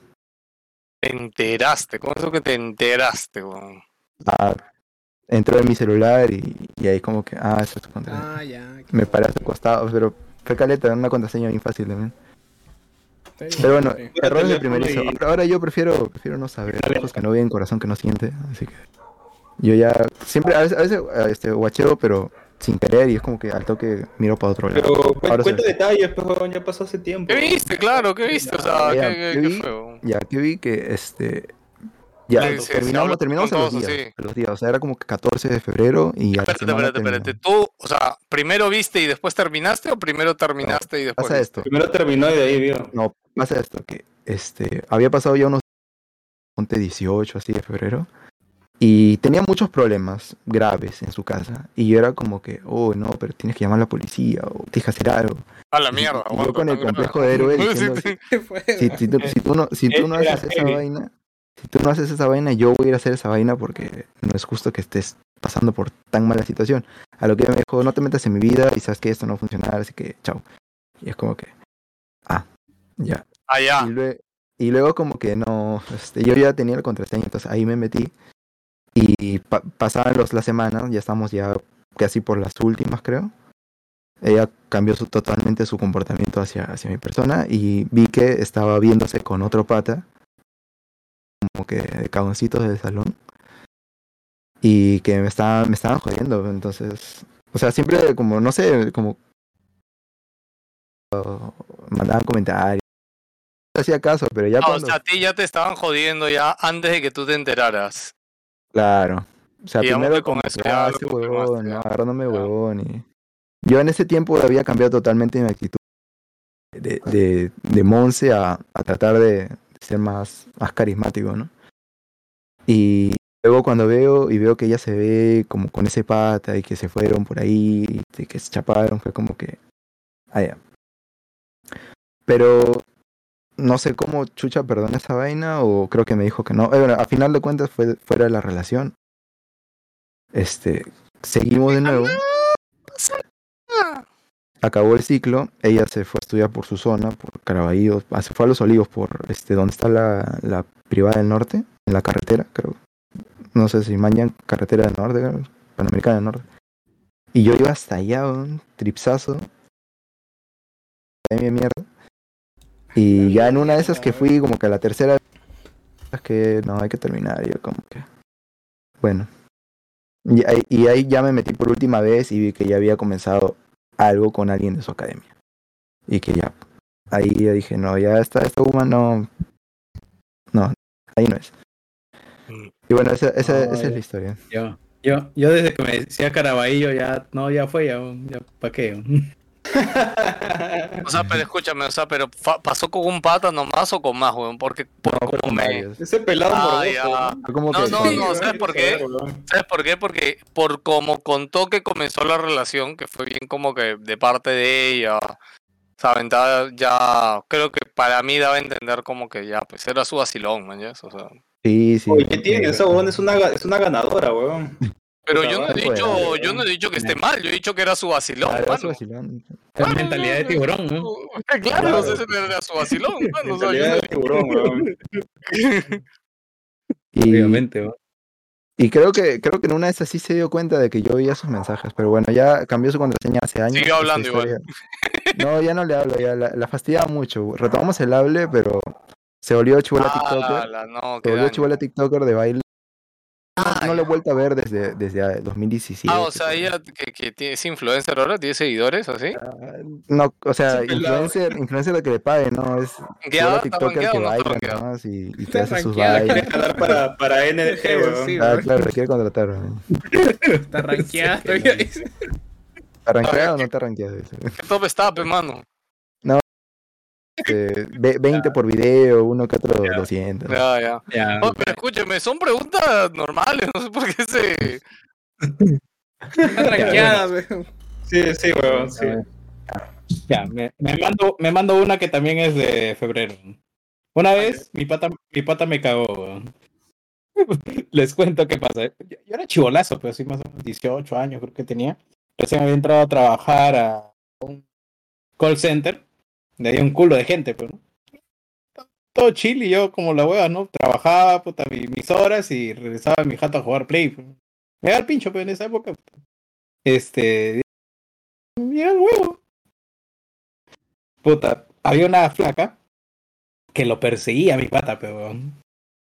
Te enteraste, ¿cómo es eso que te enteraste, weón? Ah, entró en mi celular y, y ahí como que, ah, esa es tu contraseña. Ah, ya. Me paré a su costado, pero fue caleta, era una contraseña bien fácil también. Pero bueno, bien. errores de primerizo. y- Ahora- yo prefiero, prefiero no saber, ojos que no ven, corazón que no siente, así que yo ya, siempre, a veces, a veces este, guacheo, pero sin querer y es como que al toque miro para otro lado. Pero cu- Ahora cuenta sí. detalles, pues, ya pasó hace tiempo. ¿Qué viste? Claro, ¿qué viste? O sea, Ya, ¿qué, qué- yo qué vi- fue? Ya, que vi que este. Ya, Sí, sí, sí, terminamos, terminamos con los días, así. a los días. O sea, era como que 14 de febrero y a la Espérate, espérate, espérate. ¿Tú, o sea, primero viste y después terminaste o primero terminaste y después Pasa esto. Primero terminó y de ahí vio. No, pasa esto, que este, había pasado ya unos ponte 18 así de febrero y tenía muchos problemas graves en su casa y yo era como que, oh no, pero tienes que llamar a la policía o tienes que hacer algo. A la mierda. y yo con el complejo de héroe [LAUGHS] Sí, diciendo, sí. [LAUGHS] Si, si tú, si tú no, si tú no Era haces esa vaina, si tú no haces esa vaina, yo voy a ir a hacer esa vaina porque no es justo que estés pasando por tan mala situación. A lo que me dijo, no te metas en mi vida y sabes que esto no va a funcionar, así que chao. Y es como que, ah, ya. Ah, ya. Y, lue- y luego como que no, este, yo ya tenía la contraseña, entonces ahí me metí y pa- pasaban los, las semanas, ya estamos ya casi por las últimas creo. Ella cambió su- totalmente su comportamiento hacia, hacia mi persona y vi que estaba viéndose con otro pata, como que de cagoncitos del salón, y que me estaban, me estaban jodiendo, entonces, o sea, siempre como, no sé, como mandaban comentarios, no hacía caso, pero ya Ah, o cuando... sea, a ti ya te estaban jodiendo ya antes de que tú te enteraras. Claro. O sea, Digamos primero con eso ya ah, ese huevón, ya. ¿no? agarrándome Ya. huevón y... Yo en ese tiempo había cambiado totalmente mi actitud de, de, de Monse a, a tratar de ser más, más carismático, ¿no? Y luego cuando veo y veo que ella se ve como con ese pata y que se fueron por ahí y que se chaparon, fue como que... Ah, ya. Pero no sé cómo Chucha perdona esa vaina o creo que me dijo que no. Eh, bueno, a final de cuentas fue fuera de la relación. Este, seguimos de nuevo. Acabó el ciclo, ella se fue a estudiar por su zona, por Caraballo, ah, se fue a Los Olivos, por este, donde está la, la privada del norte, en la carretera, creo. No sé si mañana carretera del norte, Panamericana del norte. Y yo iba hasta allá, un tripsazo. De mi mierda. Y ya en una de esas que fui, como que a la tercera vez, que no, hay que terminar. Yo como que, bueno. Y y ahí ya me metí por última vez y vi que ya había comenzado algo con alguien de su academia. Y que ya, ahí ya dije, no, ya esta, esta woman no, no, ahí no es. Mm. Y bueno, esa, esa, No, esa es la historia. Yo, yo, yo desde que me decía Caraballo ya, no, ya fue, ya, ya ¿para qué? [LAUGHS] O sea, pero escúchame, o sea, pero pasó con un pata nomás o con más, weón, porque por No, como me... Ese pelado Ah, morboso. ya. ¿no? No, no, ¿sabes por qué? ¿Sabes por qué? Porque por como contó que comenzó la relación, que fue bien como que de parte de ella, saben, ya creo que para mí daba a entender como que ya, pues era su vacilón, man, ¿ya? O sea, Sí, sí. Oye, ¿qué tiene? Esa weón es una, es una ganadora, weón. [LAUGHS] pero yo no he dicho, weón. yo no he dicho que esté mal, yo he dicho que era su vacilón, Ah, era su vacilón. Es mentalidad de tiburón, ¿no? [LAUGHS] Claro, o sea, ese era su vacilón, [LAUGHS] mano, o sea, yo Mentalidad no- de tiburón, weón. [LAUGHS] Y, Obviamente, ¿no? Y creo que, creo que en una de esas sí se dio cuenta de que yo veía sus mensajes, pero bueno, ya cambió su contraseña hace años. Siguió esta hablando igual. No, ya no le hablo, ya la, la fastidiaba mucho. Retomamos el hable, pero se volvió chivola TikToker. Ala, no, Se volvió chivola TikToker de baile. No, Ah, no lo he vuelto a ver desde, desde ah, 2017. Ah, o sea, ella que, que tiene, es influencer ahora, tiene seguidores, así. No, o sea, influencer, influencer de que le pague, ¿no? Es ¿Está TikToker rankeado que o no baila rankeado? nomás y, y Está hace sus rankeado. bailes. Quiere jalar para, para [LAUGHS] NDG, weón. Sí, Ah, claro, le quiere contratar. weón. Está dice. ¿Está rankeado o no está rankeado? ¿Qué top está, pe, mano? Ve- [LAUGHS] 20 por video, uno que otro 200. Ya, No, pero escúcheme, son preguntas normales, no sé por qué se... Está rankeada, weón. Sí, sí, weón, sí. Ya, me, me mando, me mando una que también es de febrero. Una vez mi pata, mi pata me cagó. weón. [LAUGHS] Les cuento qué pasa. Yo, yo era chivolazo, pero sí más o menos 18 años creo que tenía. Recién había entrado a trabajar a un call center. De ahí un culo de gente, pues, ¿no? Todo chill y yo como la hueva, ¿no? Trabajaba, puta, mi- mis horas y regresaba a mi jato a jugar play. pues. Me da el pincho, pero en esa época. puta. Este... Mira el huevo. Puta, había una flaca que lo perseguía a mi pata, pero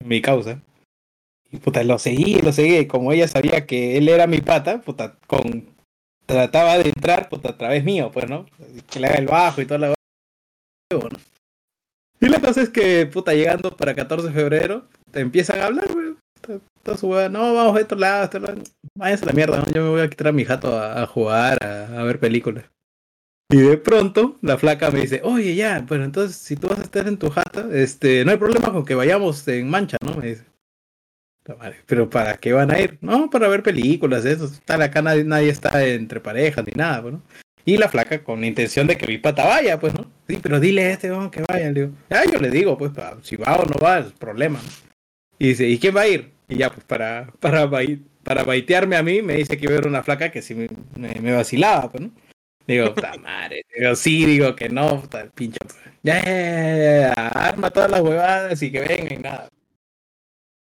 mi causa. Y puta, lo seguía, lo seguía, y como ella sabía que él era mi pata, puta, con trataba de entrar, puta, a través mío, pues, ¿no? Que le haga el bajo y toda la Y la cosa es que, puta, llegando para 14 de febrero, te empiezan a hablar, güey. Toda- su hueá, no, vamos a otro lado. Váyanse a la mierda, yo me voy a quitar a mi jato a, jugar, a, ver películas. Y de pronto la flaca me dice, oye, ya, bueno, entonces si tú vas a estar en tu jata, este, no hay problema con que vayamos en mancha, ¿no? Me dice. "Puta madre, Pero ¿para qué van a ir? No, para ver películas, eso. Tal, acá nadie, nadie está entre parejas ni nada, pues, ¿no? Y la flaca con intención de que mi pata vaya, pues, ¿no? Sí, pero dile a este, vamos, que vaya. Le digo, ah, yo le digo, pues, pa- si va o no va, es problema. ¿no? Y dice, ¿y quién va a ir? Y ya, pues, para, para, para baitearme a mí, me dice que iba a ver una flaca que sí me, me, vacilaba, pues, ¿no? Digo, puta madre. Digo, sí, digo que no, puta, pinche. pues. Ya, ya, ya, arma todas las huevadas y que venga y nada.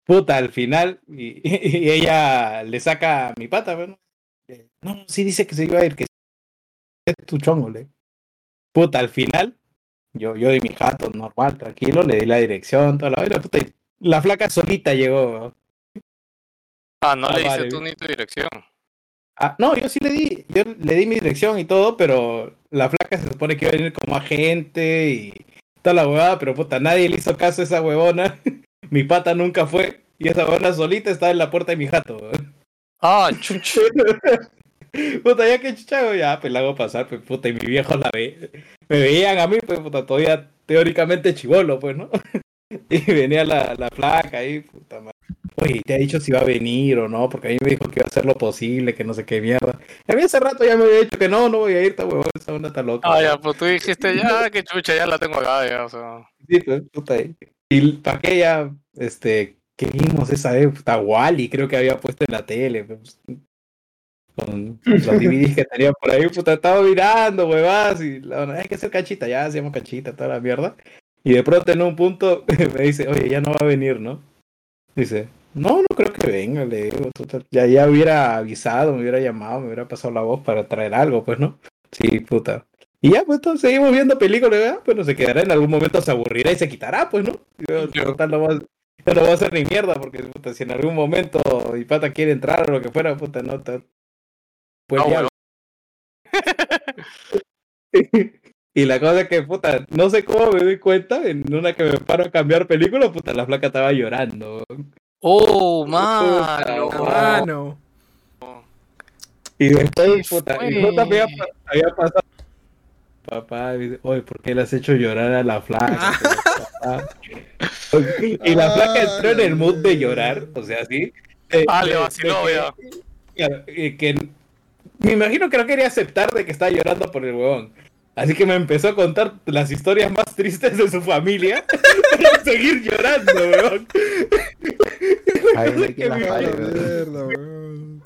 Puta, al final, y, [LAUGHS] y ella le saca mi pata, bueno. No, sí dice que se iba a ir, que tu chongo, le. Puta, al final, yo, yo de mi jato, normal, tranquilo, le di la dirección, toda la vaina, puta, y la flaca solita llegó. Ah, no Ah, le dice vale. tú ni tu dirección. Ah, no, yo sí le di, yo le di mi dirección y todo, pero la flaca se supone que iba a venir como agente y toda la huevada, pero puta, nadie le hizo caso a esa huevona. [LAUGHS] mi pata nunca fue, y esa huevona solita estaba en la puerta de mi jato. Ah, chuch. [LAUGHS] puta, ya que chuchago, ya, pues la hago pasar, pues puta, y mi viejo la ve. Me veían a mí, pues puta, todavía teóricamente chivolo, pues, ¿no? [LAUGHS] y venía la, la flaca ahí, puta madre. Oye, ¿te ha dicho si va a venir o no? Porque a mí me dijo que iba a hacer lo posible, que no sé qué mierda. Y a mí hace rato ya me había dicho que no, no voy a ir, esta huevón, esa onda está loca. Ah, ya, pues tú dijiste, ya, [LAUGHS] que chucha, ya la tengo acá, ya, o sea. Sí, pues, puta ahí. Y para qué ya, este, ¿qué vimos esa vez? Puta, Wally, creo que había puesto en la tele, pues, con los DVDs que [LAUGHS] tenía por ahí, puta, estaba mirando, huevas, y la onda, hay que hacer canchita, ya hacíamos canchita, toda la mierda. Y de pronto en un punto [LAUGHS] me dice, oye, ya no va a venir, ¿no? Dice, no, no creo que venga, le digo, total, ya, ya hubiera avisado, me hubiera llamado, me hubiera pasado la voz para traer algo, pues, ¿no? Sí, puta. Y ya, pues, entonces seguimos viendo películas, ¿verdad? Pues no se quedará, en algún momento se aburrirá y se quitará, pues, ¿no? Yo, total, no yo no voy a hacer ni mierda, porque, puta, si en algún momento mi pata quiere entrar o lo que fuera, puta, no, pues Ah, ya. bueno. [LAUGHS] Y la cosa es que, puta, no sé cómo me doy cuenta, en una que me paro a cambiar película, puta, la flaca estaba llorando. Oh, mano. Mano. Y después, ¿Qué puta, y justo había, pa- había pasado. Papá dice, oye, ¿por qué le has hecho llorar a la flaca? [LAUGHS] Y la flaca entró en el mood de llorar, o sea, sí. de- Ah, le de- vaciló, que- claro, y que me imagino que no quería aceptar de que estaba llorando por el huevón. Así que me empezó a contar las historias más tristes de su familia [LAUGHS] para seguir llorando, no [LAUGHS] Que mi- weón. mierda, weón.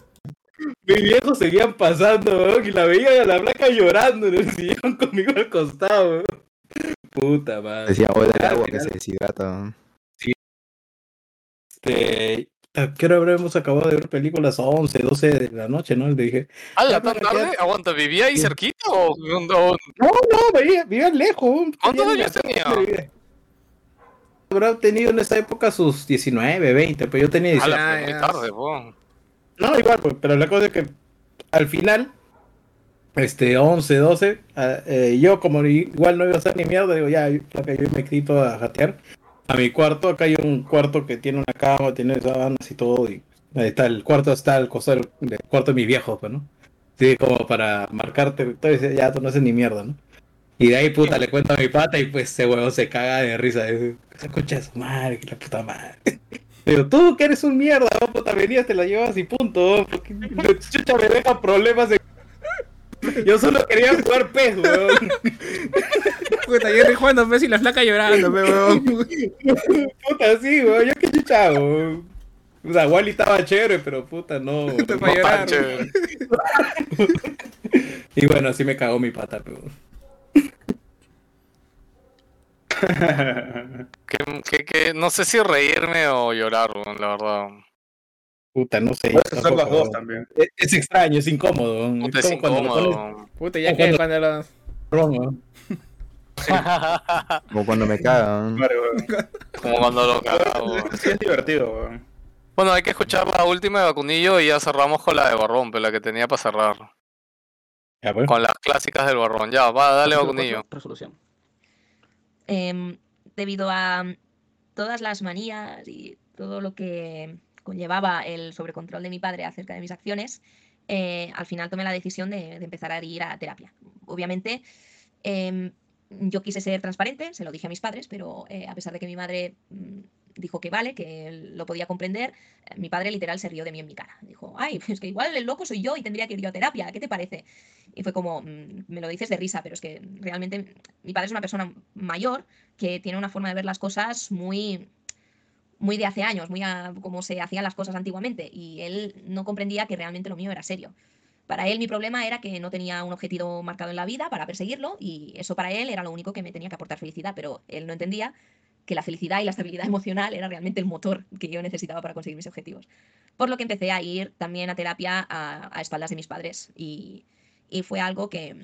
Mis viejos seguían pasando, weón, y la veía a la flaca llorando en el sillón [LAUGHS] conmigo al costado, weón. Puta madre. Decía, dale Al agua que se deshidrata. weón. este, ¿A qué hora habremos acabado de ver películas? A 11, 12 de la noche, ¿no? Le dije, ¿Hala, Ya, tan para tarde? que- Aguanta, ¿vivía ahí cerquita o no, no, vivía, vivía lejos. ¿Cuántos años la tenía? Habrá tenido en esa época sus 19, 20, pero yo tenía 18. Hala, Ah, pero muy tarde, po. No, igual, pues, pero la cosa es que al final, este, 11, 12, ah, eh, yo como igual no iba a hacer ni mierda, digo, ya, yo, yo me quito a jatear a mi cuarto. Acá hay un cuarto que tiene una cama, tiene sábanas y todo, y ahí está, el cuarto está al costado del, cuarto de mis viejos, pues, ¿no? Sí, como para marcarte, entonces ya tú no haces ni mierda, ¿no? Y de ahí, puta, le cuento a mi pata y pues ese huevón se caga de risa. Dice, escucha su madre, que la puta madre. [LAUGHS] Digo, tú que eres un mierda, oh, puta, venías, te la llevas y punto. oh, porque chucha me deja problemas de... Yo solo quería jugar pez, weón. Puta, yo estoy jugando Messi y la flaca llorando, weón. Puta, sí, weón, yo qué chucha, weón. O sea, Wally estaba chévere, pero puta, no. [LAUGHS] Puta, no llorar. Chévere. Y bueno, así me cagó mi pata, pero... [LAUGHS] Que, que, que no sé si reírme o llorar, weón, la verdad. Puta, no sé. Las tampoco, dos también. Es, es extraño, es incómodo. Puta, Es es como cuando le pones incómodo. Puta, ya que cuando- cuando los. ron, weón. Como cuando me cagan. Como cuando lo cago. Sí, es divertido, weón. Bueno, hay que escuchar la última de Vacunillo y ya cerramos con la de Barrón, pero la que tenía para cerrar. Ya, pues. Con las clásicas del Barrón. Ya, va, dale Vacunillo. cuatro, Resolución. Em, debido a todas las manías y todo lo que conllevaba el sobrecontrol de mi padre acerca de mis acciones, eh, al final tomé la decisión de, empezar a ir a terapia. Obviamente, em, yo quise ser transparente, se lo dije a mis padres, pero eh, a pesar de que mi madre mm, dijo que vale, que lo podía comprender, mi padre literal se rió de mí en mi cara. Dijo, ay, [LAUGHS] es que igual el loco soy yo y tendría que ir yo a terapia, ¿qué te parece? Y fue como, "Mm, me lo dices de risa, pero es que realmente mi padre es una persona mayor que tiene una forma de ver las cosas muy muy de hace años, muy a como se hacían las cosas antiguamente y él no comprendía que realmente lo mío era serio. Para él mi problema era que no tenía un objetivo marcado en la vida para perseguirlo y eso para él era lo único que me tenía que aportar felicidad, pero él no entendía que la felicidad y la estabilidad [LAUGHS] emocional era realmente el motor que yo necesitaba para conseguir mis objetivos. Por lo que empecé a ir también a terapia a, espaldas de mis padres y, fue algo que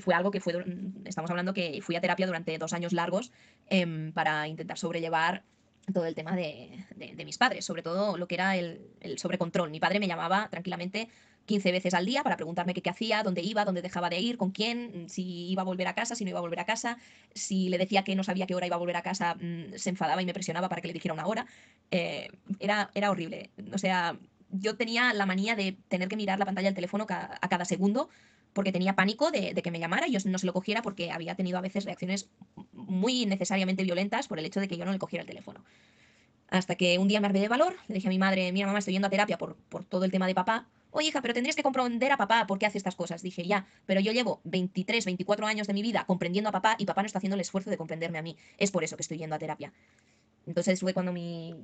fue algo que fue estamos hablando que fui a terapia durante dos años largos em, para intentar sobrellevar todo el tema de, de- mis padres, sobre todo lo que era el, el sobrecontrol. Mi padre me llamaba tranquilamente 15 veces al día para preguntarme qué, qué hacía, dónde iba, dónde dejaba de ir, con quién, si iba a volver a casa, si no iba a volver a casa. Si le decía que no sabía qué hora iba a volver a casa, mm, se enfadaba y me presionaba para que le dijera una hora. Eh, era, era horrible. O sea, yo tenía la manía de tener que mirar la pantalla del teléfono a cada segundo porque tenía pánico de, de que me llamara y yo no se lo cogiera porque había tenido a veces reacciones muy necesariamente violentas por el hecho de que yo no le cogiera el teléfono. Hasta que un día me armé de valor, le dije a mi madre, mira mamá, estoy yendo a terapia por, por todo el tema de papá. Oye, hija, pero tendrías que comprender a papá por qué hace estas cosas. Dije, ya, pero yo llevo 23, 24 años de mi vida comprendiendo a papá y papá no está haciendo el esfuerzo de comprenderme a mí. Es por eso que estoy yendo a terapia. Entonces fue cuando mi,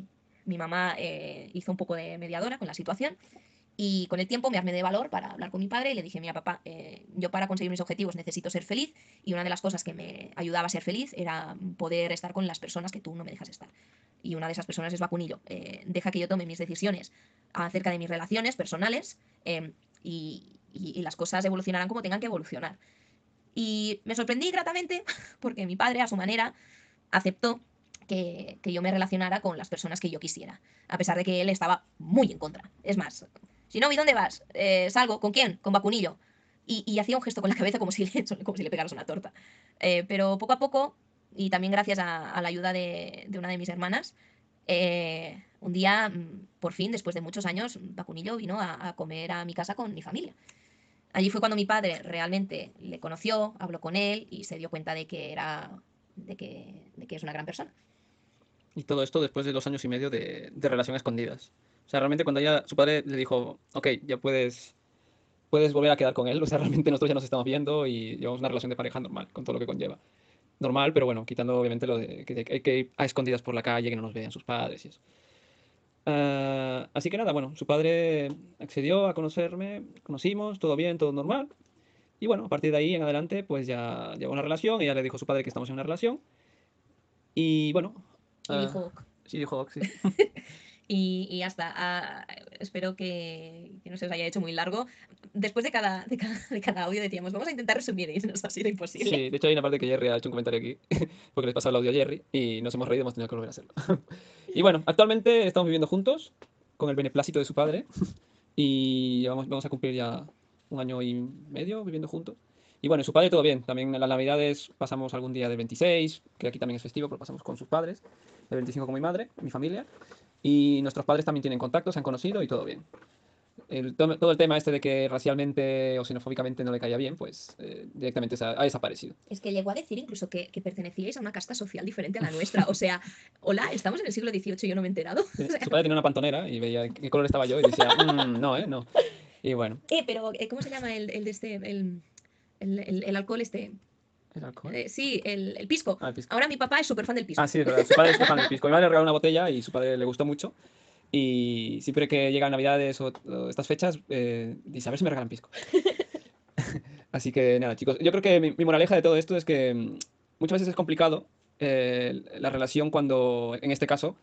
mi mamá eh, hizo un poco de mediadora con la situación y con el tiempo me armé de valor para hablar con mi padre y le dije, mira papá, eh, yo para conseguir mis objetivos necesito ser feliz y una de las cosas que me ayudaba a ser feliz era poder estar con las personas que tú no me dejas estar. Y una de esas personas es Vacunillo. Eh, deja que yo tome mis decisiones acerca de mis relaciones personales eh, y, y- y las cosas evolucionarán como tengan que evolucionar. Y me sorprendí gratamente [LAUGHS] porque mi padre, a su manera, aceptó que, que yo me relacionara con las personas que yo quisiera, a pesar de que él estaba muy en contra. Es más, si no, ¿y dónde vas? Eh, salgo, ¿con quién? Con Vacunillo. Y, y hacía un gesto con la cabeza como si le, [LAUGHS] como si le pegaras una torta. Eh, pero poco a poco, y también gracias a, a la ayuda de, de una de mis hermanas, eh, un día, mm, por fin, después de muchos años, Vacunillo vino a, a comer a mi casa con mi familia. Allí fue cuando mi padre realmente le conoció, habló con él y se dio cuenta de que era de que, de que es una gran persona. Y todo esto después de dos años y medio de, de relación a escondidas. O sea, realmente cuando ya su padre le dijo, ok, ya puedes, puedes volver a quedar con él. O sea, realmente nosotros ya nos estamos viendo y llevamos una relación de pareja normal, con todo lo que conlleva. Normal, pero bueno, quitando obviamente lo de que hay que ir a escondidas por la calle, que no nos vean sus padres y eso. Ah, así que nada, bueno, su padre accedió a conocerme, conocimos, todo bien, todo normal. Y bueno, a partir de ahí en adelante, pues ya llevó una relación, ella le dijo a su padre que estamos en una relación. Y bueno, ah, dijo Ox, sí. [LAUGHS] Y, y ya está. Ah, espero que, que no se os haya hecho muy largo. Después de cada, de, cada, de cada audio decíamos, vamos a intentar resumir y nos ha sido imposible. Sí, de hecho hay una parte que Jerry ha hecho un comentario aquí, [LAUGHS] porque les pasado el audio a Jerry y nos hemos reído, hemos tenido que volver a hacerlo. [LAUGHS] y bueno, actualmente estamos viviendo juntos, con el beneplácito de su padre, y vamos, vamos a cumplir ya un año y medio viviendo juntos. Y bueno, su padre todo bien, también en las navidades pasamos algún día del 26, que aquí también es festivo, pero pasamos con sus padres, el 25 con mi madre, mi familia, y nuestros padres también tienen contacto, se han conocido y todo bien. El, to- todo el tema este de que racialmente o xenofóbicamente no le caía bien, pues eh, directamente se ha- ha desaparecido. Es que llegó a decir incluso que, que pertenecíais a una casta social diferente a la nuestra. O sea, [LAUGHS] hola, estamos en el siglo XVIII y yo no me he enterado. [LAUGHS] O sea, Su padre tenía una pantonera y veía qué color estaba yo y decía, "Mm, no, ¿eh? No. Y bueno, eh, pero eh, ¿cómo se llama el, el de este, el, el, el- el alcohol este? el alcohol. Eh, sí, el, el pisco. Ah, pisco. Ahora mi papá es súper fan del pisco. Ah, sí, es verdad. Su padre es fan del pisco. Mi madre [LAUGHS] le regaló una botella y su padre le gustó mucho. Y siempre que llegan Navidades o, o estas fechas, eh, dice, a ver si me regalan pisco. [LAUGHS] Así que nada, chicos. Yo creo que mi, mi moraleja de todo esto es que mm, muchas veces es complicado eh, la relación cuando, en este caso,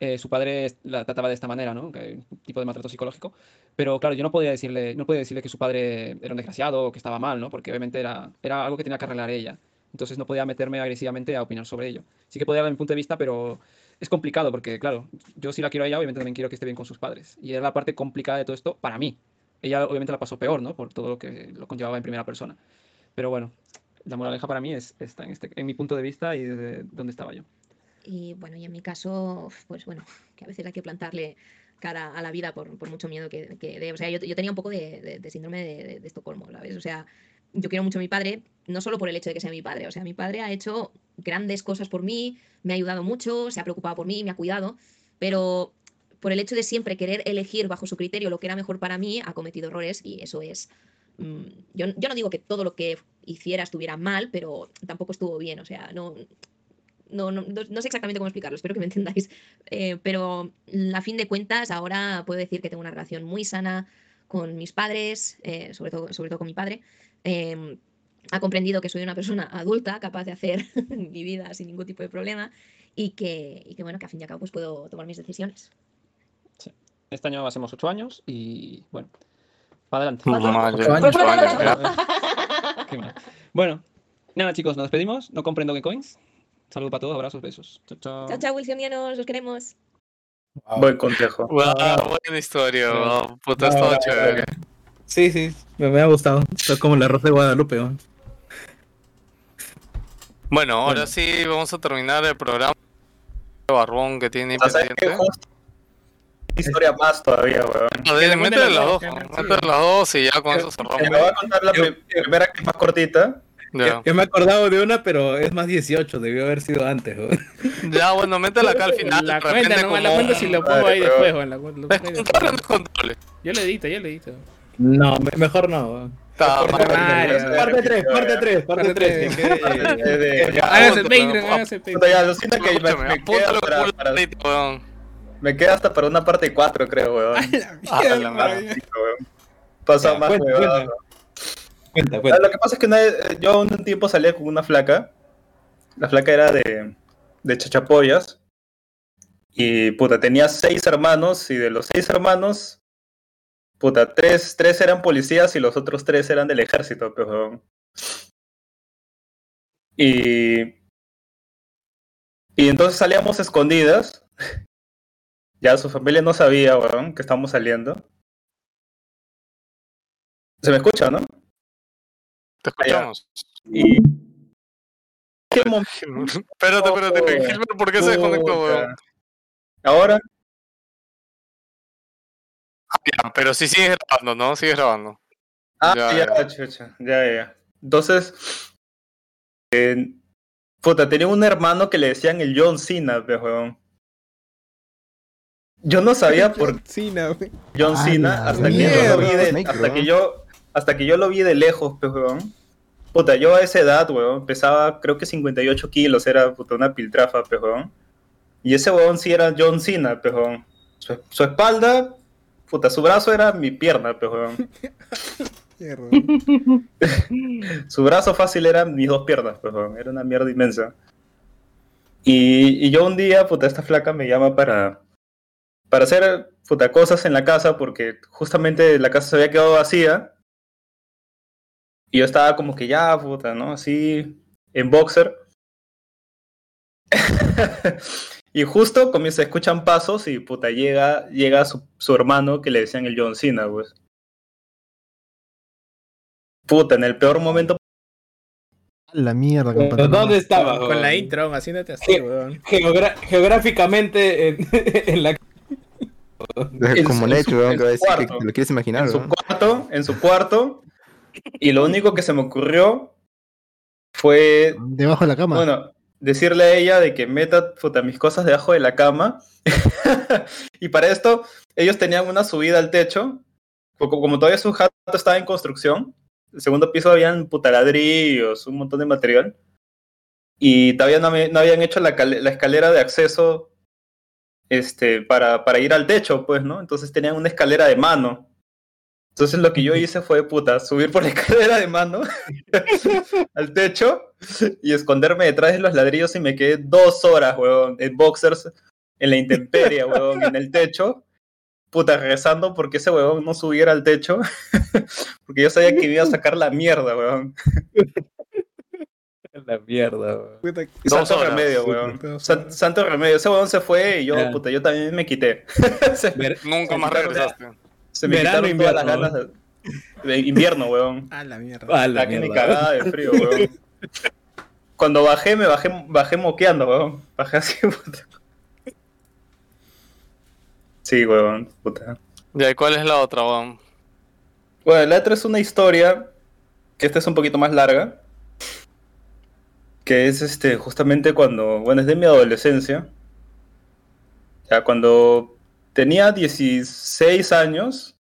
eh, su padre la trataba de esta manera, ¿no? Que un tipo de maltrato psicológico. Pero claro, yo no podía decirle, no podía decirle que su padre era un desgraciado o que estaba mal, ¿no? Porque obviamente era, era algo que tenía que arreglar ella. Entonces no podía meterme agresivamente a opinar sobre ello. Sí que podía dar mi punto de vista, pero es complicado porque, claro, yo sí la quiero a ella, obviamente también quiero que esté bien con sus padres. Y era la parte complicada de todo esto para mí. Ella obviamente la pasó peor, ¿no? Por todo lo que lo conllevaba en primera persona. Pero bueno, la moraleja para mí es esta, en, este, en mi punto de vista y desde donde estaba yo. Y bueno, y en mi caso, pues bueno, que a veces hay que plantarle cara a la vida por, por mucho miedo que, que dé. O sea, yo, yo tenía un poco de, de- de síndrome de, de- de Estocolmo, ¿sabes? O sea, yo quiero mucho a mi padre, no solo por el hecho de que sea mi padre, o sea, mi padre ha hecho grandes cosas por mí, me ha ayudado mucho, se ha preocupado por mí, me ha cuidado, pero por el hecho de siempre querer elegir bajo su criterio lo que era mejor para mí, ha cometido errores y eso es... mm, Yo, yo no digo que todo lo que hiciera estuviera mal, pero tampoco estuvo bien, o sea, no, no, no, no- no sé exactamente cómo explicarlo, espero que me [LAUGHS] entendáis. Eh, pero a fin de cuentas, ahora puedo decir que tengo una relación muy sana con mis padres, eh, sobre, todo, sobre todo con mi padre. Em, ha comprendido que soy una persona adulta, capaz de hacer [LAUGHS] mi vida sin ningún tipo de problema y que, y que, bueno, que a fin y al cabo pues puedo tomar mis decisiones. Este año hacemos ocho años y bueno, para adelante. Bueno, nada chicos, nos despedimos. No comprendo que coins. Saludos para todos, abrazos, besos. Chao, chao. Chao, chao, Wilsonianos, os queremos. Buen consejo. Guau, buena historia, Bravo. guau, puta, estaba bravo, chévere. Sí, sí, me, me ha gustado. Está como la Rosa de Guadalupe. ¿no? Bueno, ahora Bueno. sí vamos a terminar el programa. Barbón que tiene O Historia más todavía, weón. No, dile, métele las dos, métele las dos y ya con eso cerramos. me voy a contar la primera que es más cortita. Ya. Yo, me he acordado de una, pero es más 18, debió haber sido antes. ¿no? [LAUGHS] Ya, bueno, métela acá al final. La cuenta, no, la como- cuenta si lo pongo ahí Madre, después, pero- weón, la lo ¿Es pongo ahí contable o no después. es contable? Yo le edito, yo le edito. No, me- mejor no. Está. Parte 3, parte 3, parte Parte 3. tres. Eh, [LAUGHS] de- ya, Hágase el Patreon, hágase el Patreon. ya, alucina que me, queda me queda hasta para una parte 4, creo, weón. [LAUGHS] Ah, la. Pasa Ya, más, weón. Cuenta. Cuenta, Ah. Lo que pasa es que una vez- yo un tiempo salía con una flaca. La flaca era de, de chachapoyas. Y puta, tenía seis hermanos. Y de los seis hermanos, puta, tres, tres eran policías y los otros tres eran del ejército, pues, weón. Y. Y entonces salíamos escondidas. [LAUGHS] Ya su familia no sabía, weón, que estamos saliendo. Se me escucha, ¿no? Te escuchamos. Y. ¿Qué [LAUGHS] momento? Espérate, espérate. Gilbert, ¿por qué se desconectó, weón? Ahora, Ya, pero sí sigues grabando, ¿no? Sigues grabando. ah, Ya, ya, ya. chucha, ya, ya. Entonces, eh, puta, tenía un hermano que le decían el John Cena, pues, weón. Yo no sabía por. John Ah, Cena hasta que yo lo vi de, mierda. hasta que yo, hasta que yo lo vi de lejos, pues, weón. Puta, yo a esa edad, weón, pesaba creo que 58 kilos, era puta, una piltrafa, pues, weón. Y ese weón sí era John Cena, pues, weón. Su, su espalda, puta, su brazo era mi pierna, pues, weón. [LAUGHS] [LAUGHS] Su brazo fácil eran mis dos piernas, pues, weón. Era una mierda inmensa. Y, y yo un día, puta, esta flaca me llama para, para hacer puta, cosas en la casa, porque justamente la casa se había quedado vacía. Y yo estaba como que ya, puta, ¿no? Así, en boxer. [LAUGHS] y justo comienza, escuchan pasos y puta, llega, llega su, su hermano que le decían el John Cena, pues. Puta, en el peor momento. La mierda, ¿Pero compadre. ¿Dónde estaba? Con la intro, haciéndote así, weón. Geogra- geográficamente en, [LAUGHS] en la en Como su- Necho, en weón, su que va a decir que lo quieres imaginar, en su weón. cuarto, en su cuarto. Y lo único que se me ocurrió fue, Debajo de la cama. bueno, decirle a ella de que meta puta, mis cosas debajo de la cama. [LAUGHS] y para esto, ellos tenían una subida al techo. Como, como todavía su jato estaba en construcción, el segundo piso habían puta ladrillos, un montón de material. Y todavía no, me- no habían hecho la escalera de acceso este, para, para ir al techo, pues, ¿no? Entonces tenían una escalera de mano. Entonces lo que yo hice fue, puta, subir por la [LAUGHS] escalera de mano [LAUGHS] al techo y esconderme detrás de los ladrillos y me quedé dos horas, weón, en boxers, en la intemperie, [LAUGHS] weón, en el techo, puta, rezando porque ese weón no subiera al techo, porque yo sabía que me iba a sacar la mierda, weón. La mierda, weón. Puta, santo horas. remedio, weón. San- santo remedio. Ese weón se fue y yo, puta, yo también me quité. se, Nunca más regresaste. Se me Verano, quitaron todas las invierno, ganas de, de invierno, weón. Ah, la mierda. Ah, la que me mierda. cagaba de frío, weón. Cuando bajé, me bajé, bajé moqueando, weón. Bajé así, [LAUGHS] puta. Sí, weón, puta. Ya, ¿y cuál es la otra, weón? Bueno, la otra es una historia, que esta es un poquito más larga, que es este, justamente cuando, bueno, es de mi adolescencia, ya cuando tenía 16 años,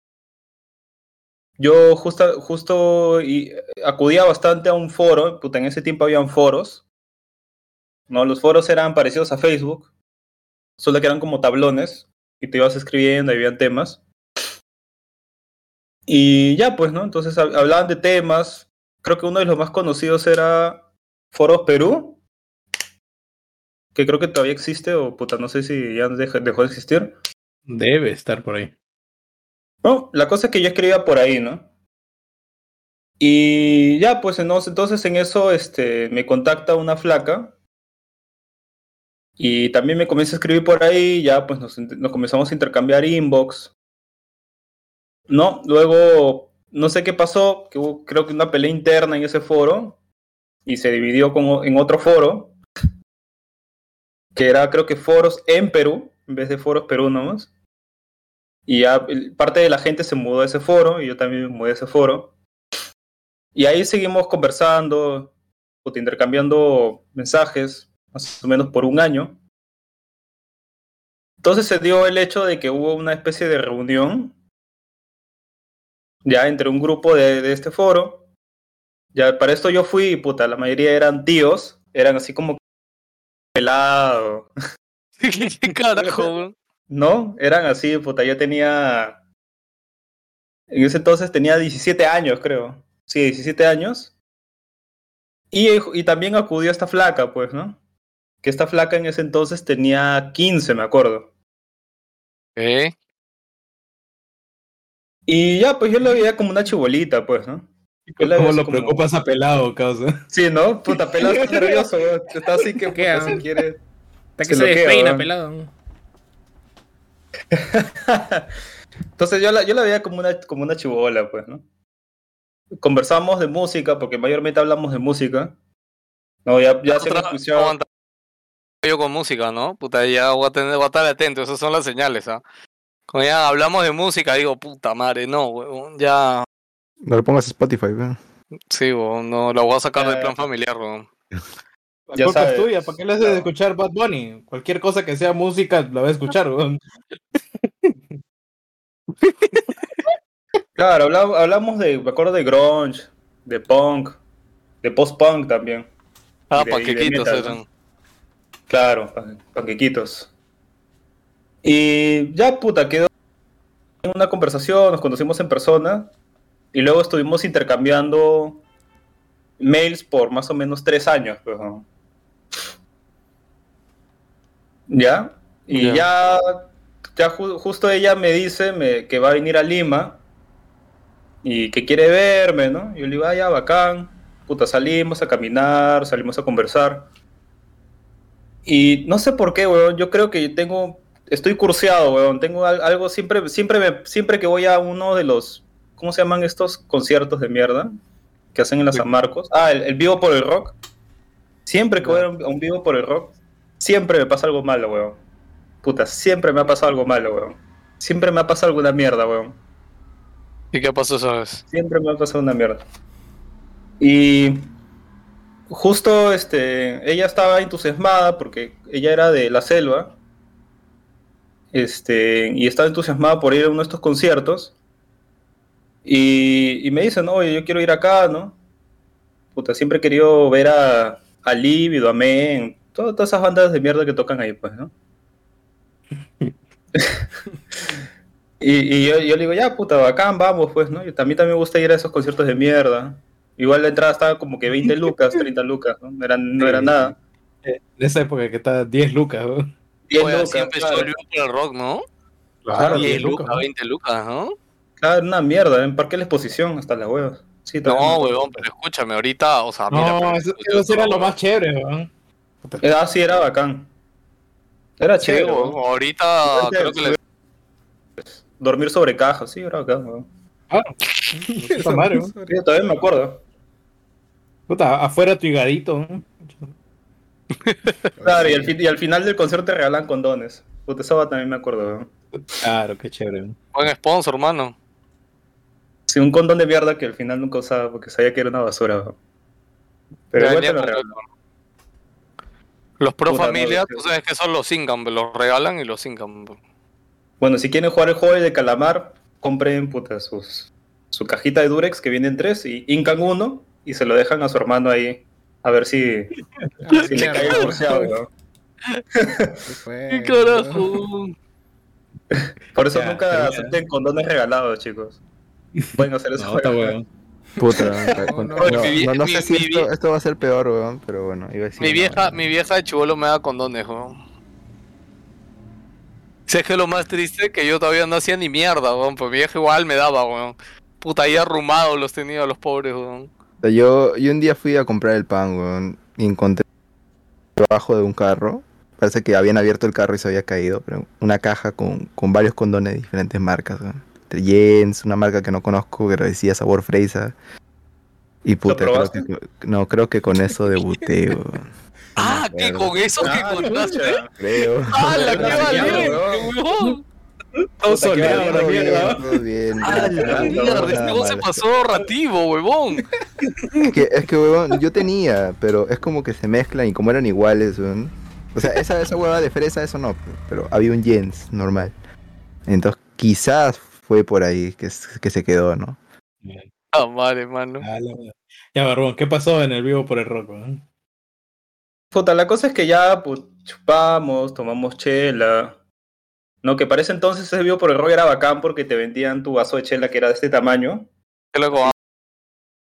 yo justa- justo y, eh, acudía bastante a un foro, puta, en ese tiempo habían foros, ¿no? Los foros eran parecidos a Facebook, solo que eran como tablones, y te ibas escribiendo, y habían temas. Y ya, pues, ¿no? Entonces hab- hablaban de temas. Creo que uno de los más conocidos era Foros Perú, que creo que todavía existe, o puta, no sé si ya dej- dejó de existir. Debe estar por ahí. No, la cosa es que yo escribía por ahí, ¿no? Y ya, pues entonces, en eso este, me contacta una flaca. Y también me comienza a escribir por ahí, ya pues nos, comenzamos a intercambiar inbox. No, luego no sé qué pasó, que hubo creo que una pelea interna en ese foro y se dividió con, o- en otro foro, que era creo que foros en Perú, en vez de foros Perú nomás. Y ya parte de la gente se mudó a ese foro y yo también me mudé a ese foro. Y ahí seguimos conversando, intercambiando mensajes, más o menos por un año. Entonces se dio el hecho de que hubo una especie de reunión ya entre un grupo de, de este foro. Ya para esto yo fui puta, la mayoría eran tíos, eran así como pelado, [LAUGHS] ¿Qué carajo, [LAUGHS] weón? ¿no? Eran así, puta, yo tenía en ese entonces tenía 17 años, creo. Sí, 17 años. Y, y también acudió esta flaca, pues, ¿no? Que esta flaca en ese entonces tenía 15, me acuerdo. ¿Qué? Y ya, pues yo la veía como una chibolita, pues, ¿no? ¿Cómo lo como- preocupas a pelado, causa? Sí, ¿no? Puta, pelado [LAUGHS] está nervioso. Está así que ¿Qué, si quiere. Hasta Se que se bloquea, despeina, pelado. [LAUGHS] Entonces yo la, yo la veía como una, como una chibola, pues, ¿no? Conversamos de música, porque mayormente hablamos de música. No, ya, ya se escuchaba. Yo con música, ¿no? Puta, ya voy a, tener, voy a estar atento, esas son las señales, ¿ah? Cuando ya hablamos de música, digo, puta madre, no, weón, ya, No le pongas Spotify, weón. sí, weón, no, la voy a sacar del Ya. plan familiar, weón. [LAUGHS] La Ya culpa sabes. es tuya, ¿para qué le haces escuchar Bad Bunny? Cualquier cosa que sea música la va a escuchar, [LAUGHS] weón. Claro, habla- hablamos de, me acuerdo de grunge, de punk, de post-punk también. Ah, de- panquequitos metal, eran. Claro, pan- panquequitos. Y ya, puta, quedó en una conversación, nos conocimos en persona y luego estuvimos intercambiando mails por más o menos tres años. pues, ¿no? ¿Ya? Y Ya. ya ya ju- justo ella me dice me- que va a venir a Lima y que quiere verme, ¿no? Yo le digo, ah, ya, bacán. Puta, salimos a caminar, salimos a conversar. Y no sé por qué, weón, yo creo que tengo, estoy curseado, weón, tengo al- algo, siempre, siempre, me- siempre que voy a uno de los, ¿cómo se llaman estos conciertos de mierda que hacen en la San Marcos? Ah, el, el Vivo por el Rock. Siempre que voy a un Vivo por el Rock, siempre me pasa algo malo, weón. Puta, siempre me ha pasado algo malo, weón. Siempre me ha pasado alguna mierda, weón. ¿Y qué pasó esa vez? Siempre me ha pasado una mierda. Y justo este, ella estaba entusiasmada porque ella era de la selva. Este, y estaba entusiasmada por ir a uno de estos conciertos. Y, y me dice, no, yo quiero ir acá, ¿no? Puta, siempre he querido ver a, a Lívido, a Men, todas, todas esas bandas de mierda que tocan ahí, pues, ¿no? [LAUGHS] Y, y yo, yo le digo, ya, puta, bacán, vamos, pues, ¿no? Y a mí también me gusta ir a esos conciertos de mierda. Igual la entrada estaba como que 20 lucas, [LAUGHS] 30 lucas, ¿no? No era, no era nada. En esa época que está 10 lucas, weón. 10 Oye, lucas, empezó claro. por el rock, ¿no? Claro, 10 10 lucas, lucas. 20 lucas, ¿no? Claro, una mierda, en Parque La Exposición, hasta las huevas. Sí, No, huevón, pero escúchame, ahorita, o sea, mira. No, pero- eso, eso era lo más chévere, weón. Ah, sí, era bacán. Era chévere, ¿no? ahorita creo que le... Dormir sobre cajas, sí, era bacán, weón. [LAUGHS] Claro. Puta madre, weón. Sí, todavía me acuerdo. Puta, afuera tu higadito, weón. Claro, y al, fin- y al final del concierto te regalan condones. Puta, esa va también me acuerdo, weón. Claro, qué chévere. weón. Buen sponsor, hermano. Sí, un condón de mierda que al final nunca usaba porque sabía que era una basura, weón. Pero Ya igual te lo con regalan. Los pro Puta, no, familia, tú sabes que son los Singam, los regalan y los Singam. Bueno, si quieren jugar el juego de calamar, compren puta, sus, su cajita de Durex que vienen tres y incan uno y se lo dejan a su hermano ahí. A ver si, si le cae el curseado, weón. ¿Qué carajo? Por eso Ya, nunca acepten condones regalados, chicos. Pueden hacer eso. No. Puta, [LAUGHS] No, no, no. no, Mi vie- no, no mi- sé si mi esto, va a ser peor, weón, pero bueno, iba a decir. Mi vieja, mi vieja de chivolo me da condones, weón. Es que lo más triste que yo todavía no hacía ni mierda, weón, pues mi vieja igual me daba, weón. Puta, ahí arrumados los tenía los pobres, weón. Yo, yo un día fui a comprar el pan, weón, y encontré debajo de un carro. Parece que habían abierto el carro y se había caído, pero una caja con, con varios condones de diferentes marcas, weón. Entre Jens, una marca que no conozco que decía sabor fresa. Y puta, creo que, no, creo que con eso debuté, weón. [LAUGHS] Ah, ¿qué? acuerdo. ¿Con eso Ah, [LAUGHS] que contaste? chucha. Creo. ¡Hala, qué Puta, valiente, weón. weón! Todo soleado, qué la Todo bien, mierda. ¡Hala, nada mierda! Este weón se pasó rativo, huevón. Es que, es que, huevón, yo tenía, pero es como que se mezclan y como eran iguales, weón. O sea, esa, esa hueva de fresa, eso no, pero había un Jens normal. Entonces, quizás fue por ahí que, se quedó, ¿no? Ah, madre, mano. Ah. Ya, Barbón, ¿qué pasó en el vivo por el rock, weón? Puta, la cosa es que ya pues, chupamos, tomamos chela. No, que para ese entonces ese vivo por el rollo era bacán porque te vendían tu vaso de chela que era de este tamaño. Qué loco,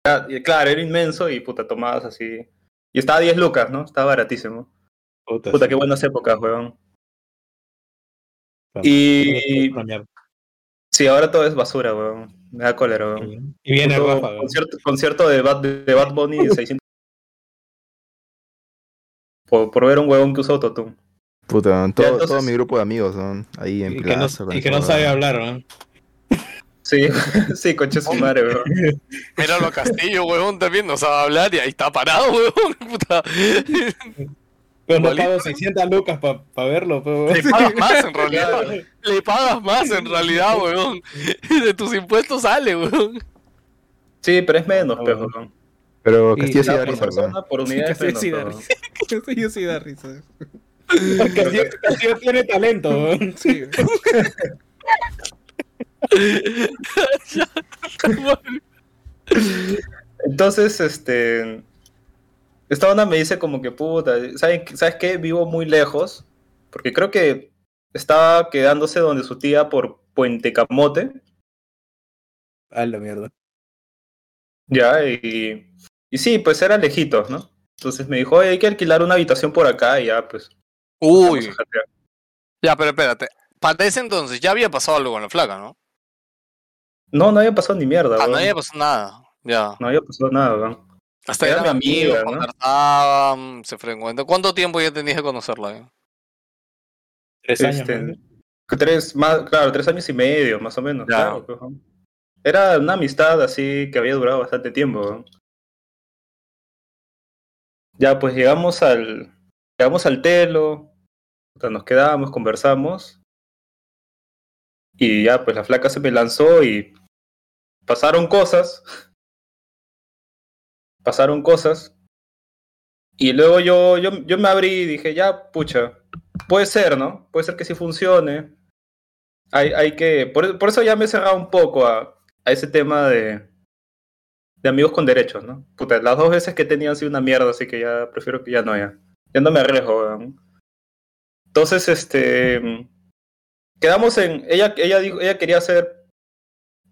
ah, Y, claro, era inmenso y puta, tomabas así. Y estaba a 10 lucas, ¿no? Estaba baratísimo. Puta, Puta, sí. qué buenas épocas, weón. Y. sí, ahora todo es basura, weón. Me da cólera, weón. Y viene Puto Rafa, weón. concierto, concierto de Bad, de Bad Bunny de [LAUGHS] 600 por, por ver un huevón que usa autotune. Puta, todo, entonces- todo mi grupo de amigos son ahí en Y que no, plaza. y que no sabe hablar, weón. Sí, [LAUGHS] sí, concha su madre, weón. Míralo a Castillo, huevón, también no sabe hablar y ahí está parado, huevón. Puta. Pero no pago 600 lucas para verlo, pero, Le pagas más en [LAUGHS] realidad. Le pagas más en realidad, huevón. [LAUGHS] De tus impuestos sale, huevón. Sí, pero es menos, Ah, pero, weón. Pero Y Castillo sí da por risa, weón. persona, por unidad es Castillo sí da pero- risa. [LAUGHS] Castillo sí da risa. Castillo, Castillo tiene talento, weón. Sí. Entonces, este. Esta onda me dice como que puta, ¿saben- ¿sabes qué? Vivo muy lejos. Porque creo que estaba quedándose donde su tía por Puente Camote. A la mierda. Ya, y. Y sí, pues era lejitos, ¿no? Entonces me dijo, oye, hay que alquilar una habitación por acá y ya, pues. Uy. Ya, pero espérate. para ese entonces ya había pasado algo con la flaca, ¿no? No, no había pasado ni mierda, Ah, no había pasado nada. Ya. No había pasado nada, weón. Hasta Era eran mi amiga, amigos, ¿no? conversaban, se frecuentan. ¿Cuánto tiempo ya tenías que conocerla? eh? Tres años. Este, tres, más, claro, tres años y medio, más o menos. Claro. Era una amistad así que había durado bastante tiempo. Ya, pues llegamos al, llegamos al telo, nos quedamos, conversamos. Y ya, pues la flaca se me lanzó y pasaron cosas. Pasaron cosas. Y luego yo, yo, yo me abrí y dije, ya, pucha, puede ser, ¿no? Puede ser que sí funcione. Hay, hay que. Por, por eso ya me he cerrado un poco a, a ese tema de, de amigos con derechos, ¿no? Puta, las dos veces que han sido una mierda, así que ya prefiero que ya no, ya. Ya no me arriesgo. Entonces, este. Quedamos en. Ella, ella, dijo, ella quería ser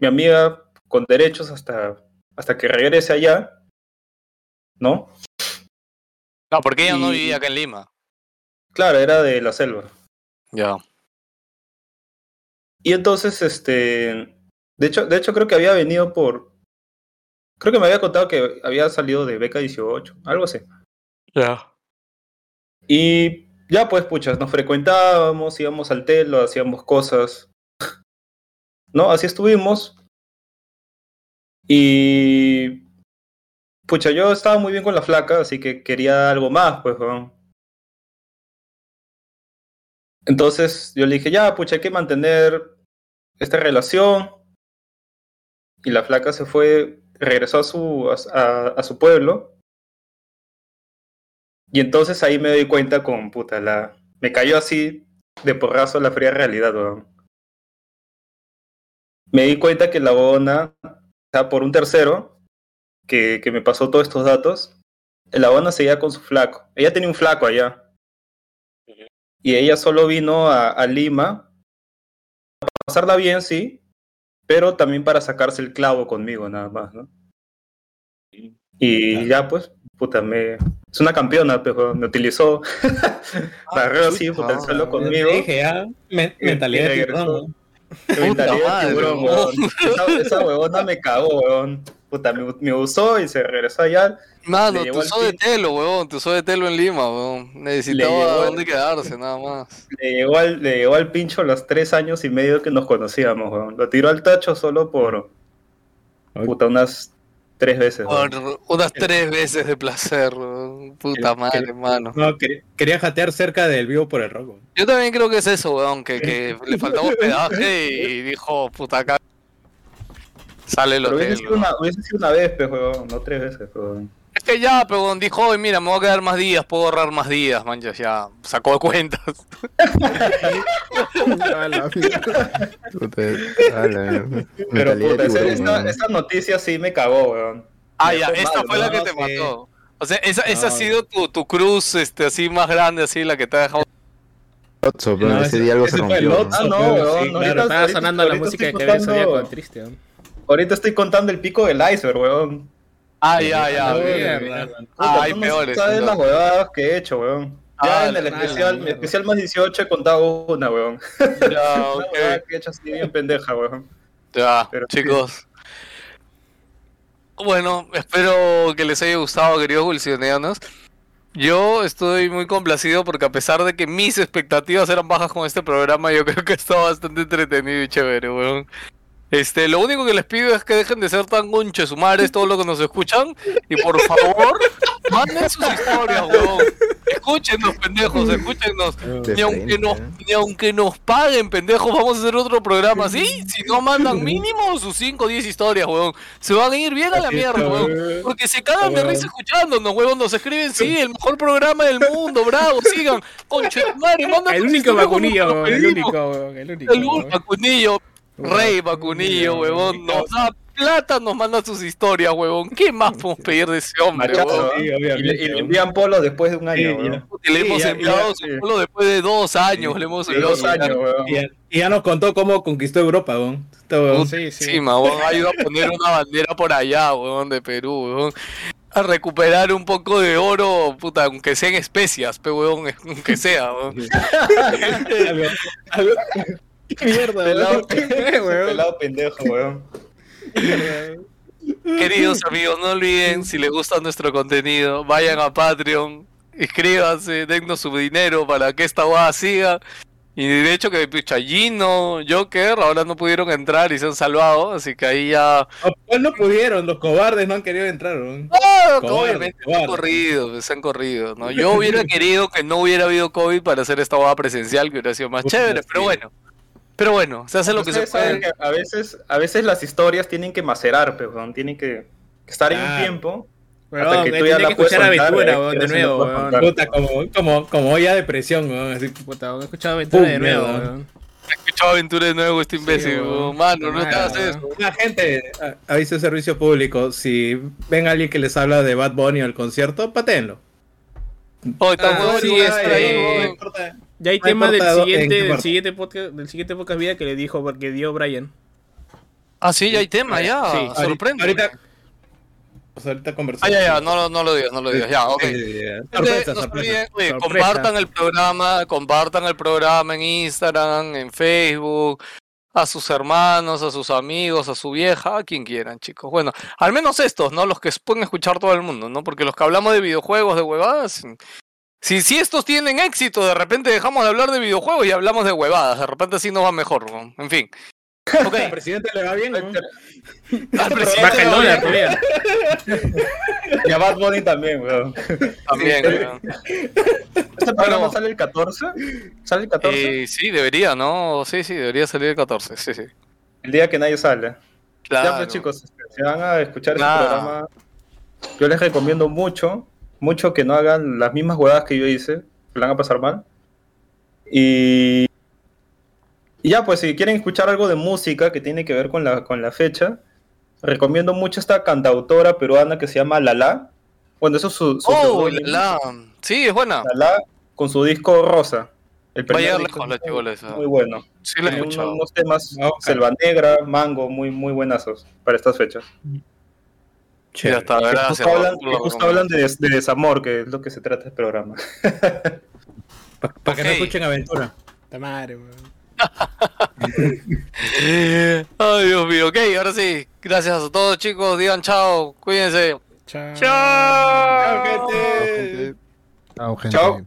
mi amiga con derechos hasta, hasta que regrese allá. ¿No? No, porque ella no vivía acá en Lima. Claro, era de la selva. Ya. Y entonces, este. De hecho, de hecho, creo que había venido por. Creo que me había contado que había salido de Beca 18, algo así. Ya. Y ya, pues, puchas, nos frecuentábamos, íbamos al telo, hacíamos cosas. ¿No? Así estuvimos. Y. Pucha, yo estaba muy bien con la flaca, así que quería algo más, pues, weón. Entonces yo le dije, ya, pucha, hay que mantener esta relación. Y la flaca se fue, regresó a su, a, su pueblo. Y entonces ahí me doy cuenta con, puta, la... Me cayó así de porrazo la fría realidad, weón. Me di cuenta que la bona, o por un tercero, que, que me pasó todos estos datos, la bona seguía con su flaco. Ella tenía un flaco allá. Y ella solo vino a, a Lima a pasarla bien, sí, pero también para sacarse el clavo conmigo, nada más, ¿no? Y ya, pues, puta, me... Es una campeona, pero me utilizó. [LAUGHS] Barreo así, puta, el suelo conmigo. Dije, me- Y- mentalidad de tiburón. Mentalidad de madre, tiburón, weón. weón. Esa, esa huevona me cagó, weón. Puta, me, me usó y se regresó allá. Mano, el sos de telo, weón. Tú sos de telo en Lima, weón. Necesitaba dónde quedarse, nada más. Le llegó, al, le llegó al pincho los tres años y medio que nos conocíamos, weón. Lo tiró al tacho solo por. Puta, unas tres veces, weón. Por unas tres veces de placer, weón. Puta Que- madre, hermano. No, quería, quería jatear cerca del vivo por el rock. weón. Yo también creo que es eso, weón. Que, que le faltaba hospedaje [LAUGHS] y dijo, puta, acá sale el hubiese hotel. sido, una, hubiese sido una vez, pues, weón. No tres veces, weón. Es que ya, pero weón, dijo, "Oye, mira, me voy a quedar más días, puedo ahorrar más días, manchas, ya sacó de cuentas. [LAUGHS] Pero, puta, esa, tiburón, esta, weón. esta noticia sí me cagó, weón. Ah, Me ya, esta mal, fue la que weón. te sí. mató. O sea, esa, esa ha No. sido tu, tu cruz, este, así más grande, así, la que te ha dejado. Lotso, pero No, ese ese- día algo se fue el. Lotso. Ah, no, weón. sí, Estaba sonando la música de estoy que había contando- con triste. ¿no? Ahorita estoy contando el pico del iceberg, weón. Ah, ya, ya. Ah, Ah, hay peores. sabes las huevadas que he hecho, weón. Ya Ah, en el especial, mierda. especial más 18 he contado una, weón. [LAUGHS] Ya, ok. que he hecho así bien pendeja, weón. Ya, Pero sí. chicos. Bueno, espero que les haya gustado, queridos wilsonianos. Yo estoy muy complacido porque a pesar de que mis expectativas eran bajas con este programa, yo creo que está bastante entretenido y chévere, weón. Este, lo único que les pido es que dejen de ser tan conches sumares todos los que nos escuchan y por favor, [LAUGHS] manden sus historias, weón. Escúchenos, pendejos, escúchenos. Ni aunque, nos, ¿eh? ni aunque nos paguen, pendejos, vamos a hacer otro programa así. Si no mandan mínimo sus 5 o 10 historias, weón. Se van a ir bien a la mierda, weón. Porque se cagan de risa escuchándonos, weón. Nos escriben, sí, el mejor programa del mundo, bravo, sigan. Conche madre, manda El único vacunillo, lo el único, weón, el único. El weón. Rey vacunillo, huevón. Nos da plata, nos manda sus historias, huevón. ¿Qué más podemos pedir de ese hombre, Machazo, huevón? Sí, Y le, y le weón. envían polo después de un año, Sí. Y le hemos ya, enviado su pueblo después de dos años. Le hemos enviado dos años, weón. Y ya, y ya nos contó cómo conquistó Europa, weón. Sí, sí. Sí, huevón. Ha ido a poner una bandera por allá, huevón, de Perú, huevón. a recuperar un poco de oro, puta, aunque sea en especias, pe huevón, [LAUGHS] aunque sea, weón. [LAUGHS] [LAUGHS] ¿Qué mierda, Pelado, weón? pelado pendejo, weón. Queridos amigos, no olviden, si les gusta nuestro contenido, vayan a Patreon, inscríbanse, dennos su dinero para que esta guada siga. Y de hecho que pucha, Gino, Joker, ahora no pudieron entrar y se han salvado, así que ahí ya... No, pues no pudieron, los cobardes no han querido entrar. ¡Ah! Cobarde, obviamente se han corrido, pues, se han corrido, ¿no? Yo hubiera querido que no hubiera habido COVID para hacer esta boda presencial, que hubiera sido más Uf, chévere, pero bueno. Pero bueno, se hace lo que se puede. que a veces, a veces las historias tienen que macerar, pero weón, tienen que estar en un Claro. tiempo. Weón, Hasta que tú ya la que puedes escuchar soltar, aventura, eh, weón, de nuevo, weón. contar. Puta, como, como, como olla de presión, weón. Así, Puta, he escuchado aventura Pum, de nuevo, weón. He escuchado aventura de nuevo este imbécil, weón. weón. mano, no te hagas eso. Una gente, a- aviso de servicio público, si ven a alguien que les habla de Bad Bunny al concierto, patéenlo. Oh, está Ah, sí, extra ahí, weón. Ya hay tema del siguiente, del siguiente podcast, del siguiente podcast vida que le dijo porque dio Brian. Ah, sí, ya hay tema, ya. Sí, sorprende. Ahorita, pues ahorita Ah, conversamos. ya, ya, no, lo- no lo digas, no lo digas. Ya, ok. Sorpresa, no se sorpresa. olviden, oye, Sorpresa. compartan el programa, compartan el programa en Instagram, en Facebook, a sus hermanos, a sus amigos, a su vieja, a quien quieran, chicos. Bueno, al menos estos, ¿no? Los que pueden escuchar todo el mundo, ¿no? Porque los que hablamos de videojuegos, de huevadas, si, si estos tienen éxito, de repente dejamos de hablar de videojuegos y hablamos de huevadas, de repente así nos va mejor, ¿no? En fin. Ok, [LAUGHS] Al presidente le va bien, ¿no? al [LAUGHS] presidente Baja el dólar, todavía. Y a Bad Bunny también, weón. También, weón. ¿Este programa Bueno. sale el 14? ¿Sale el 14? Eh, sí, debería, ¿no? Sí, sí, debería salir el 14, sí, sí. El día que nadie sale. Claro. Ya pues chicos, este, si van a escuchar este Nada. programa, yo les recomiendo mucho, mucho que no hagan las mismas huevadas que yo hice, que la van a pasar mal. Y, y ya pues si quieren escuchar algo de música que tiene que ver con la, con la fecha, recomiendo mucho esta cantautora peruana que se llama Lala. Bueno, eso es su, su Oh, seudónimo. la, Sí, es buena. Lala con su disco Rosa. El Va a primer llegar disco lejos la esa. Muy bueno. Sí, la he escuchado. unos temas Ah, ok. Selva Negra, Mango, muy, muy buenazos para estas fechas. Ya está, gracias. justo hablan, justo de, des- de desamor, que es lo que se trata este programa. [LAUGHS] Para que no escuchen aventura. Puta madre, weón. [LAUGHS] Ay, Dios mío. Ok, ahora sí. Gracias a todos, chicos. Digan chao. Cuídense. Chao. Chao. gente. Chao, gente. Chao.